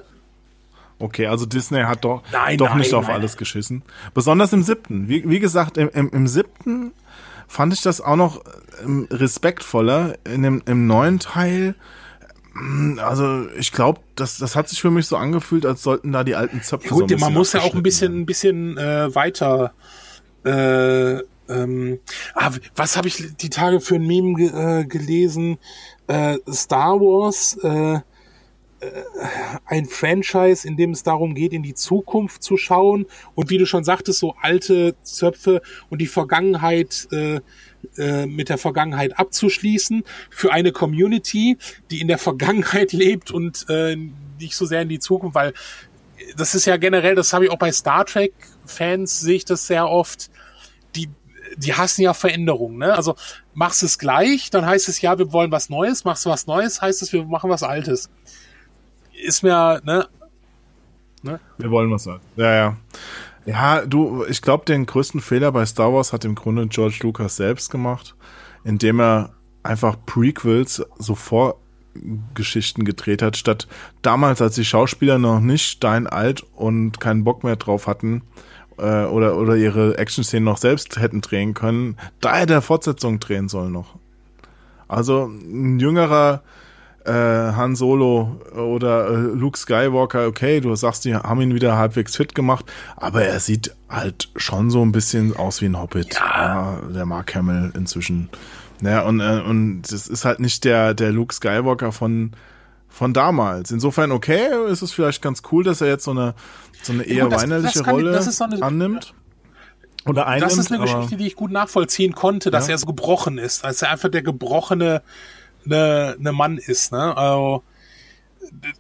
Okay, also Disney hat doch, nein, doch nein, nicht nein. auf alles geschissen. Besonders im siebten. Wie, wie gesagt, im, im, im siebten fand ich das auch noch ähm, respektvoller. In dem, Im neuen Teil, mm, also ich glaube, das, das hat sich für mich so angefühlt, als sollten da die alten Zöpfe ja, gut, so Man muss ja auch ein bisschen, ein bisschen äh, weiter äh, ähm, ah, was habe ich die Tage für ein Meme ge äh, gelesen? Äh, Star Wars, äh, ein Franchise, in dem es darum geht, in die Zukunft zu schauen und wie du schon sagtest, so alte Zöpfe und die Vergangenheit äh, äh, mit der Vergangenheit abzuschließen für eine Community, die in der Vergangenheit lebt und äh, nicht so sehr in die Zukunft, weil das ist ja generell, das habe ich auch bei Star Trek Fans sehe ich das sehr oft, die die hassen ja Veränderungen, ne? Also machst es gleich, dann heißt es ja, wir wollen was Neues, machst du was Neues, heißt es, wir machen was Altes ist mir, ne? ne? Wir wollen was sagen. Ja, ja. Ja, du, ich glaube, den größten Fehler bei Star Wars hat im Grunde George Lucas selbst gemacht, indem er einfach Prequels so Vorgeschichten gedreht hat, statt damals, als die Schauspieler noch nicht steinalt und keinen Bock mehr drauf hatten, äh, oder, oder ihre Action-Szenen noch selbst hätten drehen können, da hätte er Fortsetzung drehen sollen noch. Also ein jüngerer äh, Han Solo oder äh, Luke Skywalker, okay, du sagst, die haben ihn wieder halbwegs fit gemacht, aber er sieht halt schon so ein bisschen aus wie ein Hobbit. Ja. ja der Mark Hamill inzwischen. Ja, und, äh, und das ist halt nicht der, der Luke Skywalker von, von damals. Insofern, okay, ist es vielleicht ganz cool, dass er jetzt so eine, so eine eher ja, das, weinerliche das Rolle ich, so eine, annimmt. Oder einnimmt, das ist eine Geschichte, die ich gut nachvollziehen konnte, dass ja. er so gebrochen ist, als er einfach der gebrochene eine, eine Mann ist. Ne? Also,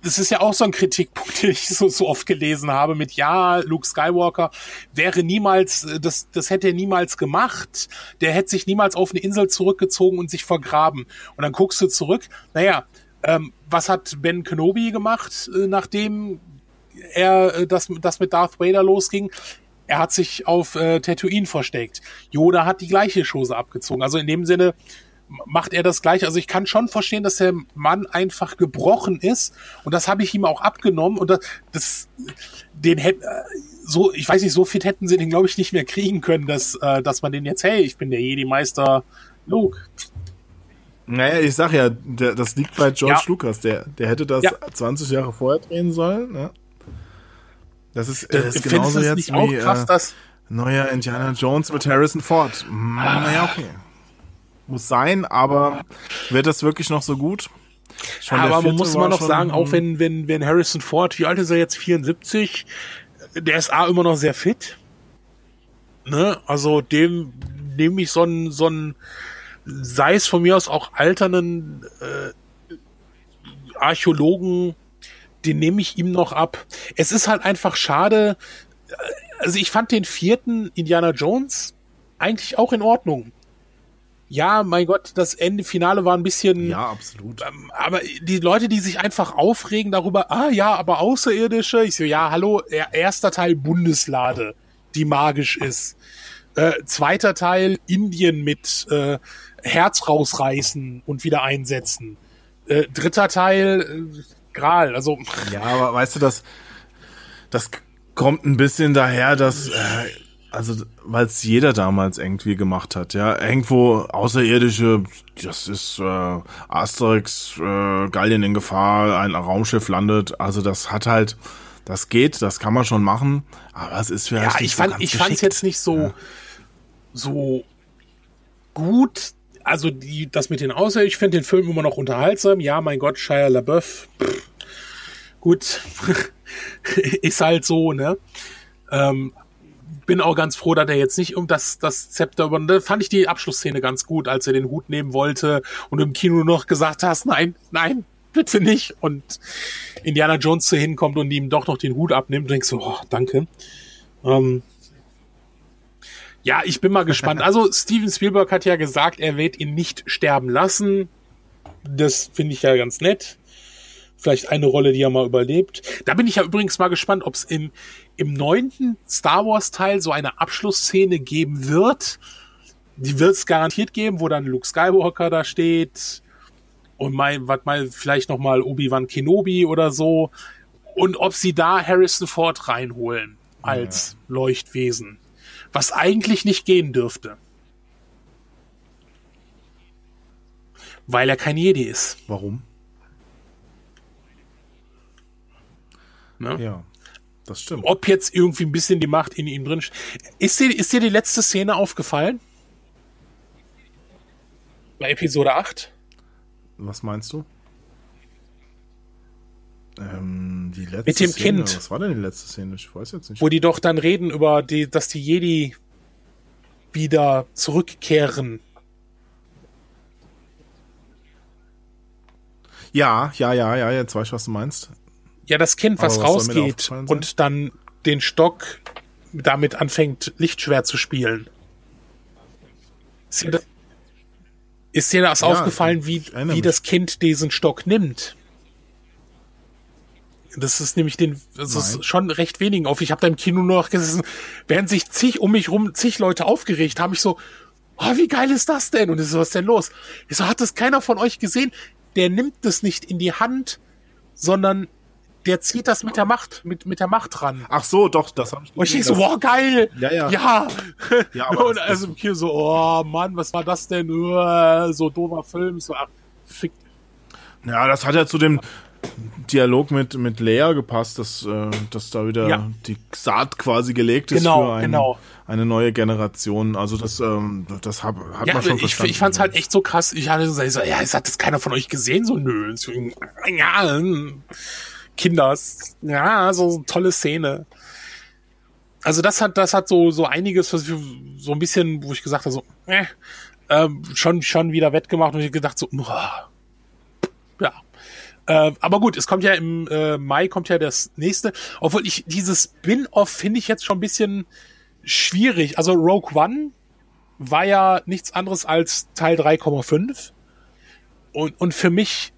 das ist ja auch so ein Kritikpunkt, den ich so, so oft gelesen habe mit, ja, Luke Skywalker wäre niemals, das, das hätte er niemals gemacht. Der hätte sich niemals auf eine Insel zurückgezogen und sich vergraben. Und dann guckst du zurück, naja, ähm, was hat Ben Kenobi gemacht, äh, nachdem er äh, das, das mit Darth Vader losging? Er hat sich auf äh, Tatooine versteckt. Yoda hat die gleiche Chose abgezogen. Also in dem Sinne, macht er das gleich. Also ich kann schon verstehen, dass der Mann einfach gebrochen ist und das habe ich ihm auch abgenommen und das, das den hätte so, ich weiß nicht, so fit hätten sie den glaube ich nicht mehr kriegen können, dass äh, dass man den jetzt, hey, ich bin der Jedi Meister Luke. Naja, ich sag ja, der, das liegt bei George ja. Lucas. Der, der hätte das ja. 20 Jahre vorher drehen sollen. Ne? Das ist, äh, ist genauso jetzt wie krass, äh, neuer Indiana Jones mit Harrison Ford. Ah. Naja, okay. Muss sein, aber wird das wirklich noch so gut? Schon aber man muss immer noch sagen, auch wenn, wenn, wenn Harrison Ford, wie alt ist er jetzt? 74, der ist A immer noch sehr fit. Ne? Also dem nehme ich so einen, so einen, sei es von mir aus auch alternden äh, Archäologen, den nehme ich ihm noch ab. Es ist halt einfach schade. Also ich fand den vierten Indiana Jones eigentlich auch in Ordnung ja, mein Gott, das Ende Finale war ein bisschen. Ja, absolut. Ähm, aber die Leute, die sich einfach aufregen darüber, ah ja, aber Außerirdische, ich so, ja, hallo, erster Teil Bundeslade, die magisch ist. Äh, zweiter Teil Indien mit äh, Herz rausreißen und wieder einsetzen. Äh, dritter Teil äh, Gral, also. Ja, aber weißt du, das, das kommt ein bisschen daher, dass. Äh, also weil es jeder damals irgendwie gemacht hat, ja. Irgendwo Außerirdische, das ist äh, Asterix, äh, Gallien in Gefahr, ein Raumschiff landet. Also das hat halt, das geht, das kann man schon machen, aber es ist vielleicht. Ja, ich fand, so ich fand es jetzt nicht so, ja. so gut. Also die, das mit den Außerirdischen, ich finde den Film immer noch unterhaltsam. Ja, mein Gott, Shia LaBeouf. Gut, ist halt so, ne? Ähm, bin auch ganz froh, dass er jetzt nicht um das, das Zepter über. Da fand ich die Abschlussszene ganz gut, als er den Hut nehmen wollte und im Kino noch gesagt hast, nein, nein, bitte nicht. Und Indiana Jones zu hinkommt und ihm doch noch den Hut abnimmt, denkst du, oh, danke. Ähm, ja, ich bin mal gespannt. Also Steven Spielberg hat ja gesagt, er wird ihn nicht sterben lassen. Das finde ich ja ganz nett. Vielleicht eine Rolle, die er mal überlebt. Da bin ich ja übrigens mal gespannt, ob es im, im neunten Star Wars Teil so eine Abschlussszene geben wird. Die wird es garantiert geben, wo dann Luke Skywalker da steht und mal, was mal vielleicht noch mal Obi-Wan Kenobi oder so. Und ob sie da Harrison Ford reinholen als ja. Leuchtwesen. Was eigentlich nicht gehen dürfte. Weil er kein Jedi ist. Warum? Ne? Ja, das stimmt. Ob jetzt irgendwie ein bisschen die Macht in ihm drin ist. Dir, ist dir die letzte Szene aufgefallen? Bei Episode 8? Was meinst du? Ähm, die letzte Mit dem Szene. Kind. Was war denn die letzte Szene? Ich weiß jetzt nicht. Wo die doch dann reden über die, dass die Jedi wieder zurückkehren. Ja, ja, ja, ja, jetzt weiß ich, was du meinst. Ja, das Kind, was, was rausgeht und dann den Stock damit anfängt, Lichtschwert zu spielen. Ist dir das, ist dir das ja, aufgefallen, wie, wie das Kind diesen Stock nimmt? Das ist nämlich den, das Nein. ist schon recht wenigen auf. Ich habe da im Kino nur noch gesessen, während sich zig um mich rum zig Leute aufgeregt haben, ich so, oh, wie geil ist das denn? Und ich so, was ist denn los? Ich so, hat das keiner von euch gesehen? Der nimmt das nicht in die Hand, sondern der zieht das mit der Macht, mit, mit der Macht ran. Ach so, doch, das habe ich Und ich so, wow, geil! Ja, ja. Ja! ja aber und also im Kino so, oh Mann, was war das denn? Uh, so doofer Film. So, ach, fick. Ja, das hat ja zu dem Dialog mit, mit Lea gepasst, dass, äh, dass da wieder ja. die Saat quasi gelegt ist genau, für ein, genau. eine neue Generation. Also das, ähm, das hat, hat ja, man schon ich, verstanden. Ich fand's halt echt so krass. Ich hatte so, ja, hat das keiner von euch gesehen? So, nö. Ja, Kinders. Ja, so eine tolle Szene. Also das hat, das hat so, so einiges, was ich, so ein bisschen, wo ich gesagt habe, so, äh, äh, schon, schon wieder wettgemacht und ich gedacht so, oh, ja. Äh, aber gut, es kommt ja im äh, Mai kommt ja das nächste. Obwohl ich dieses Spin-off finde ich jetzt schon ein bisschen schwierig. Also Rogue One war ja nichts anderes als Teil 3,5. Und, und für mich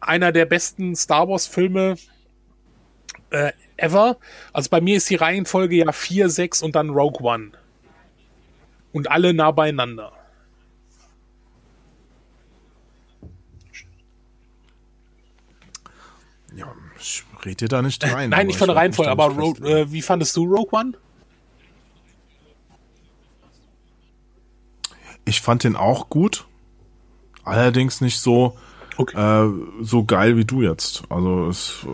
einer der besten Star Wars Filme äh, ever. Also bei mir ist die Reihenfolge ja 4, 6 und dann Rogue One. Und alle nah beieinander. Ja, ich rede da nicht rein. Äh, nein, nicht von der Reihenfolge, aber Rogue, äh, wie fandest du Rogue One? Ich fand den auch gut. Allerdings nicht so, Okay. Äh, so geil wie du jetzt. Also es äh,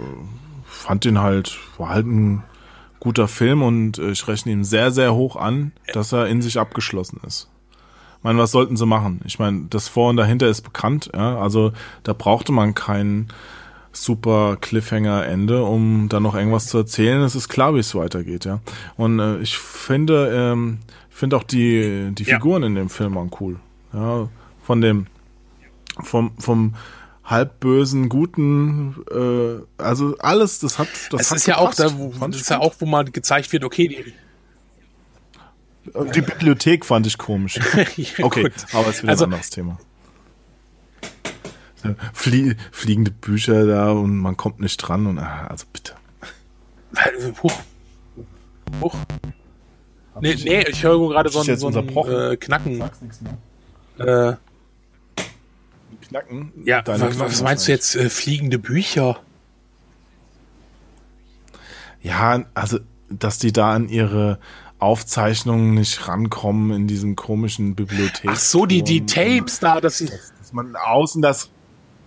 fand den halt, war halt ein guter Film und äh, ich rechne ihm sehr, sehr hoch an, dass er in sich abgeschlossen ist. meine, was sollten sie machen? Ich meine, das Vor und dahinter ist bekannt, ja. Also da brauchte man kein super Cliffhanger-Ende, um dann noch irgendwas zu erzählen. Es ist klar, wie es weitergeht, ja. Und äh, ich finde, ähm, finde auch die, die Figuren ja. in dem Film waren cool. Ja, von dem, vom, vom halbbösen, guten, äh, also alles, das hat, das es hat ist ja auch da, wo, das ist ja auch, wo mal gezeigt wird, okay, die, die Bibliothek fand ich komisch. ja, okay, gut. aber es ist wieder also, ein anderes Thema. Flie fliegende Bücher da und man kommt nicht dran und ah, also bitte. Huch. Huch. Nee, nee, ich höre gerade so, ein, so ein äh, Knacken. Äh, Knacken? Ja, was, was meinst du jetzt, äh, fliegende Bücher? Ja, also, dass die da an ihre Aufzeichnungen nicht rankommen in diesem komischen Bibliothek. Ach so, die, die Tapes da, dass sie. Dass man außen das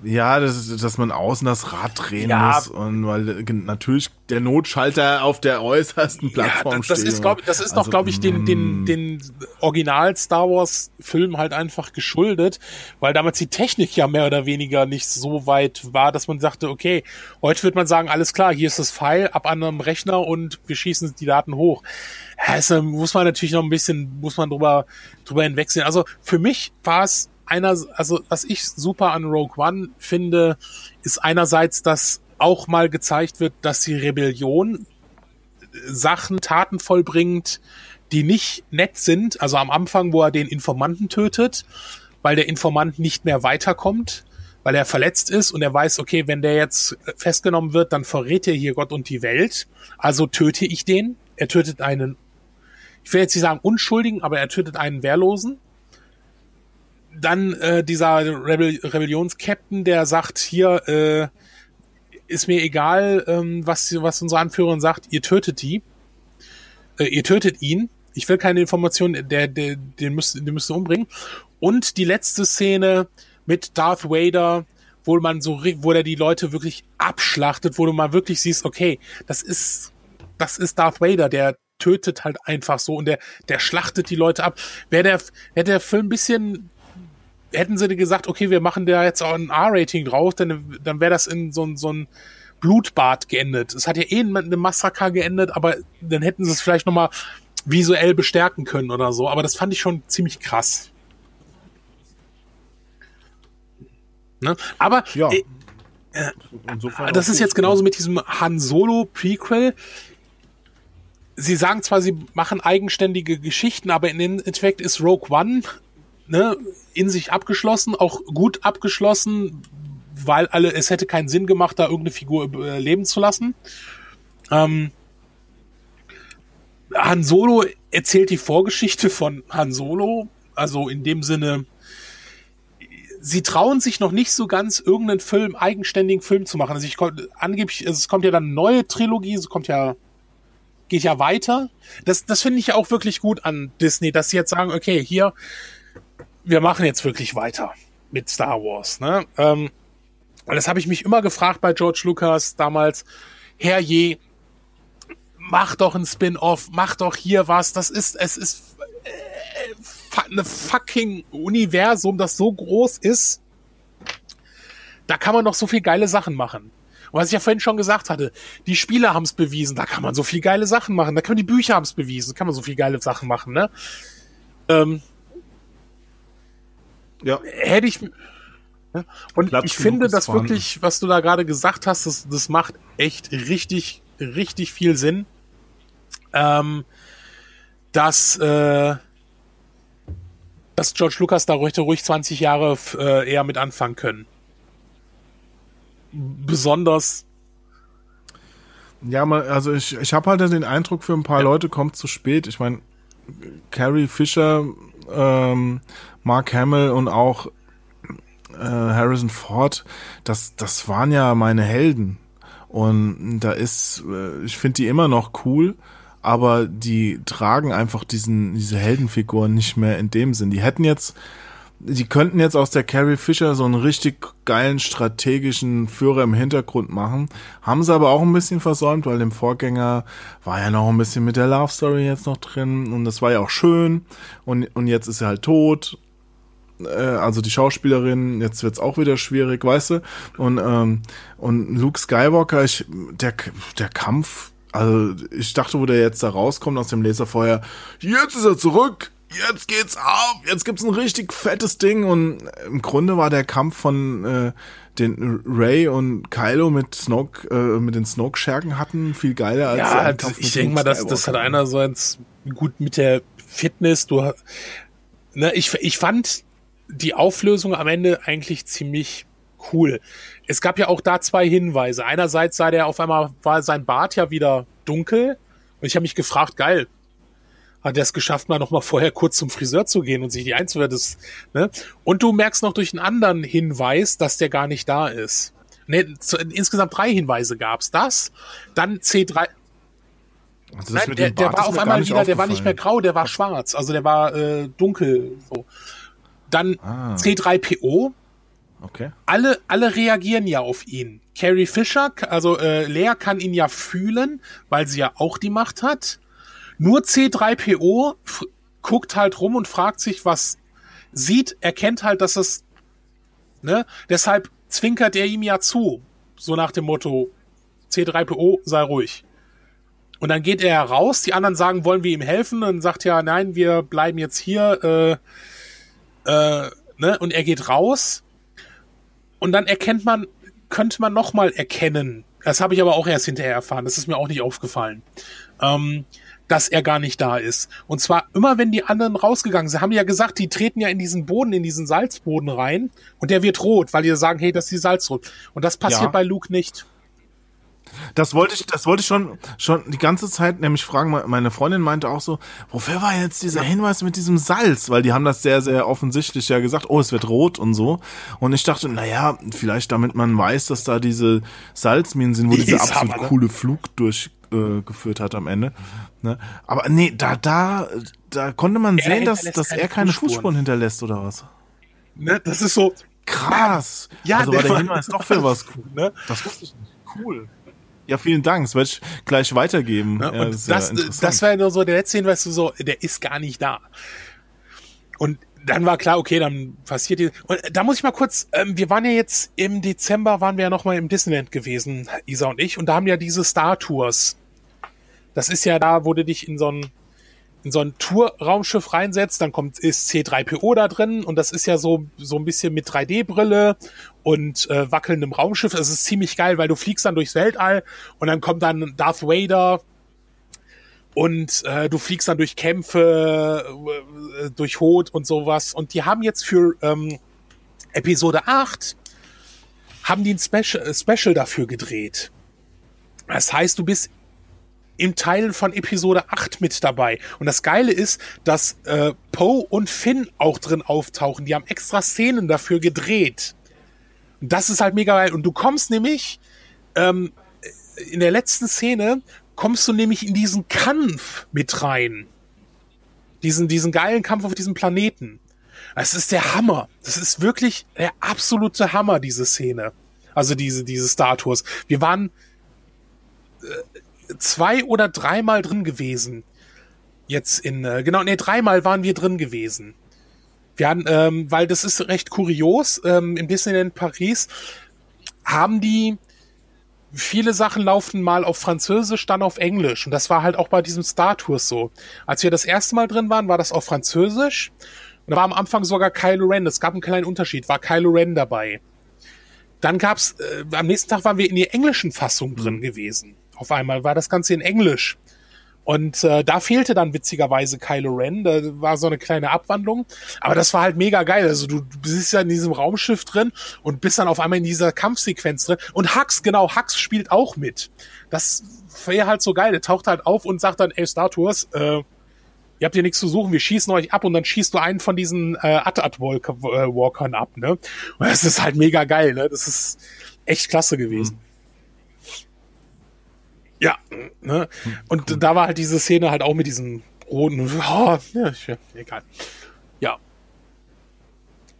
ja, das, dass man außen das Rad drehen ja. muss und weil natürlich der Notschalter auf der äußersten Plattform ja, das, das steht. Ist, glaub, das ist also, doch, glaube ich, den, den, mm. den Original Star Wars Film halt einfach geschuldet, weil damals die Technik ja mehr oder weniger nicht so weit war, dass man sagte, okay, heute wird man sagen, alles klar, hier ist das Pfeil ab an einem Rechner und wir schießen die Daten hoch. Also muss man natürlich noch ein bisschen, muss man drüber, drüber hinwegsehen. Also für mich war es einer, also was ich super an Rogue One finde, ist einerseits, dass auch mal gezeigt wird, dass die Rebellion Sachen, Taten vollbringt, die nicht nett sind. Also am Anfang, wo er den Informanten tötet, weil der Informant nicht mehr weiterkommt, weil er verletzt ist und er weiß, okay, wenn der jetzt festgenommen wird, dann verrät er hier Gott und die Welt. Also töte ich den. Er tötet einen, ich will jetzt nicht sagen Unschuldigen, aber er tötet einen Wehrlosen dann äh, dieser Rebel Rebellions-Captain, der sagt, hier, äh, ist mir egal, ähm, was, was unsere Anführerin sagt, ihr tötet die. Äh, ihr tötet ihn. Ich will keine Informationen, der, der, den müsst, den müsst ihr umbringen. Und die letzte Szene mit Darth Vader, wo man so, wo der die Leute wirklich abschlachtet, wo du mal wirklich siehst, okay, das ist, das ist Darth Vader, der tötet halt einfach so und der, der schlachtet die Leute ab. Wäre der, wäre der Film ein bisschen hätten sie gesagt, okay, wir machen da jetzt auch ein R-Rating drauf, dann, dann wäre das in so, so ein Blutbad geendet. Es hat ja eh in einem Massaker geendet, aber dann hätten sie es vielleicht nochmal visuell bestärken können oder so. Aber das fand ich schon ziemlich krass. Ne? Aber ja. äh, äh, das ist jetzt genauso mit diesem Han Solo Prequel. Sie sagen zwar, sie machen eigenständige Geschichten, aber in Endeffekt ist Rogue One ne, in sich abgeschlossen, auch gut abgeschlossen, weil alle, es hätte keinen Sinn gemacht, da irgendeine Figur äh, leben zu lassen. Ähm, Han Solo erzählt die Vorgeschichte von Han Solo, also in dem Sinne, sie trauen sich noch nicht so ganz, irgendeinen Film, eigenständigen Film zu machen. Also ich angeblich, also es kommt ja dann eine neue Trilogie, es kommt ja, geht ja weiter. Das, das finde ich ja auch wirklich gut an Disney, dass sie jetzt sagen, okay, hier, wir machen jetzt wirklich weiter mit Star Wars. Ne? Ähm, das habe ich mich immer gefragt bei George Lucas damals. Herrje, mach doch ein Spin-off, mach doch hier was. Das ist, es ist äh, eine fucking Universum, das so groß ist. Da kann man doch so viel geile Sachen machen. Und was ich ja vorhin schon gesagt hatte, die Spiele haben es bewiesen, da kann man so viel geile Sachen machen. Da kann man die Bücher haben es bewiesen, kann man so viel geile Sachen machen, ne? Ähm, ja. Hätte ich. Und Platz ich finde, dass vorhanden. wirklich, was du da gerade gesagt hast, das, das macht echt richtig, richtig viel Sinn. Ähm, dass, äh, dass George Lucas da ruhig, ruhig 20 Jahre äh, eher mit anfangen können. Besonders. Ja, mal, also ich, ich habe halt den Eindruck, für ein paar ja. Leute kommt zu spät. Ich meine, Carrie Fisher ähm, Mark Hamill und auch äh, Harrison Ford, das, das waren ja meine Helden. Und da ist, äh, ich finde die immer noch cool, aber die tragen einfach diesen, diese Heldenfiguren nicht mehr in dem Sinn. Die hätten jetzt die könnten jetzt aus der Carrie Fisher so einen richtig geilen strategischen Führer im Hintergrund machen. Haben sie aber auch ein bisschen versäumt, weil dem Vorgänger war ja noch ein bisschen mit der Love Story jetzt noch drin und das war ja auch schön und, und jetzt ist er halt tot äh, also die Schauspielerin, jetzt wird's auch wieder schwierig, weißt du? Und, ähm, und Luke Skywalker, ich, der, der Kampf, also ich dachte, wo der jetzt da rauskommt aus dem Laserfeuer, jetzt ist er zurück, jetzt geht's ab, jetzt gibt's ein richtig fettes Ding. Und im Grunde war der Kampf von äh, den Ray und Kylo mit Snoke, äh, mit den Snoke-Schergen hatten, viel geiler als ja, ich denke mal, das, das hat einer so als gut mit der Fitness, du ne, ich, ich fand die Auflösung am Ende eigentlich ziemlich cool. Es gab ja auch da zwei Hinweise. Einerseits sah der auf einmal, war sein Bart ja wieder dunkel. Und ich habe mich gefragt, geil, hat er es geschafft, mal noch mal vorher kurz zum Friseur zu gehen und sich die einzuwerten. Ne? Und du merkst noch durch einen anderen Hinweis, dass der gar nicht da ist. Ne, zu, insgesamt drei Hinweise gab's. Das, dann C3. Also Nein, der, der war auf einmal wieder, der war nicht mehr grau, der war schwarz. Also der war äh, dunkel. So. Dann ah. C3PO. Okay. Alle, alle reagieren ja auf ihn. Carrie Fisher, also äh, Lea kann ihn ja fühlen, weil sie ja auch die Macht hat. Nur C3PO guckt halt rum und fragt sich, was sieht, erkennt halt, dass es, ne, deshalb zwinkert er ihm ja zu. So nach dem Motto, C3PO, sei ruhig. Und dann geht er raus, die anderen sagen, wollen wir ihm helfen? Und sagt ja, nein, wir bleiben jetzt hier, äh, äh, ne? Und er geht raus. Und dann erkennt man, könnte man nochmal erkennen. Das habe ich aber auch erst hinterher erfahren. Das ist mir auch nicht aufgefallen. Ähm, dass er gar nicht da ist. Und zwar immer, wenn die anderen rausgegangen sind, haben die ja gesagt, die treten ja in diesen Boden, in diesen Salzboden rein und der wird rot, weil die sagen, hey, das ist die Salzrot. Und das passiert ja. bei Luke nicht. Das wollte ich, das wollte ich schon, schon die ganze Zeit nämlich fragen. Meine Freundin meinte auch so, wofür war jetzt dieser Hinweis mit diesem Salz? Weil die haben das sehr, sehr offensichtlich ja gesagt, oh, es wird rot und so. Und ich dachte, naja, vielleicht damit man weiß, dass da diese Salzminen sind, wo die dieser absolut aber, ne? coole Flug durchgeführt äh, hat am Ende. Ne? Aber nee, da, da, da konnte man er sehen, dass, dass er keine Fußspuren. Fußspuren hinterlässt oder was. Ne, das ist so krass. Ja, also der war der Hinweis doch für was. Ne? Das wusste ich nicht. Cool. Ja, vielen Dank. Das werde ich gleich weitergeben. Ja, ja, das das, das war nur so der letzte Hinweis, so, der ist gar nicht da. Und dann war klar, okay, dann passiert die. Und da muss ich mal kurz, ähm, wir waren ja jetzt im Dezember, waren wir ja nochmal im Disneyland gewesen, Isa und ich, und da haben ja diese Star Tours das ist ja da, wo du dich in so ein in so ein Tour-Raumschiff reinsetzt, dann kommt ist C3PO da drin und das ist ja so so ein bisschen mit 3D-Brille und äh, wackelndem Raumschiff. Es ist ziemlich geil, weil du fliegst dann durchs Weltall und dann kommt dann Darth Vader und äh, du fliegst dann durch Kämpfe, äh, durch Hot und sowas. Und die haben jetzt für ähm, Episode 8 haben die ein Special, Special dafür gedreht. Das heißt, du bist im Teilen von Episode 8 mit dabei. Und das Geile ist, dass äh, Poe und Finn auch drin auftauchen. Die haben extra Szenen dafür gedreht. Und das ist halt mega geil. Und du kommst nämlich ähm, in der letzten Szene kommst du nämlich in diesen Kampf mit rein. Diesen, diesen geilen Kampf auf diesem Planeten. Das ist der Hammer. Das ist wirklich der absolute Hammer, diese Szene. Also diese, diese Star Tours. Wir waren, äh, zwei oder dreimal drin gewesen. Jetzt in, äh, genau, nee, dreimal waren wir drin gewesen. Wir hatten, ähm, weil das ist recht kurios, ähm, im Disneyland Paris haben die viele Sachen laufen mal auf Französisch, dann auf Englisch. Und das war halt auch bei diesem Star Tours so. Als wir das erste Mal drin waren, war das auf Französisch. Und da war am Anfang sogar Kylo Ren. Es gab einen kleinen Unterschied, war Kylo Ren dabei. Dann gab's, äh, am nächsten Tag waren wir in der englischen Fassung drin mhm. gewesen. Auf einmal war das Ganze in Englisch. Und äh, da fehlte dann witzigerweise Kylo Ren. Da war so eine kleine Abwandlung. Aber das war halt mega geil. Also du, bist ja in diesem Raumschiff drin und bist dann auf einmal in dieser Kampfsequenz drin. Und Hux, genau, Hux spielt auch mit. Das wäre halt so geil. Der taucht halt auf und sagt dann, ey, Star Tours, äh, ihr habt hier nichts zu suchen, wir schießen euch ab und dann schießt du einen von diesen äh, At-At-Walkern ab, ne? Und das ist halt mega geil, ne? Das ist echt klasse gewesen. Mhm. Ja, ne? Und cool. da war halt diese Szene halt auch mit diesem roten, oh, ja, egal. Ja.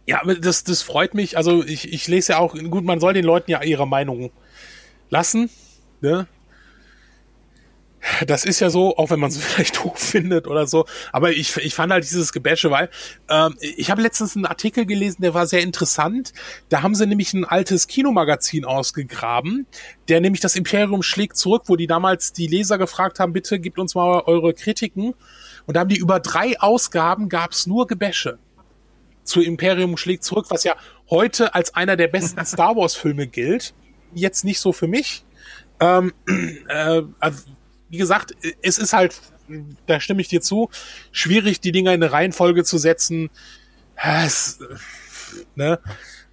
Ja, das, das freut mich. Also ich, ich lese ja auch, gut, man soll den Leuten ja ihre Meinung lassen, ne? Das ist ja so, auch wenn man es vielleicht doof findet oder so. Aber ich, ich fand halt dieses Gebäsche, weil ähm, ich habe letztens einen Artikel gelesen, der war sehr interessant. Da haben sie nämlich ein altes Kinomagazin ausgegraben, der nämlich das Imperium schlägt zurück, wo die damals die Leser gefragt haben, bitte gebt uns mal eure Kritiken. Und da haben die über drei Ausgaben gab's nur Gebäsche zu Imperium schlägt zurück, was ja heute als einer der besten Star Wars Filme gilt. Jetzt nicht so für mich. Ähm, äh, also, wie gesagt, es ist halt, da stimme ich dir zu, schwierig, die Dinger in eine Reihenfolge zu setzen. Es, ne?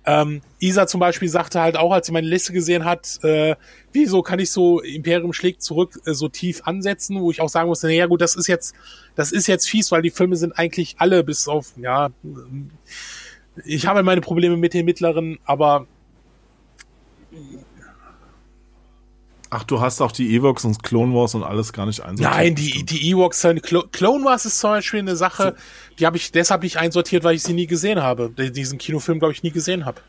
Ähm, Isa zum Beispiel sagte halt auch, als sie meine Liste gesehen hat, äh, wieso kann ich so Imperium schlägt zurück äh, so tief ansetzen, wo ich auch sagen musste, naja gut, das ist jetzt, das ist jetzt fies, weil die Filme sind eigentlich alle bis auf, ja, ich habe meine Probleme mit den mittleren, aber Ach, du hast auch die Evox und Clone Wars und alles gar nicht einsortiert. Nein, die, die Evox, Clone Wars ist zum Beispiel eine Sache, die habe ich deshalb nicht einsortiert, weil ich sie nie gesehen habe. Diesen Kinofilm, glaube ich, nie gesehen habe.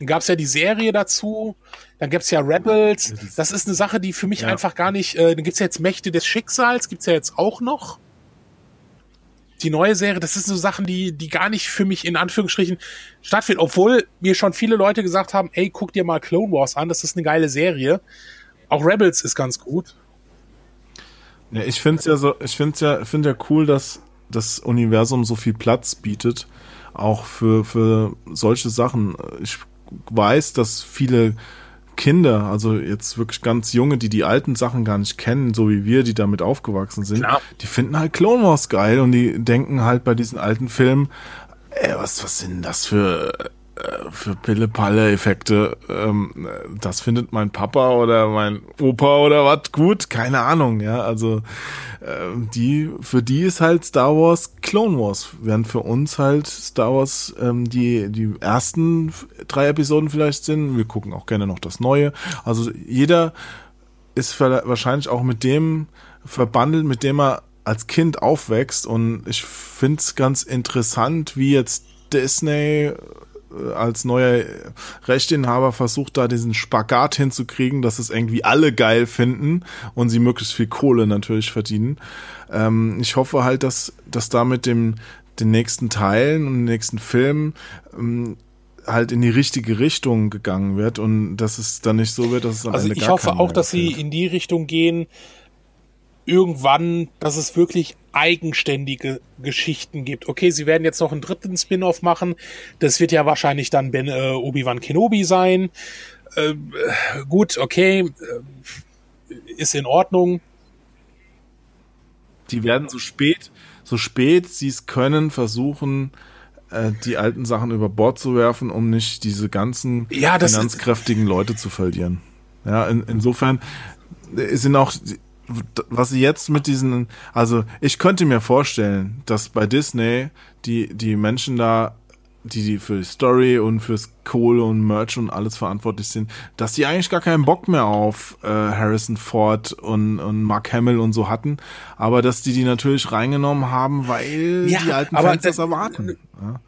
Dann gab es ja die Serie dazu, dann gibt's ja Rebels. Das ist eine Sache, die für mich ja. einfach gar nicht. Äh, dann gibt's ja jetzt Mächte des Schicksals, gibt's ja jetzt auch noch. Die neue Serie, das sind so Sachen, die, die gar nicht für mich in Anführungsstrichen stattfinden, obwohl mir schon viele Leute gesagt haben, ey, guck dir mal Clone Wars an, das ist eine geile Serie. Auch Rebels ist ganz gut. Ja, ich finde es ja so, ich finde ja, finde ja cool, dass das Universum so viel Platz bietet, auch für, für solche Sachen. Ich weiß, dass viele Kinder, also jetzt wirklich ganz junge, die die alten Sachen gar nicht kennen, so wie wir, die damit aufgewachsen sind, Klar. die finden halt Clone Wars geil und die denken halt bei diesen alten Filmen, ey, was, was sind das für für Pille-Palle-Effekte, ähm, das findet mein Papa oder mein Opa oder was gut, keine Ahnung, ja, also äh, die, für die ist halt Star Wars Clone Wars, während für uns halt Star Wars ähm, die, die ersten drei Episoden vielleicht sind, wir gucken auch gerne noch das Neue, also jeder ist wahrscheinlich auch mit dem verbandelt, mit dem er als Kind aufwächst. Und ich finde es ganz interessant, wie jetzt Disney äh, als neuer Rechteinhaber versucht da diesen Spagat hinzukriegen, dass es irgendwie alle geil finden und sie möglichst viel Kohle natürlich verdienen. Ähm, ich hoffe halt, dass, dass da mit dem, den nächsten Teilen und den nächsten Filmen ähm, halt in die richtige Richtung gegangen wird und dass es dann nicht so wird, dass es am also Ende ich hoffe auch, dass sie in die Richtung gehen, irgendwann, dass es wirklich eigenständige Geschichten gibt. Okay, sie werden jetzt noch einen dritten Spin-off machen. Das wird ja wahrscheinlich dann ben, äh, Obi-Wan Kenobi sein. Äh, gut, okay, äh, ist in Ordnung. Die werden so spät, so spät sie es können, versuchen, äh, die alten Sachen über Bord zu werfen, um nicht diese ganzen ja, finanzkräftigen Leute zu verlieren. Ja, in, insofern sind auch was sie jetzt mit diesen, also ich könnte mir vorstellen, dass bei Disney die, die Menschen da, die, die für die Story und fürs Kohle und Merch und alles verantwortlich sind, dass die eigentlich gar keinen Bock mehr auf äh, Harrison Ford und, und Mark Hamill und so hatten, aber dass die die natürlich reingenommen haben, weil ja, die alten Fans das erwarten. Ja.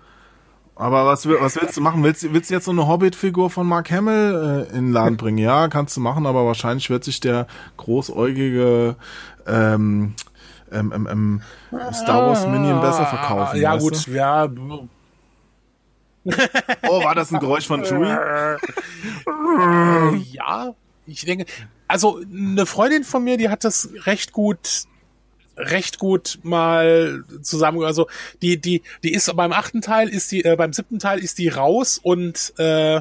Aber was, was willst du machen? Willst, willst du jetzt so eine Hobbit-Figur von Mark Hamill äh, in den Laden bringen? Ja, kannst du machen, aber wahrscheinlich wird sich der großäugige ähm, ähm, ähm, ähm Star Wars Minion besser verkaufen. Ja, gut, du? ja. oh, war das ein Geräusch von Chewie? ja, ich denke, also eine Freundin von mir, die hat das recht gut recht gut mal zusammen, also die, die, die ist beim achten Teil, ist die, äh, beim siebten Teil ist die raus und äh,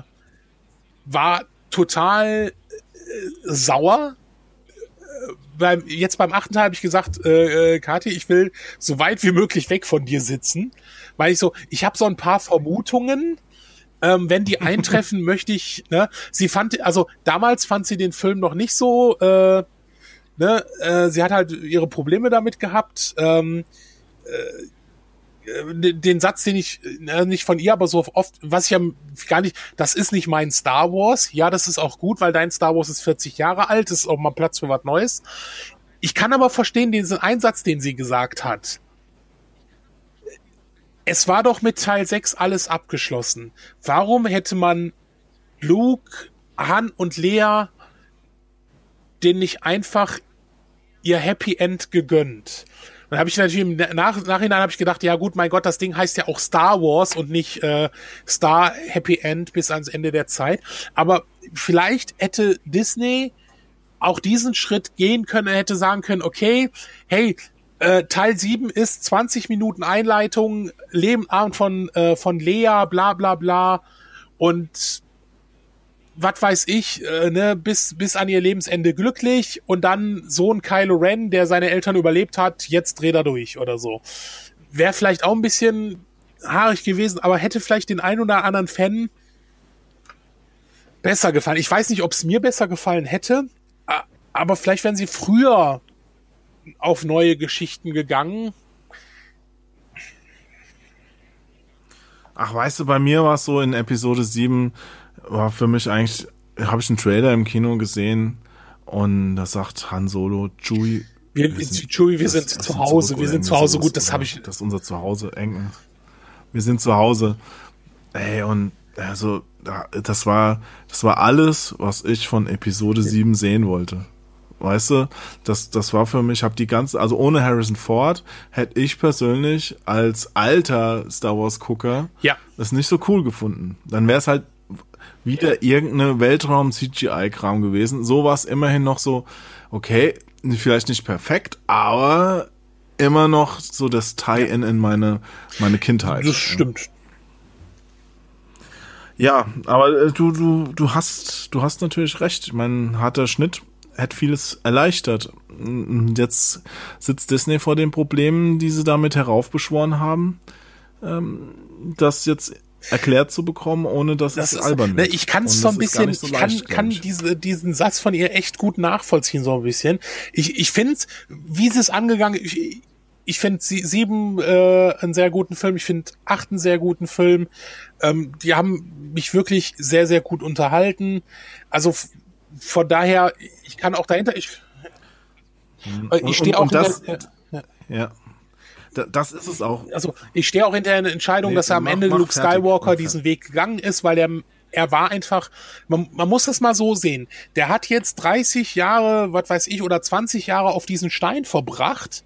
war total äh, sauer. Äh, beim, jetzt beim achten Teil habe ich gesagt, äh, äh, Kathi, ich will so weit wie möglich weg von dir sitzen, weil ich so, ich habe so ein paar Vermutungen, ähm, wenn die eintreffen, möchte ich, ne, sie fand, also damals fand sie den Film noch nicht so, äh, ne, äh, sie hat halt ihre Probleme damit gehabt. Ähm, äh, den Satz, den ich äh, nicht von ihr, aber so oft, was ich ja gar nicht, das ist nicht mein Star Wars. Ja, das ist auch gut, weil dein Star Wars ist 40 Jahre alt, ist auch mal Platz für was Neues. Ich kann aber verstehen diesen Einsatz, den sie gesagt hat. Es war doch mit Teil 6 alles abgeschlossen. Warum hätte man Luke, Han und Lea den nicht einfach ihr Happy End gegönnt. Und habe ich natürlich im Nach Nachhinein habe ich gedacht, ja gut, mein Gott, das Ding heißt ja auch Star Wars und nicht äh, Star Happy End bis ans Ende der Zeit. Aber vielleicht hätte Disney auch diesen Schritt gehen können, er hätte sagen können, okay, hey, äh, Teil 7 ist 20 Minuten Einleitung, Lebenabend von, äh, von Lea, bla bla bla. Und was weiß ich, äh, ne, bis, bis an ihr Lebensende glücklich und dann Sohn Kylo Ren, der seine Eltern überlebt hat, jetzt dreht er durch oder so. Wäre vielleicht auch ein bisschen haarig gewesen, aber hätte vielleicht den ein oder anderen Fan besser gefallen. Ich weiß nicht, ob es mir besser gefallen hätte, aber vielleicht wären sie früher auf neue Geschichten gegangen. Ach, weißt du, bei mir war es so in Episode 7, war für mich eigentlich, habe ich einen Trailer im Kino gesehen und da sagt Han Solo, Chewie, wir, wir sind, Chewie, wir sind zu Hause, wir sind zu Hause, gut, das habe ich. Das ist unser Zuhause, eng. Wir sind zu Hause. Ey, und also, das war, das war alles, was ich von Episode 7 sehen wollte. Weißt du, das, das war für mich, habe die ganze, also ohne Harrison Ford hätte ich persönlich als alter Star Wars Gucker ja. das nicht so cool gefunden. Dann wäre es halt wieder irgendeine Weltraum-CGI-Kram gewesen. So war es immerhin noch so, okay, vielleicht nicht perfekt, aber immer noch so das Tie-In in meine, meine Kindheit. Das stimmt. Ja, aber äh, du, du, du hast, du hast natürlich recht. Ich meine, harter Schnitt hätte vieles erleichtert. Jetzt sitzt Disney vor den Problemen, die sie damit heraufbeschworen haben, ähm, das jetzt erklärt zu bekommen, ohne dass das es ist, albern wird. Ne, ich kann es so ein bisschen, so ich kann, leicht, kann ich. Diese, diesen Satz von ihr echt gut nachvollziehen, so ein bisschen. Ich, ich finde, wie sie es angegangen, ich, ich finde sieben äh, einen sehr guten Film, ich finde acht einen sehr guten Film. Ähm, die haben mich wirklich sehr, sehr gut unterhalten. Also von daher, ich kann auch dahinter, ich, hm. ich stehe auch das, hinter, ja. ja. Das ist es auch. Also ich stehe auch hinter einer Entscheidung, nee, dass er am mach, Ende mach Luke Skywalker fertig. diesen Weg gegangen ist, weil er er war einfach, man, man muss das mal so sehen. Der hat jetzt 30 Jahre, was weiß ich, oder 20 Jahre auf diesen Stein verbracht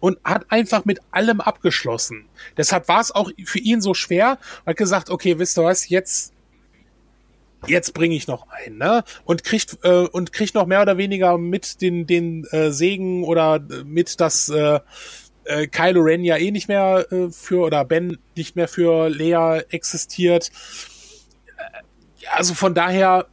und hat einfach mit allem abgeschlossen. Deshalb war es auch für ihn so schwer, hat gesagt, okay, wisst ihr was, jetzt jetzt bringe ich noch einen, ne? Und kriegt äh, und kriegt noch mehr oder weniger mit den den äh, Segen oder mit das äh, äh, Kylo Ren ja eh nicht mehr äh, für oder Ben nicht mehr für Lea existiert. Äh, also von daher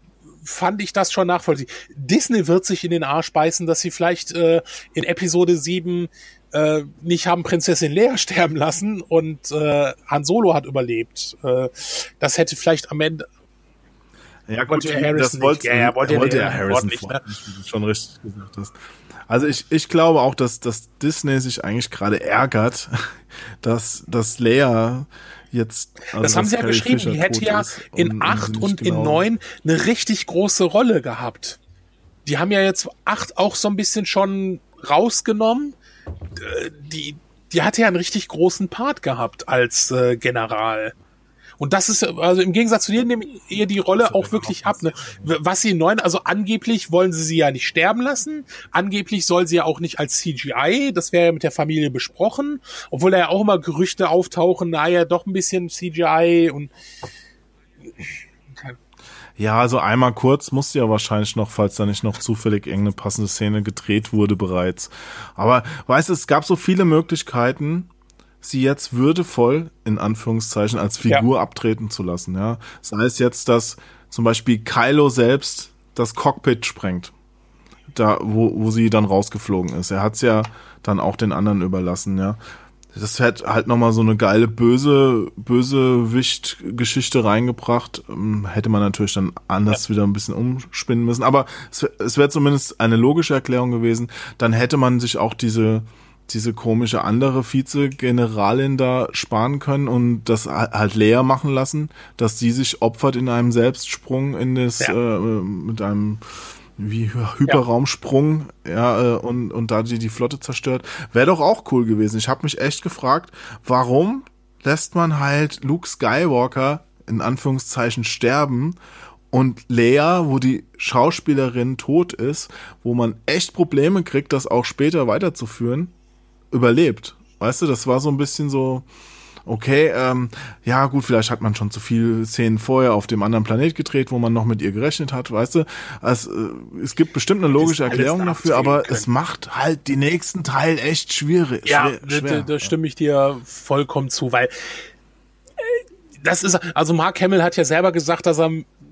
fand ich das schon nachvollziehbar. Disney wird sich in den Arsch beißen, dass sie vielleicht äh, in Episode 7 äh, nicht haben Prinzessin Lea sterben lassen und äh, Han Solo hat überlebt. Äh, das hätte vielleicht am Ende ja, gut, das wollte, ja, ja, wollte, wollte ja Harrison nicht, ne? schon richtig gesagt hast. Also ich, ich glaube auch, dass, dass Disney sich eigentlich gerade ärgert, dass, dass Lea jetzt. Also das haben sie ja Carrie geschrieben, Fisher die hätte ja in acht und in neun eine richtig große Rolle gehabt. Die haben ja jetzt acht auch so ein bisschen schon rausgenommen. Äh, die, die hatte ja einen richtig großen Part gehabt als äh, General. Und das ist, also im Gegensatz zu dir, nehmen ihr die Rolle auch wirklich ab. Ne? Was sie neuen, also angeblich wollen sie sie ja nicht sterben lassen. Angeblich soll sie ja auch nicht als CGI, das wäre ja mit der Familie besprochen. Obwohl da ja auch immer Gerüchte auftauchen, naja, doch ein bisschen CGI und ja, also einmal kurz musste ja wahrscheinlich noch, falls da nicht noch zufällig irgendeine passende Szene gedreht wurde bereits. Aber weißt du, es gab so viele Möglichkeiten, sie jetzt würdevoll, in Anführungszeichen, als Figur ja. abtreten zu lassen, ja. Sei es jetzt, dass zum Beispiel Kylo selbst das Cockpit sprengt. Da, wo, wo sie dann rausgeflogen ist. Er hat's ja dann auch den anderen überlassen, ja. Das hätte halt nochmal so eine geile böse, böse Wicht-Geschichte reingebracht. Ähm, hätte man natürlich dann anders ja. wieder ein bisschen umspinnen müssen. Aber es, es wäre zumindest eine logische Erklärung gewesen. Dann hätte man sich auch diese, diese komische andere Vize-Generalin da sparen können und das halt leer machen lassen, dass sie sich opfert in einem Selbstsprung in das ja. äh, mit einem wie Hyperraumsprung, ja, ja äh, und und da die die Flotte zerstört, wäre doch auch cool gewesen. Ich habe mich echt gefragt, warum lässt man halt Luke Skywalker in Anführungszeichen sterben und Lea, wo die Schauspielerin tot ist, wo man echt Probleme kriegt, das auch später weiterzuführen, überlebt. Weißt du, das war so ein bisschen so, okay, ähm, ja gut, vielleicht hat man schon zu viele Szenen vorher auf dem anderen Planet gedreht, wo man noch mit ihr gerechnet hat, weißt du. Also, äh, es gibt bestimmt eine logische Erklärung dafür, aber können. es macht halt den nächsten Teil echt schwierig. Ja, schwer, da stimme ich dir vollkommen zu, weil äh, das ist, also Mark Hamill hat ja selber gesagt, dass er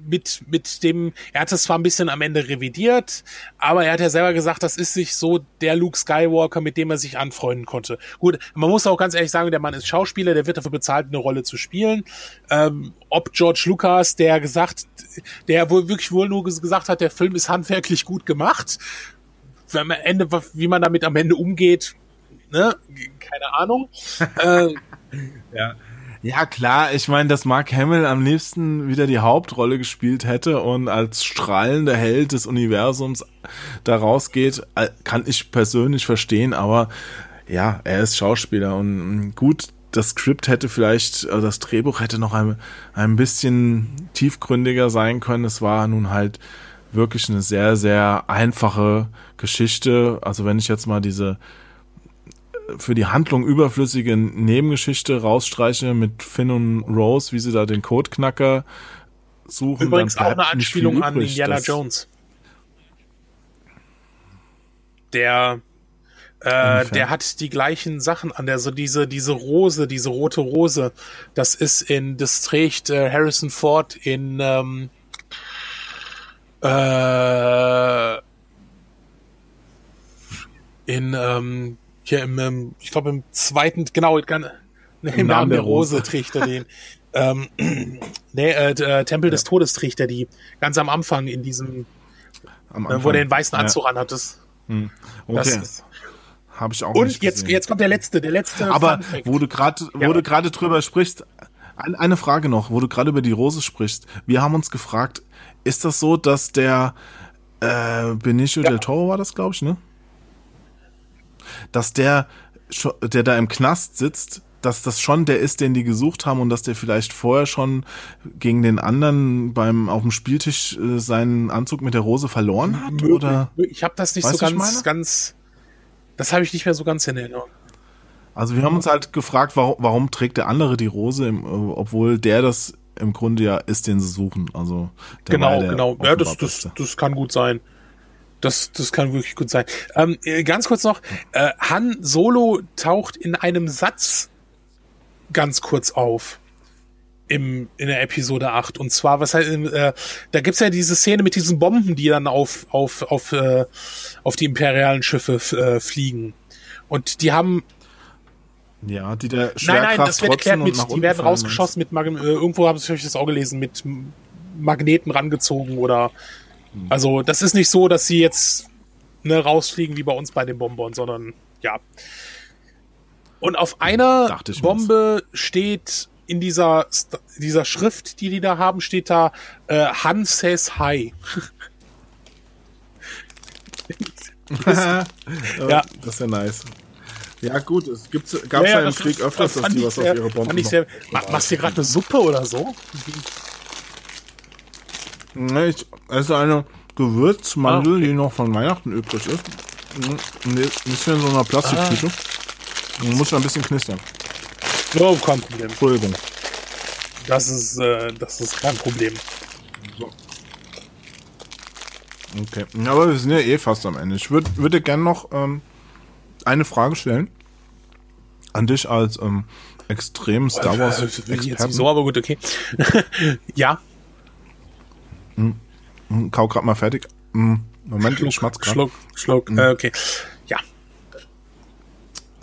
mit, mit dem, er hat es zwar ein bisschen am Ende revidiert, aber er hat ja selber gesagt, das ist sich so der Luke Skywalker, mit dem er sich anfreunden konnte. Gut, man muss auch ganz ehrlich sagen, der Mann ist Schauspieler, der wird dafür bezahlt, eine Rolle zu spielen. Ähm, ob George Lucas, der gesagt, der wohl wirklich wohl nur gesagt hat, der Film ist handwerklich gut gemacht. Am Ende, wie man damit am Ende umgeht, ne, keine Ahnung. äh, ja. Ja, klar, ich meine, dass Mark Hamill am liebsten wieder die Hauptrolle gespielt hätte und als strahlender Held des Universums da rausgeht, äh, kann ich persönlich verstehen, aber ja, er ist Schauspieler und gut, das Skript hätte vielleicht, also das Drehbuch hätte noch ein, ein bisschen tiefgründiger sein können. Es war nun halt wirklich eine sehr, sehr einfache Geschichte. Also wenn ich jetzt mal diese für die Handlung überflüssige Nebengeschichte rausstreiche mit Finn und Rose, wie sie da den Codeknacker suchen. Übrigens auch eine Anspielung an Indiana Jones. Der äh, der hat die gleichen Sachen an der so diese diese Rose, diese rote Rose. Das ist in das trägt äh, Harrison Ford in ähm, äh, in ähm, hier im, im ich glaube im zweiten, genau, im, im Namen der Rose, Rose trägt er den. ähm, nee, äh, Tempel ja. des Todes trägt er die. Ganz am Anfang in diesem, am Anfang. Äh, wo er den weißen Anzug ja. anhat. Das, hm. Okay. Habe ich auch Und jetzt, jetzt kommt der letzte, der letzte. Aber wo du gerade, wo ja. du gerade drüber sprichst, eine Frage noch, wo du gerade über die Rose sprichst. Wir haben uns gefragt, ist das so, dass der äh, Benicio ja. del Toro war das, glaube ich, ne? Dass der, der da im Knast sitzt, dass das schon der ist, den die gesucht haben und dass der vielleicht vorher schon gegen den anderen beim auf dem Spieltisch äh, seinen Anzug mit der Rose verloren hat? Oder? Ich habe das nicht weißt so ganz, ganz. Das habe ich nicht mehr so ganz in Erinnerung. Also wir haben uns halt gefragt, warum, warum trägt der andere die Rose, im, obwohl der das im Grunde ja ist, den sie suchen. Also genau, genau. Ja, das, das, das kann gut sein. Das, das kann wirklich gut sein. Ähm, äh, ganz kurz noch, äh, Han Solo taucht in einem Satz ganz kurz auf im, in der Episode 8. Und zwar, was halt, äh, da gibt's ja diese Szene mit diesen Bomben, die dann auf, auf, auf, äh, auf die imperialen Schiffe äh, fliegen. Und die haben. Ja, die der Nein, nein, das wird erklärt mit, die werden rausgeschossen mit, Mag äh, irgendwo habe ich das auch gelesen, mit Magneten rangezogen oder also das ist nicht so, dass sie jetzt ne, rausfliegen wie bei uns bei den Bonbon, sondern ja. Und auf einer Bombe mir's. steht in dieser, dieser Schrift, die die da haben, steht da äh, Han says hi. ja, das ist ja nice. Ja, gut, es gibt, gab ja, ja, ja im Krieg öfters, dass die was sehr, auf ihre Bomben sehr, Machst du gerade eine Suppe oder so? Ich esse eine Gewürzmandel, ah, die noch von Weihnachten übrig ist. Nicht in so einer Plastiktüte. Ah. Muss ein bisschen knistern. Oh, kein Problem. Entschuldigung. Das ist, äh, das ist kein Problem. So. Okay. Ja, aber wir sind ja eh fast am Ende. Ich würde würd gerne noch ähm, eine Frage stellen. An dich als ähm, extrem Star Wars. Experten. So, aber gut, okay. ja. Hm. hm. Kau grad mal fertig. Hm. Moment, Schluck, schmatz grad. Schluck, Schluck, äh, okay. Ja.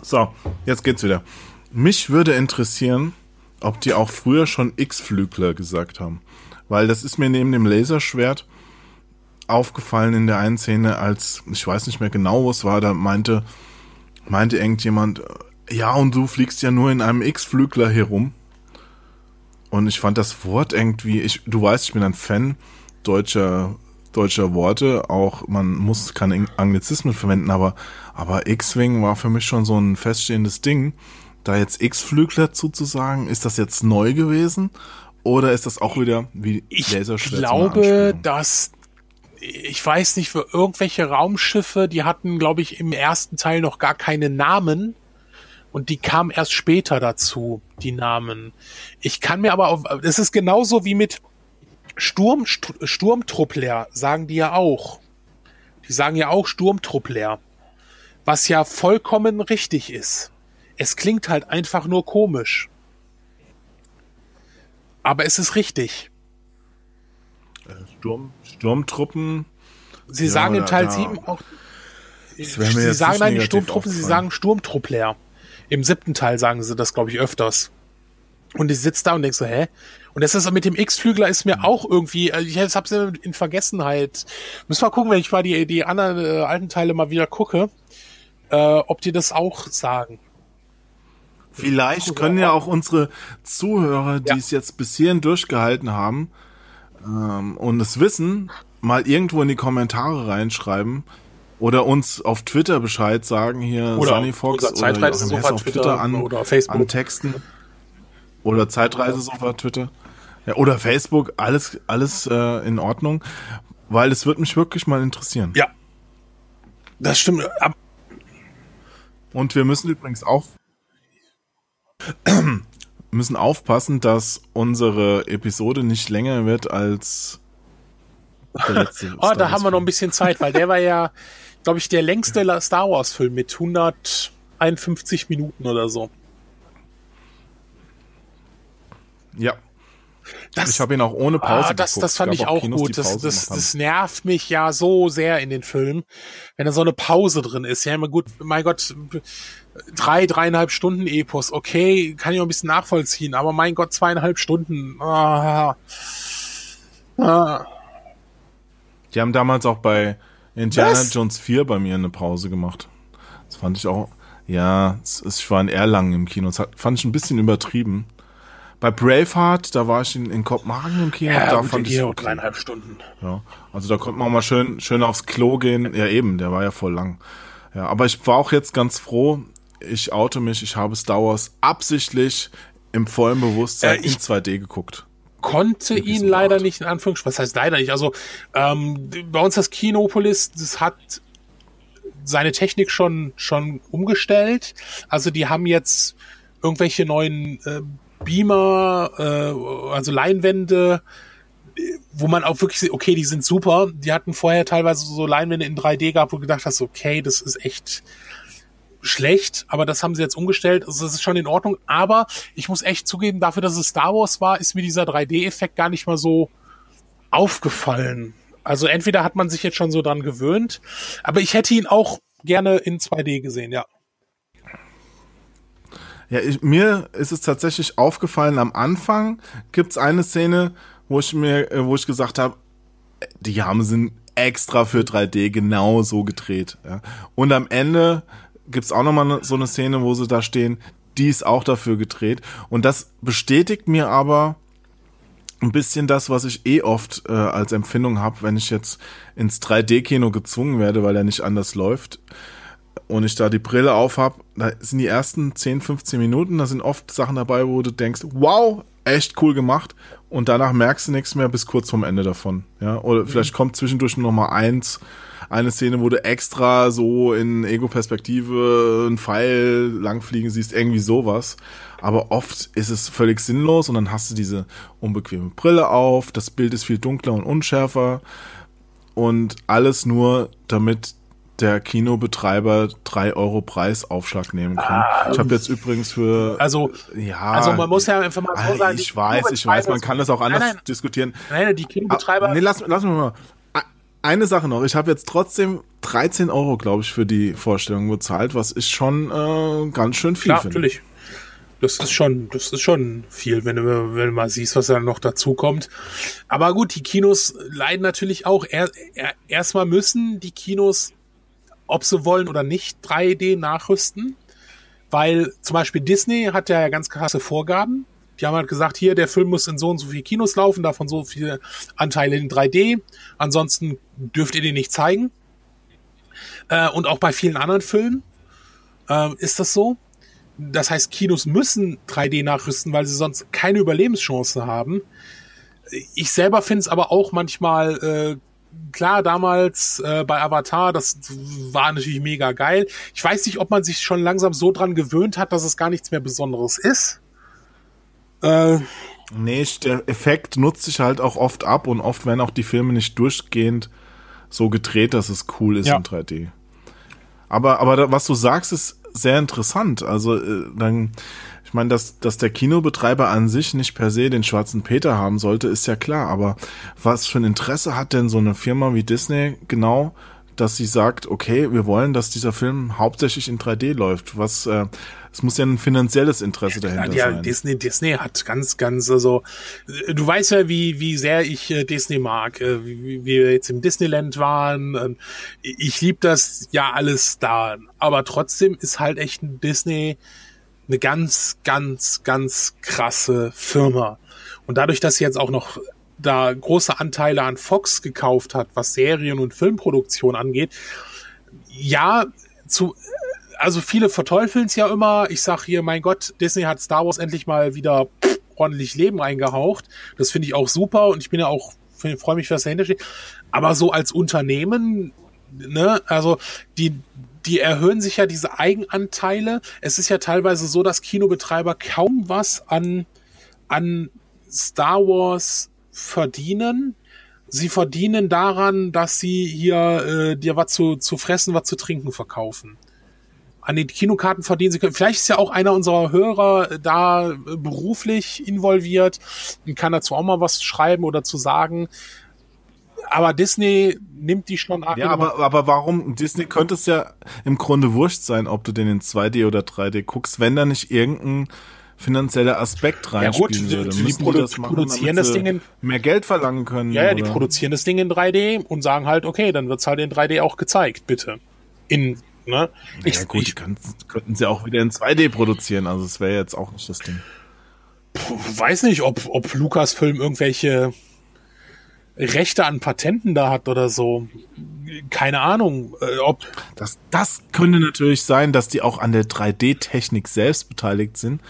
So, jetzt geht's wieder. Mich würde interessieren, ob die auch früher schon X-Flügler gesagt haben. Weil das ist mir neben dem Laserschwert aufgefallen in der einen Szene, als, ich weiß nicht mehr genau, wo es war, da meinte, meinte irgendjemand, ja, und du fliegst ja nur in einem X-Flügler herum. Und ich fand das Wort irgendwie, ich, du weißt, ich bin ein Fan deutscher, deutscher Worte, auch man muss keine Anglizismen verwenden, aber, aber X-Wing war für mich schon so ein feststehendes Ding. Da jetzt X-Flügler zuzusagen, ist das jetzt neu gewesen? Oder ist das auch wieder wie Ich glaube, dass ich weiß nicht, für irgendwelche Raumschiffe, die hatten, glaube ich, im ersten Teil noch gar keine Namen. Und die kamen erst später dazu, die Namen. Ich kann mir aber auf, das ist genauso wie mit Sturm, St- Sturmtruppler, sagen die ja auch. Die sagen ja auch Sturmtruppler. Was ja vollkommen richtig ist. Es klingt halt einfach nur komisch. Aber es ist richtig. Sturm, Sturmtruppen. Sie Ja, sagen da- Teil da- 7 auch. Sie sagen nein, die Sturmtruppen, sie sagen Sturmtruppler. Im siebten Teil sagen sie das, glaube ich, öfters. Und ich sitzt da und denkst so, hä? Und das ist mit dem X-Flügler ist mir auch irgendwie, also ich hab's in Vergessenheit. Müssen wir gucken, wenn ich mal die, die anderen äh, alten Teile mal wieder gucke, äh, ob die das auch sagen. Vielleicht können ja auch unsere Zuhörer, die Ja. es jetzt bis hierhin durchgehalten haben ähm, und es wissen, mal irgendwo in die Kommentare reinschreiben oder uns auf Twitter Bescheid sagen, hier Oder Sunny Fox oder Zeitreisesofa Hess auf Twitter Twitter an, oder Facebook. an Texten oder Zeitreisesofa Twitter ja, oder Facebook, alles, alles äh, in Ordnung, weil es wird mich wirklich mal interessieren. Ja. Das stimmt. Ab- Und wir müssen übrigens auch müssen aufpassen, dass unsere Episode nicht länger wird als der letzte. Oh, da haben wir noch ein bisschen Zeit, weil der war ja, glaube ich, der längste Star Wars-Film mit 151 Minuten oder so. Ja, Das, ich habe ihn auch ohne Pause ah, das, geguckt. das fand ich gab auch Kinos, gut. Das, das, das nervt mich ja so sehr in den Filmen, wenn da so eine Pause drin ist. Ja, immer gut, mein Gott, drei, dreieinhalb Stunden Epos, okay, kann ich auch ein bisschen nachvollziehen, aber mein Gott, zweieinhalb Stunden. Ah, ah. Die haben damals auch bei Indiana Was? Jones 4 bei mir eine Pause gemacht. Das fand ich auch, ja, es, es, ich war in Erlangen im Kino. Das fand ich ein bisschen übertrieben. Bei Braveheart, da war ich in, in Kopenhagen im Kino. Ja, da fand ich auch dreieinhalb Stunden. Ja, also da konnte man auch mal schön, schön aufs Klo gehen. Ja, eben, der war ja voll lang. Ja, aber ich war auch jetzt ganz froh. Ich oute mich, ich habe Star Wars absichtlich im vollen Bewusstsein Äh, in 2D geguckt. konnte ihn leider nicht in Anführungsstrichen, was heißt leider nicht, also ähm, bei uns das Kinopolis, das hat seine Technik schon schon umgestellt. Also die haben jetzt irgendwelche neuen äh, Beamer, äh, also Leinwände, wo man auch wirklich sieht, okay, die sind super. Die hatten vorher teilweise so Leinwände in 3D gehabt, wo du gedacht hast, okay, das ist echt schlecht, aber das haben sie jetzt umgestellt. Also das ist schon in Ordnung. Aber ich muss echt zugeben, dafür, dass es Star Wars war, ist mir dieser 3D-Effekt gar nicht mal so aufgefallen. Also entweder hat man sich jetzt schon so dran gewöhnt, aber ich hätte ihn auch gerne in 2D gesehen, ja. Ja, ich, mir ist es tatsächlich aufgefallen, am Anfang gibt's eine Szene, wo ich mir, äh, wo ich gesagt habe, die haben sind extra für 3D genau so gedreht. Ja. Und am Ende gibt's auch nochmal ne, so eine Szene, wo sie da stehen, die ist auch dafür gedreht. Und das bestätigt mir aber ein bisschen das, was ich eh oft äh, als Empfindung habe, wenn ich jetzt ins 3D-Kino gezwungen werde, weil er nicht anders läuft und ich da die Brille auf hab, da sind die ersten 10, 15 Minuten, da sind oft Sachen dabei, wo du denkst, wow, echt cool gemacht. Und danach merkst du nichts mehr bis kurz vorm Ende davon, ja, oder vielleicht kommt zwischendurch noch mal eins, eine Szene, wo du extra so in Ego-Perspektive einen Pfeil langfliegen siehst, irgendwie sowas. Aber oft ist es völlig sinnlos und dann hast du diese unbequeme Brille auf, das Bild ist viel dunkler und unschärfer. Und alles nur, damit der Kinobetreiber drei Euro Preisaufschlag nehmen kann. ich habe jetzt übrigens für Also, ja, also man muss ja einfach mal so Ah, sagen, ich weiß, ich weiß, man kann das auch anders Nein, nein, diskutieren. nein, die Kinobetreiber, Ah, nee, lass, lass mal. Eine Sache noch. Ich habe jetzt trotzdem 13 Euro, glaube ich, für die Vorstellung bezahlt, was ich schon äh, ganz schön viel finde. natürlich. Das ist schon, das ist schon viel, wenn du, wenn du mal siehst, was da noch dazu kommt. Aber gut, die Kinos leiden natürlich auch. Er, er, erstmal müssen die Kinos, ob sie wollen oder nicht, 3D nachrüsten. Weil zum Beispiel Disney hat ja ganz krasse Vorgaben. Die haben halt gesagt, hier, der Film muss in so und so viele Kinos laufen, davon so viele Anteile in 3D. Ansonsten dürft ihr den nicht zeigen. Äh, und auch bei vielen anderen Filmen äh, ist das so. das heißt, Kinos müssen 3D nachrüsten, weil sie sonst keine Überlebenschance haben. Ich selber finde es aber auch manchmal äh, klar, damals äh, bei Avatar, das war natürlich mega geil. Ich weiß nicht, ob man sich schon langsam so dran gewöhnt hat, dass es gar nichts mehr Besonderes ist. Äh, nee, der Effekt nutzt sich halt auch oft ab und oft werden auch die Filme nicht durchgehend so gedreht, dass es cool ist ja. in 3D. Aber, aber was du sagst, ist sehr interessant. Also äh, dann, ich meine, dass, dass der Kinobetreiber an sich nicht per se den schwarzen Peter haben sollte, ist ja klar. Aber was für ein Interesse hat denn so eine Firma wie Disney genau, dass sie sagt, okay, wir wollen, dass dieser Film hauptsächlich in 3D läuft? Was äh, es muss ja ein finanzielles Interesse dahinter ja, sein. Disney, Disney hat ganz, ganz, also, du weißt ja, wie, wie sehr ich äh, Disney mag, äh, wie, wie wir jetzt im Disneyland waren. Ähm, ich liebe das ja alles da. Aber trotzdem ist halt echt ein Disney eine ganz, ganz, ganz krasse Firma. Und dadurch, dass sie jetzt auch noch da große Anteile an Fox gekauft hat, was Serien und Filmproduktion angeht, ja, zu, also viele verteufeln es ja immer. Ich sag hier, mein Gott, Disney hat Star Wars endlich mal wieder ordentlich Leben eingehaucht. Das finde ich auch super und ich bin ja auch, freue mich, was dahinter steht. Aber so als Unternehmen, ne, also die, die erhöhen sich ja diese Eigenanteile. Es ist ja teilweise so, dass Kinobetreiber kaum was an, an Star Wars verdienen. Sie verdienen daran, dass sie hier äh, dir was zu, zu fressen, was zu trinken verkaufen an den Kinokarten verdienen sie können. Vielleicht ist ja auch einer unserer Hörer da äh, beruflich involviert und kann dazu auch mal was schreiben oder zu sagen. Aber Disney nimmt die schon an. Ja, aber, aber warum? Disney könnte es ja im Grunde wurscht sein, ob du den in 2D oder 3D guckst, wenn da nicht irgendein finanzieller Aspekt reinspielen ja, gut, würde. Die, produ das machen, produzieren das Ding in, mehr Geld verlangen können. Ja, ja, die produzieren das Ding in 3D und sagen halt, okay, dann wird's halt in 3D auch gezeigt, bitte. In Ne? Ich, ja, gut, ich, kann, könnten sie auch wieder in 2D produzieren, also es wäre jetzt auch nicht das Ding. Weiß nicht, ob, ob Lukas-Film irgendwelche Rechte an Patenten da hat oder so. Keine Ahnung, äh, ob. Das, das könnte natürlich sein, dass die auch an der 3D-Technik selbst beteiligt sind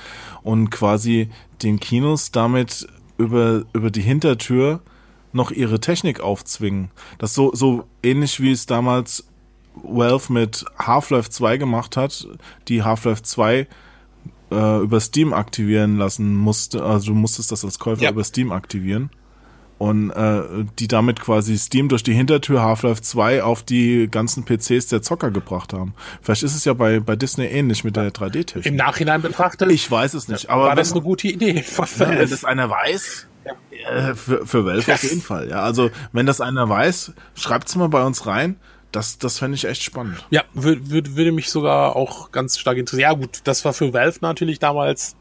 und quasi den Kinos damit über, über die Hintertür noch ihre Technik aufzwingen. Das so, so ähnlich wie es damals Valve mit Half-Life 2 gemacht hat, die Half-Life 2 äh, über Steam aktivieren lassen musste. Also du musstest das als Käufer ja. über Steam aktivieren. Und äh, die damit quasi Steam durch die Hintertür Half-Life 2 auf die ganzen PCs der Zocker gebracht haben. Vielleicht ist es ja bei, bei Disney ähnlich mit der 3D-Technik. Im Nachhinein betrachtet? Ich weiß es nicht. Aber war das eine gute Idee? wenn das einer weiß, ja. äh, für, für Valve auf jeden Fall. Ja, also wenn das einer weiß, schreibt's mal bei uns rein. Das, das fände ich echt spannend. Ja, würde, würde, würde mich sogar auch ganz stark interessieren. Ja, gut, das war für Valve natürlich damals,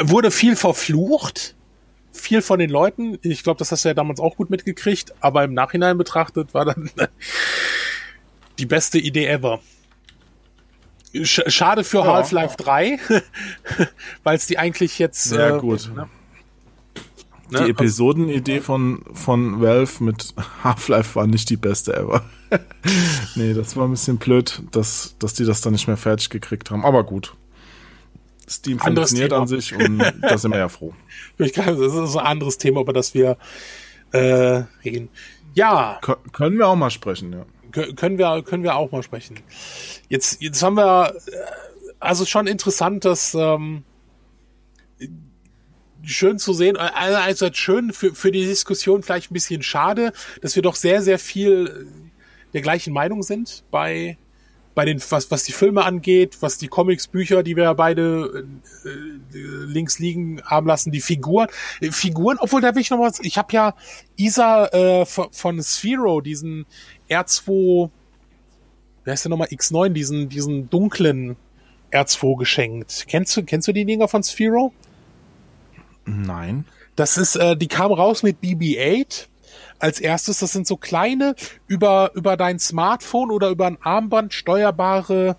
wurde viel verflucht. Viel von den Leuten. Ich glaube, das hast du ja damals auch gut mitgekriegt. Aber im Nachhinein betrachtet war dann die beste Idee ever. Schade für ja. Half-Life 3, weil es die eigentlich jetzt. Ja, äh, gut. Ne? Die ne? Episodenidee von, von Valve mit Half-Life war nicht die beste ever. nee, das war ein bisschen blöd, dass, dass die das dann nicht mehr fertig gekriegt haben. Aber gut. Steam anderes funktioniert Thema. an sich und da sind wir ja froh. Ich glaube, das ist ein anderes Thema, über das wir äh, reden. Ja. Kön können wir auch mal sprechen, ja. können wir, können wir auch mal sprechen. Jetzt, jetzt haben wir, äh, also schon interessant, dass ähm, schön zu sehen, also schön für, für die Diskussion vielleicht ein bisschen schade, dass wir doch sehr, sehr viel der gleichen Meinung sind bei, bei den, was, was die Filme angeht, was die Comics, Bücher, die wir beide äh, links liegen haben lassen, die Figuren. Äh, Figuren, obwohl da will ich noch was, ich habe ja Isa äh, von, von Sphero, diesen R2, wer heißt der nochmal, X9, diesen, diesen dunklen R2 geschenkt. Kennst du, kennst du die Dinger von Sphero? Nein. Das ist, äh, die kam raus mit BB-8 als erstes. Das sind so kleine über über dein Smartphone oder über ein Armband steuerbare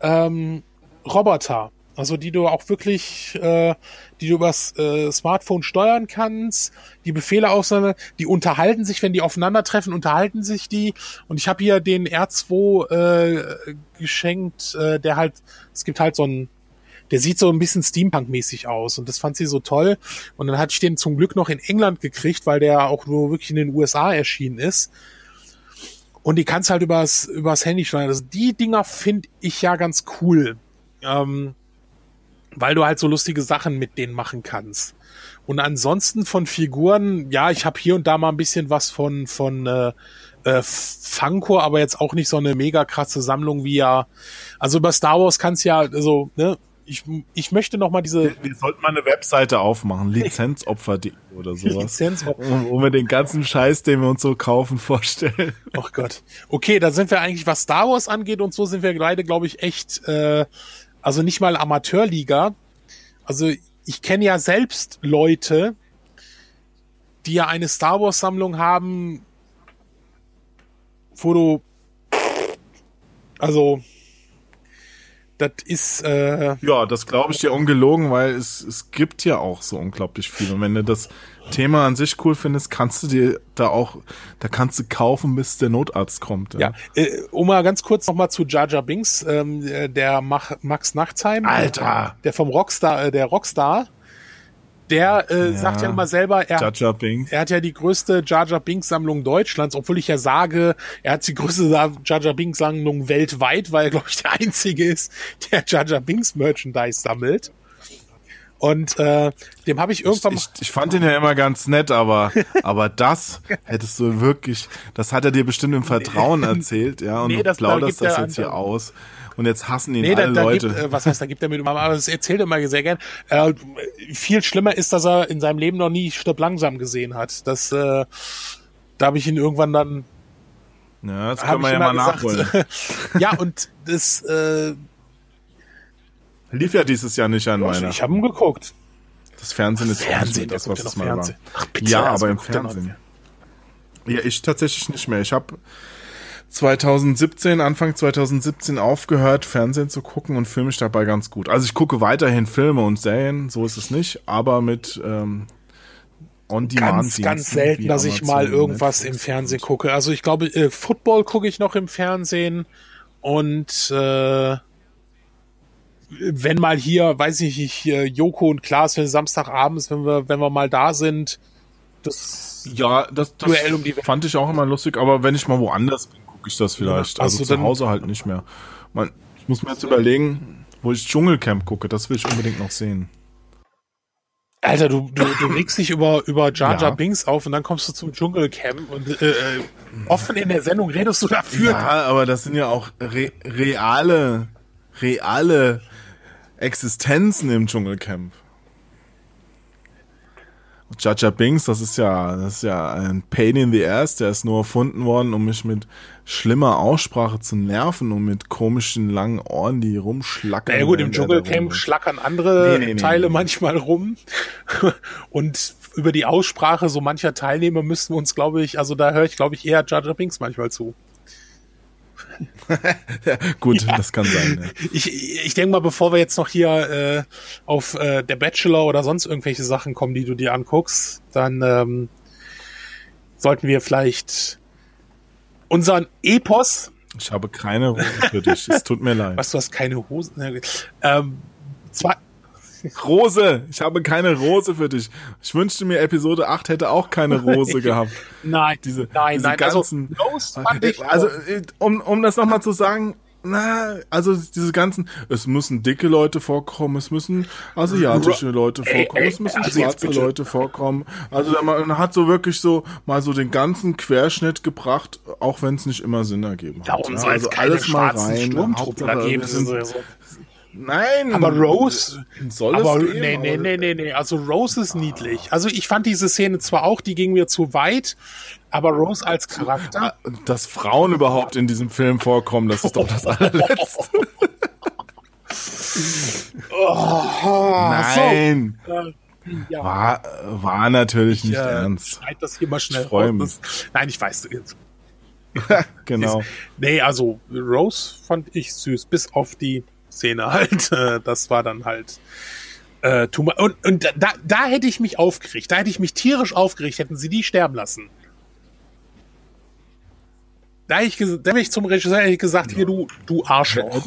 ähm, Roboter. Also die du auch wirklich, äh, die du übers äh, Smartphone steuern kannst, die Befehle auseinander, die unterhalten sich, wenn die aufeinandertreffen, unterhalten sich die. Und ich habe hier den R2 äh, geschenkt, äh, der halt, es gibt halt so ein der sieht so ein bisschen Steampunk-mäßig aus und das fand sie so toll. Und dann hatte ich den zum Glück noch in England gekriegt, weil der auch nur wirklich in den USA erschienen ist. Und die kannst halt übers, übers Handy schneiden. Also die Dinger finde ich ja ganz cool. Ähm, weil du halt so lustige Sachen mit denen machen kannst. Und ansonsten von Figuren, ja, ich habe hier und da mal ein bisschen was von von äh, äh, Funko, aber jetzt auch nicht so eine mega krasse Sammlung wie ja. Also über Star Wars kannst ja, also ne, ich, ich möchte noch mal diese. Wir, wir sollten mal eine Webseite aufmachen, Lizenzopfer.de oder sowas. Lizenzopfer. Um, um wir den ganzen Scheiß, den wir uns so kaufen, vorstellen. Ach Gott. Okay, dann sind wir eigentlich, was Star Wars angeht und so, sind wir beide, glaube ich, echt, äh, also nicht mal Amateurliga. Also ich kenne ja selbst Leute, die ja eine Star Wars Sammlung haben, wo du, also das ist. Äh ja, das glaube ich dir ungelogen, weil es, es gibt ja auch so unglaublich viel. Und wenn du das Thema an sich cool findest, kannst du dir da auch, da kannst du kaufen, bis der Notarzt kommt. Ja, ja äh, um mal ganz kurz nochmal zu Jar Binks, ähm, der Mach, Max Nachtsheim. Alter! Der vom Rockstar, äh, der Rockstar der äh, ja, sagt ja immer selber, er, Jar Binks. er hat ja die größte Jar Jar Binks Sammlung Deutschlands, obwohl ich ja sage, er hat die größte Jar Jar Binks Sammlung weltweit, weil er, glaube ich, der einzige ist, der Jar Jar Binks Merchandise sammelt. Und äh, dem habe ich irgendwann. Ich, ich, ich, fand ihn ja immer ganz nett, aber aber das hättest du wirklich, das hat er dir bestimmt im Vertrauen erzählt, ja, und nee, du plauderst da das jetzt hier aus und jetzt hassen ihn nee, alle da, da Leute. Gibt, äh, was heißt, da gibt er mir aber das erzählt er immer sehr gern. Äh, viel schlimmer ist, dass er in seinem Leben noch nie Stirb langsam gesehen hat. Das, äh, da habe ich ihn irgendwann dann. Ja, das kann man ja mal gesagt, nachholen. ja, und das äh, lief ja dieses Jahr nicht an meiner. Ich habe ihn geguckt. Das Fernsehen ist Fernsehen, das, was das mal Fernsehen. war. Ach, bitte, ja, aber im Fernsehen. Ja, ich tatsächlich nicht mehr. Ich habe 2017, Anfang 2017 aufgehört, Fernsehen zu gucken und fühle mich dabei ganz gut. Also ich gucke weiterhin Filme und Serien, so ist es nicht, aber mit ähm, On-Demand. Ganz, ganz selten, dass ich mal irgendwas Netflix im Fernsehen gucke. Also ich glaube, äh, Football gucke ich noch im Fernsehen und äh, wenn mal hier, weiß ich nicht, Joko und Klaas, wenn Samstagabends, wenn wir, wenn wir mal da sind, das ja, das, das Duell um die fand ich auch immer lustig, aber wenn ich mal woanders bin, ich das vielleicht. Also, also zu Hause halt nicht mehr. Man, ich muss mir jetzt überlegen, wo ich Dschungelcamp gucke. Das will ich unbedingt noch sehen. Alter, du, du, du regst dich über, über Jar Jar ja. Binks auf und dann kommst du zum Dschungelcamp und äh, äh, offen in der Sendung redest du dafür. Ja, aber das sind ja auch re reale, reale Existenzen im Dschungelcamp. Jaja Binks, das ist ja, das ist ja ein Pain in the Ass, der ist nur erfunden worden, um mich mit schlimmer Aussprache zu nerven und mit komischen langen Ohren, die rumschlackern. Na ja gut, im Dschungelcamp schlackern andere nee, nee, nee, Teile manchmal rum. und über die Aussprache so mancher Teilnehmer müssten wir uns, glaube ich, also da höre ich, glaube ich, eher Jaja Binks manchmal zu. Ja, gut, ja. das kann sein. Ja. Ich, ich denke mal, bevor wir jetzt noch hier äh, auf äh, der Bachelor oder sonst irgendwelche Sachen kommen, die du dir anguckst, dann ähm, sollten wir vielleicht unseren Epos. Ich habe keine Hose für dich. es tut mir leid. Was, du hast keine Hose? Ähm, zwei, Rose, ich habe keine Rose für dich. Ich wünschte mir, Episode 8 hätte auch keine Rose gehabt. nein, diese, nein, diese nein. Also, ganzen, also, fand ich also um, um das nochmal zu sagen, na, also diese ganzen, es müssen dicke Leute vorkommen, es müssen asiatische Leute vorkommen, es müssen also schwarze Leute vorkommen. Also man hat so wirklich so mal so den ganzen Querschnitt gebracht, auch wenn es nicht immer Sinn ergeben hat. Darum ja, also alles mal rein. Hauptsache, wir sind, Nein. Aber Rose soll aber, es geben, nee, nee, nee, nee, nee. Also Rose ist niedlich. Also ich fand diese Szene zwar auch, die ging mir zu weit, aber Rose als Charakter. Dass Frauen überhaupt in diesem Film vorkommen, das ist doch das allerletzte. oh, Nein. So. Äh, ja. War, war natürlich ich, nicht äh, ernst. das hier mal schnell ich mich. Nein, ich weiß jetzt. genau. nee, also Rose fand ich süß, bis auf die Szene halt. Äh, das war dann halt äh, und, und da, da hätte ich mich aufgeregt, da hätte ich mich tierisch aufgeregt, hätten sie die sterben lassen. Da hätte ich, da ich zum Regisseur hätte ich gesagt, hier du, du Arschloch.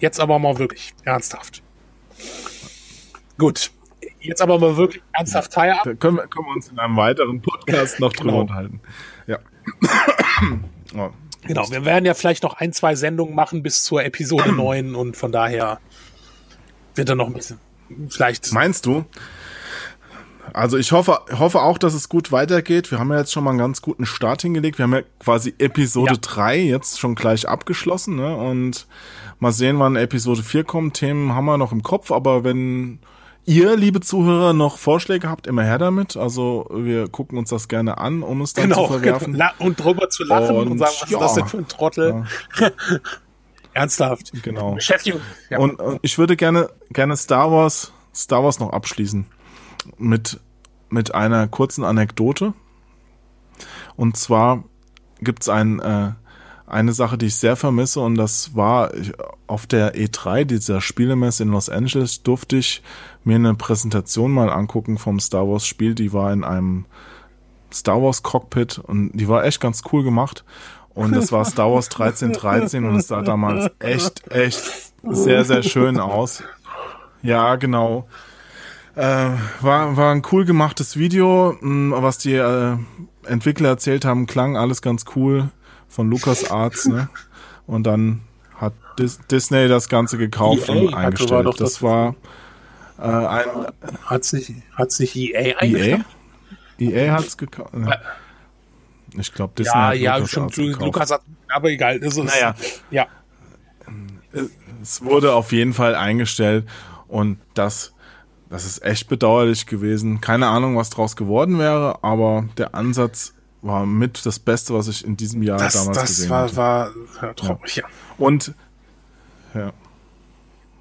jetzt aber mal wirklich ernsthaft. Gut, jetzt aber mal wirklich ernsthaft Feierabend. Da können wir, können wir uns in einem weiteren Podcast noch drüber Genau. unterhalten. Ja. oh. Genau, wir werden ja vielleicht noch ein, zwei Sendungen machen bis zur Episode 9 und von daher wird dann noch ein bisschen, vielleicht, Meinst du? Also ich hoffe, hoffe auch, dass es gut weitergeht. Wir haben ja jetzt schon mal einen ganz guten Start hingelegt. Wir haben ja quasi Episode Ja. 3 jetzt schon gleich abgeschlossen. Ne? Und mal sehen, wann Episode 4 kommt. Themen haben wir noch im Kopf. Aber wenn ihr, liebe Zuhörer, noch Vorschläge habt, immer her damit. Also wir gucken uns das gerne an, um es dann genau, zu verwerfen. genau, und drüber zu lachen und, Und sagen, was ja. ist das denn für ein Trottel? Ernsthaft. Genau. Beschäftigung. Ja. Und, und ich würde gerne, gerne Star Wars, Star Wars noch abschließen. Mit, mit einer kurzen Anekdote. Und zwar gibt's ein, äh, eine Sache, die ich sehr vermisse, und das war auf der E3, dieser Spielemesse in Los Angeles, durfte ich mir eine Präsentation mal angucken vom Star Wars Spiel. Die war in einem Star Wars Cockpit und die war echt ganz cool gemacht. Und das war Star Wars 1313 und es sah damals echt, echt sehr, sehr schön aus. Ja, genau. Äh, war, war ein cool gemachtes Video, mh, was die äh, Entwickler erzählt haben, klang alles ganz cool von LucasArts, ne? Und dann hat Dis Disney das Ganze gekauft EA und hatte- war eingestellt. doch das das- war äh, ein Hat's nicht, hat's nicht EA EA? eingekauft? EA hat's gekauft. Ich glaube, Disney Ja, hat ja, LucasArts stimmt. gekauft. Lukas hat, aber egal. Ist, Naja. Ja. es wurde auf jeden Fall eingestellt und das, das ist echt bedauerlich gewesen. Keine Ahnung, was draus geworden wäre, aber der Ansatz war mit das Beste, was ich in diesem Jahr Das, damals das gesehen war, hatte. war ja, traurig, ja. Und ja,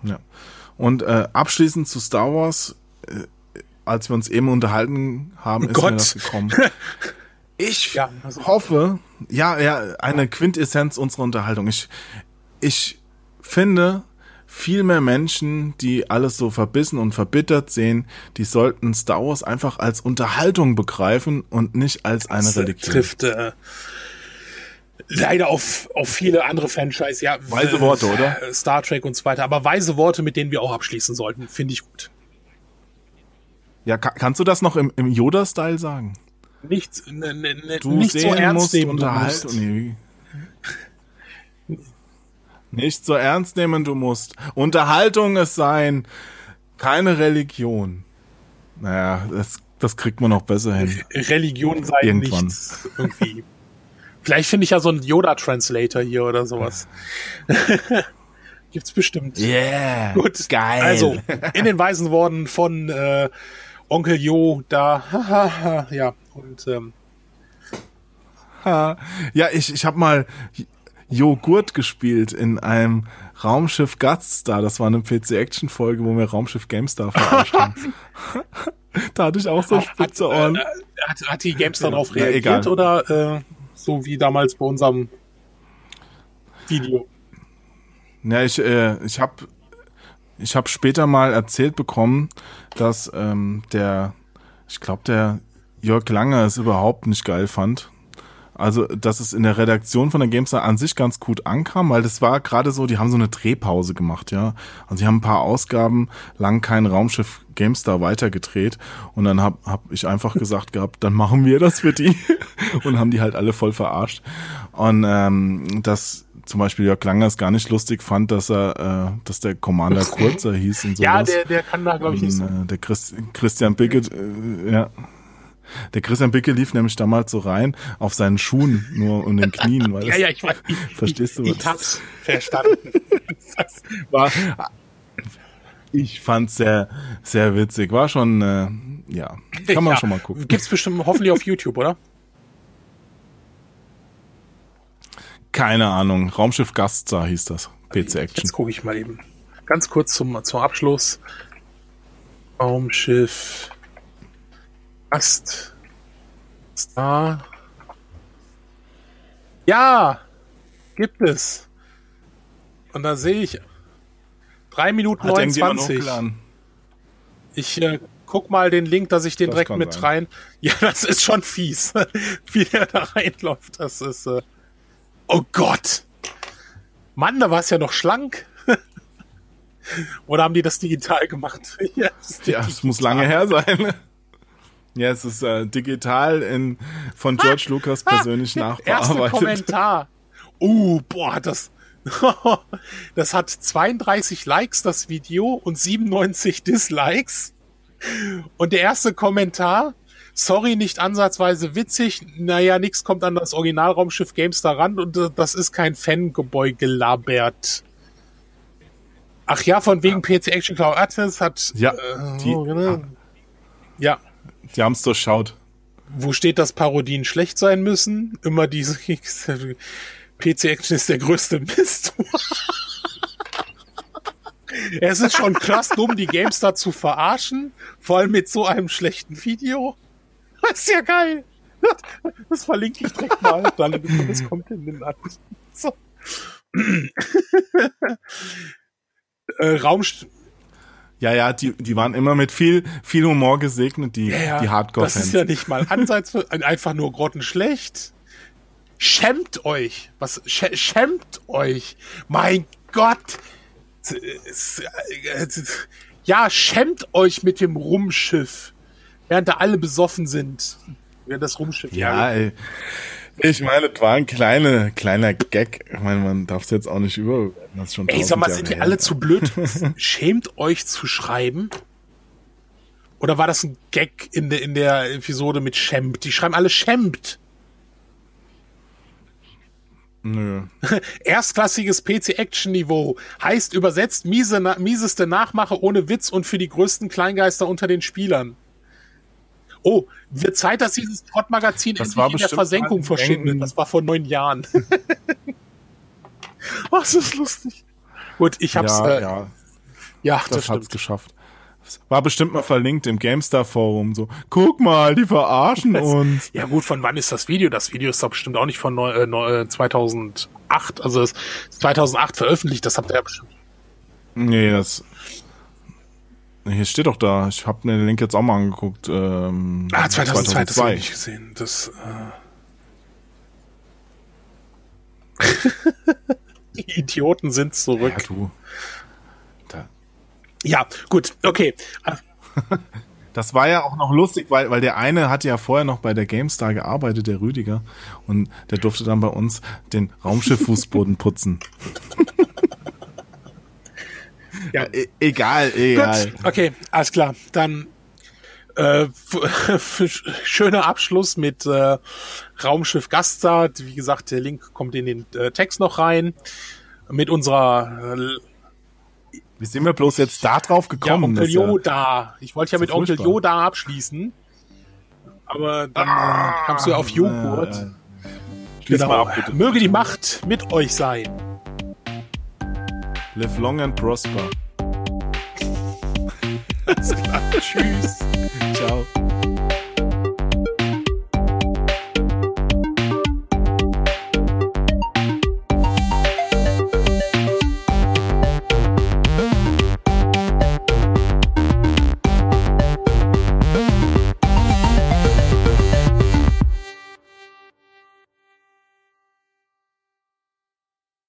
ja. Und äh, abschließend zu Star Wars, äh, als wir uns eben unterhalten haben, ist Gott. mir das gekommen. Ich Ja, also- hoffe, ja, ja, eine Quintessenz unserer Unterhaltung. Ich, ich finde, viel mehr Menschen, die alles so verbissen und verbittert sehen, die sollten Star Wars einfach als Unterhaltung begreifen und nicht als eine Das, äh, Religion. trifft äh, leider auf, auf viele andere Franchise, ja. Weise äh, Worte, oder? Star Trek und so weiter. Aber weise Worte, mit denen wir auch abschließen sollten, finde ich gut. Ja, ka kannst du das noch im, im Yoda-Style sagen? Nicht, ne, ne, ne, Du nicht so ernst musst, nehmen. unterhalten. Nicht so ernst nehmen, du musst. Unterhaltung es sein, keine Religion. Naja, das, das kriegt man noch besser hin. Religion sei Irgendwann. nichts. Irgendwie. Vielleicht finde ich ja so einen Yoda-Translator hier oder sowas. Gibt's bestimmt. Yeah, Gut, geil. Also, in den weisen Worten von äh, Onkel Jo, da, ja, und ähm. Ja, ich, ich habe mal Joghurt gespielt in einem Raumschiff Gutstar. Das war eine PC-Action-Folge, wo wir Raumschiff GameStar verarscht haben. da hatte ich auch so spitze Ohren. äh, hat, hat die GameStar darauf Ja, reagiert egal. oder äh, so wie damals bei unserem Video? Ja, ich, äh, ich habe ich hab später mal erzählt bekommen, dass ähm, der, ich glaube, der Jörg Langer es überhaupt nicht geil fand. Also, dass es in der Redaktion von der GameStar an sich ganz gut ankam, weil das war gerade so, die haben so eine Drehpause gemacht, ja. Also, sie haben ein paar Ausgaben lang kein Raumschiff GameStar weitergedreht und dann hab, hab ich einfach gesagt gehabt, dann machen wir das für die und haben die halt alle voll verarscht. Und ähm, dass zum Beispiel Jörg Langer es gar nicht lustig fand, dass er, äh, dass der Commander Kurzer hieß und sowas. Ja, der, der kann da, glaube ich, nicht so. Äh, der Chris, Christian Bicke, äh, ja. Der Christian Bicke lief nämlich damals so rein auf seinen Schuhen nur und den Knien, weil Ja, ja, ich weiß. Ich, Verstehst du ich, was? ich hab's verstanden. Das- war. Ich fand's sehr, sehr witzig. War schon, äh, ja, kann man ja, schon mal gucken. Gibt's bestimmt hoffentlich auf YouTube, oder? Keine Ahnung. Raumschiff Gaststar hieß das. PC Action. Jetzt gucke ich mal eben. Ganz kurz zum, zum Abschluss. Raumschiff. Ast. Star. Ja! Gibt es. Und da sehe ich 3 Minuten Hat irgendjemand 29. hochgeladen? Ich äh, guck mal den Link, dass ich den Das direkt mit sein. rein. Ja, das ist schon fies, wie der da reinläuft. Das ist. Äh oh Gott! Mann, da war es ja noch schlank. Oder haben die das digital gemacht? ja, es ja, muss lange her sein. Ja, es ist äh, digital in, von George ah, Lucas persönlich ah, nachbearbeitet. Erster Kommentar. Uh, boah, das, das hat 32 Likes, das Video, und 97 Dislikes. Und der erste Kommentar, sorry, nicht ansatzweise witzig, naja, nix kommt an das Originalraumschiff Gamestar ran und äh, das ist kein Fangebäude gelabert. Ach ja, von wegen PC Action Cloud Atlas hat. Ja, äh, die, genau. ja. Die haben es durchschaut. Wo steht, dass Parodien schlecht sein müssen? Immer diese PC Action ist der größte Mist. es ist schon krass dumm, die GameStar zu verarschen, vor allem mit so einem schlechten Video. Das ist ja geil. Das verlinke ich direkt mal, dann das kommt in den Artikel. So. äh, Raumst ja, ja, die, die waren immer mit viel, viel Humor gesegnet, die, ja, die Hardcore-Fans. Das ist ja nicht mal Ansatz, einfach nur grottenschlecht. Schämt euch. Was, sch schämt euch. Mein Gott. Ja, schämt euch mit dem Rumschiff. Während da alle besoffen sind. Während das Rumschiff. Ja, ey. Ich meine, das war ein kleiner, kleiner Gag. Ich meine, man darf es jetzt auch nicht über. Das schon Ey, sag mal, sind die alle zu blöd? Schämt euch zu schreiben? Oder war das ein Gag in der, in der Episode mit Schämt? Die schreiben alle Schämt. Nö. Erstklassiges PC-Action-Niveau. Heißt übersetzt miese, mieseste Nachmache ohne Witz und für die größten Kleingeister unter den Spielern. Oh, wird Zeit, dass dieses Trott-Magazin endlich in der Versenkung verschwindet. Das war vor neun Jahren. Das ist lustig. Gut, ich hab's. Ja, äh, ja. ja das, das hat's geschafft. War bestimmt mal verlinkt im GameStar Forum so. Guck mal, die verarschen das, uns. Ja gut, von wann ist das Video? Das Video ist doch bestimmt auch nicht von äh, 2008. Äh, also es ist 2008 veröffentlicht. Das habt ihr ja bestimmt. Nee, das hier steht doch da. Ich habe mir den Link jetzt auch mal angeguckt. Ähm, ah, 2002, 2002. das habe ich gesehen. Das. Äh Die Idioten sind zurück. Ja, du. Da. ja gut, okay. Das war ja auch noch lustig, weil, weil der eine hatte ja vorher noch bei der GameStar gearbeitet, der Rüdiger, und der durfte dann bei uns den Raumschiff-Fußboden putzen. Ja, e egal, egal. Gut, okay, alles klar. Dann äh, schöner Abschluss mit äh, Raumschiff Gaststar. Wie gesagt, der Link kommt in den äh, Text noch rein. Mit unserer äh, wie sind wir bloß jetzt da drauf gekommen? Ja, Onkel Yoda. Ich wollte ja mit Onkel furchtbar. Yoda abschließen. Aber dann ah, äh, kamst du ja auf Joghurt. Äh, genau. Ab, Möge die Macht mit euch sein. Live long and prosper. Alles klar. Tschüss. Ciao.